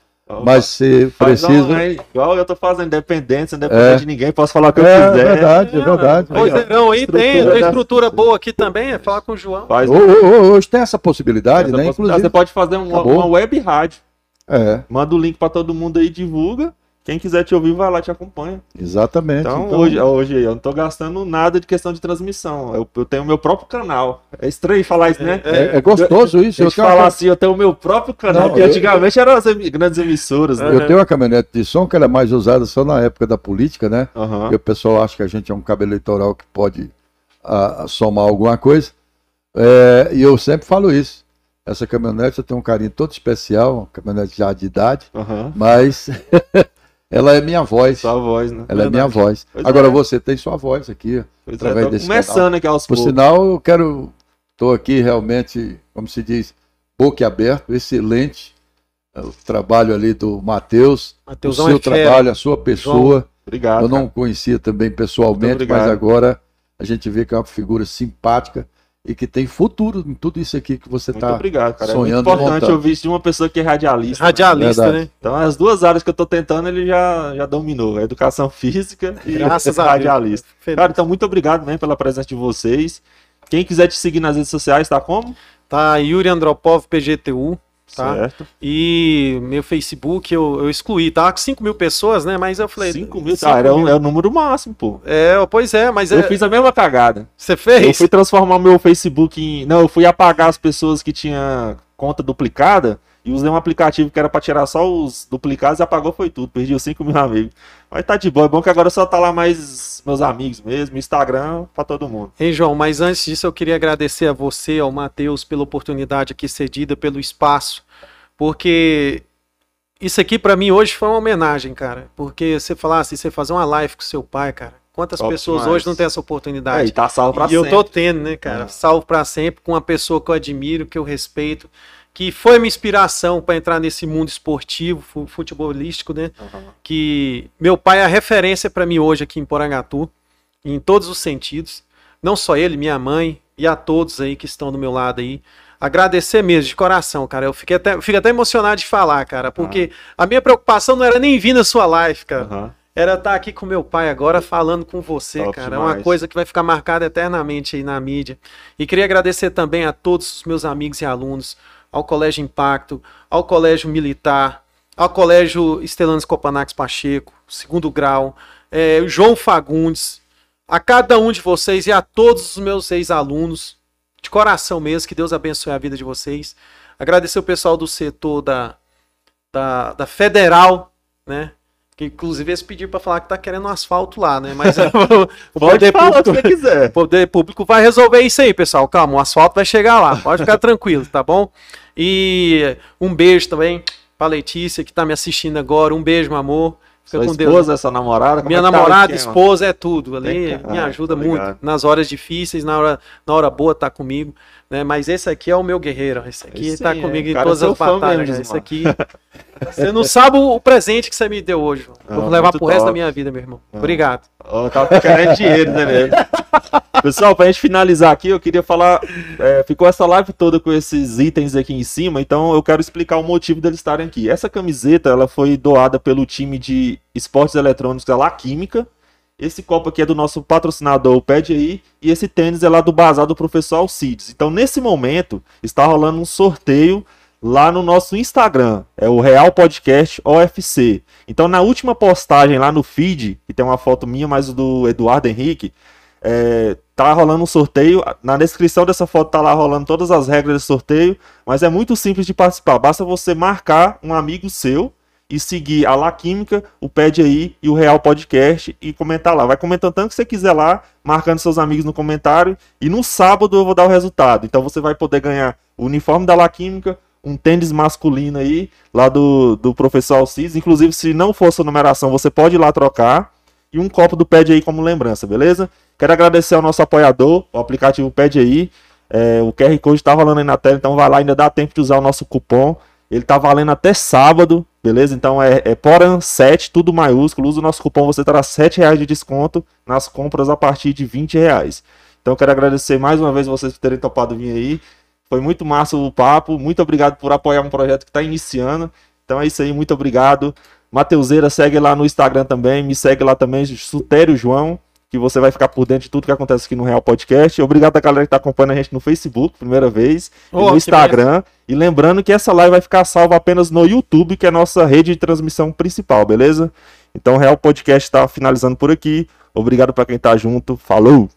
Mas se precisa. igual eu tô fazendo independente, sem depender É. de ninguém, posso falar o que eu É quiser. verdade, é verdade. Pois é, não, aí tem, Estrutura tem estrutura boa aqui também, é falar com o João. Faz ô, ô, Hoje tem essa possibilidade, essa né? possibilidade. Inclusive. Você pode fazer uma, uma web rádio. É, Manda o link pra todo mundo aí, divulga. Quem quiser te ouvir, vai lá, te acompanha. exatamente. Então, Então, Hoje, hoje eu não tô gastando nada de questão de transmissão. Eu, eu tenho o meu próprio canal. É estranho falar isso, né? é, é gostoso isso. Eu eu te falar uma, assim, eu tenho o meu próprio canal, Não, que eu- antigamente eram as grandes emissoras, né? eu tenho uma caminhonete de som que ela é mais usada só na época da política, né? Aham. E o pessoal acha que a gente é um cabo eleitoral que pode ah, somar alguma coisa. É, e eu sempre falo isso. Essa caminhonete eu tenho um carinho todo especial, uma caminhonete já de idade, Aham. mas ela é minha voz. Sua voz, né? Ela é minha voz. Pois Agora é. você tem sua voz aqui. Pois é, através tô desse começando aqui aos Por poucos. sinal, eu quero. Estou aqui realmente, como se diz, boca aberto, excelente. é, O trabalho ali do Matheus, o seu é fera. trabalho, a sua pessoa. Obrigado. eu não cara. conhecia também pessoalmente, mas agora a gente vê que é uma figura simpática e que tem futuro em tudo isso aqui que você Muito está. obrigado, cara. É muito importante montando. ouvir isso de uma pessoa que é radialista. Radialista, Verdade. né? Então, as duas áreas que eu tô tentando, ele já, já dominou: a educação física e Graças a Deus. radialista. Feliz. Cara, então, muito obrigado mesmo pela presença de vocês. Quem quiser te seguir nas redes sociais, tá como? Tá, Yuri Andropov, PGTU. Tá. Certo. E meu Facebook eu, eu excluí, tá? Com 5 mil pessoas, né? Mas eu falei. 5 mil, cinco era o, mil. é o número máximo, pô. É, pois é, mas Eu é, fiz a mesma cagada. você Eu fez? fui transformar o meu Facebook em. Não, eu fui apagar as pessoas que tinham conta duplicada e usei um aplicativo que era pra tirar só os duplicados e apagou foi tudo. Perdi os 5 mil amigos. Mas tá de boa, é bom que agora só tá lá mais meus amigos mesmo, Instagram pra todo mundo. Hein, João, mas antes disso eu queria agradecer a você, ao Matheus, pela oportunidade aqui cedida, pelo espaço, porque isso aqui pra mim hoje foi uma homenagem, cara. Porque você falasse, você fazer uma live com seu pai, cara. Quantas Top pessoas demais. hoje não têm essa oportunidade? tá salvo pra e eu sempre. tô tendo, né, cara? É. Salvo pra sempre, com uma pessoa que eu admiro, que eu respeito, que foi minha inspiração pra entrar nesse mundo esportivo, fu- futebolístico, né? Aham. que meu pai é a referência para mim hoje aqui em Porangatu, em todos os sentidos. Não só ele, minha mãe e a todos aí que estão do meu lado aí. Agradecer mesmo, de coração, cara. Eu fiquei até, fico até emocionado de falar, cara, porque a minha preocupação não era nem vir na sua live, cara. Aham. Era estar aqui com meu pai agora falando com você, Top cara. É uma demais. coisa que vai ficar marcada eternamente aí na mídia. E queria agradecer também a todos os meus amigos e alunos, ao Colégio Impacto, ao Colégio Militar, ao Colégio Estelanos Copanax Pacheco, segundo grau, o João Fagundes, a cada um de vocês e a todos os meus ex-alunos, de coração mesmo, que Deus abençoe a vida de vocês. Agradecer o pessoal do setor da, da, da Federal, né? Inclusive eles pediram para falar que tá querendo um asfalto lá, né? Mas o poder falar o que público, você quiser. o poder público vai resolver isso aí, pessoal. Calma, o asfalto vai chegar lá. Pode ficar tranquilo, tá bom? E um beijo também pra Letícia que tá me assistindo agora. Um beijo, meu amor. Fica Sua com Deus. esposa, essa namorada? como Minha é tá namorada, esposa, é tudo. Ali Vem me Ah, ajuda tô muito nas horas difíceis, na hora, na hora boa tá comigo, né? Mas esse aqui é o meu guerreiro. Esse aqui Esse tá sim, comigo é. em todas as batalhas. mesmo? Esse aqui. Você não sabe o presente que você me deu hoje. João. Ah, Vou levar pro resto da top. minha vida, meu irmão. Ah. Obrigado. Ó, tava querendo dinheiro, né, velho? Pessoal, pra gente finalizar aqui, eu queria falar. é, ficou essa live toda com esses itens aqui em cima, então eu quero explicar o motivo deles estarem aqui. Essa camiseta ela foi doada pelo time de esportes eletrônicos da La Química. Esse copo aqui é do nosso patrocinador, o Pede aí, e esse tênis é lá do bazar do professor Alcides. Então, nesse momento, está rolando um sorteio lá no nosso Instagram, é o Real Podcast OFC. Então, na última postagem lá no feed, que tem uma foto minha, mais do Eduardo Henrique, é, tá rolando um sorteio. Na descrição dessa foto tá lá rolando todas as regras do sorteio, mas é muito simples de participar. Basta você marcar um amigo seu e seguir a La Química, o Pede aí e o Real Podcast e comentar lá. Vai comentando tanto que você quiser lá, marcando seus amigos no comentário. E no sábado eu vou dar o resultado. Então você vai poder ganhar o uniforme da La Química, um tênis masculino aí, lá do, do professor Alcides. Inclusive, se não for sua numeração, você pode ir lá trocar. E um copo do Pede aí como lembrança, beleza? Quero agradecer ao nosso apoiador, o aplicativo Pede aí. É, o QR Code tá rolando aí na tela, então vai lá, ainda dá tempo de usar o nosso cupom. Ele tá valendo até sábado, beleza? Então é, é Poran7, tudo maiúsculo. Usa o nosso cupom, você terá 7 reais de desconto nas compras a partir de 20 reais. Então eu quero agradecer mais uma vez vocês por terem topado vir aí. Foi muito massa o papo. Muito obrigado por apoiar um projeto que está iniciando. Então é isso aí, muito obrigado. Mateuseira, segue lá no Instagram também, me segue lá também, Sutério João, que você vai ficar por dentro de tudo que acontece aqui no Real Podcast. Obrigado a galera que tá acompanhando a gente no Facebook, primeira vez, e Oh, no Instagram. E lembrando que essa live vai ficar salva apenas no YouTube, que é a nossa rede de transmissão principal, beleza? Então o Real Podcast tá finalizando por aqui. Obrigado para quem tá junto. Falou!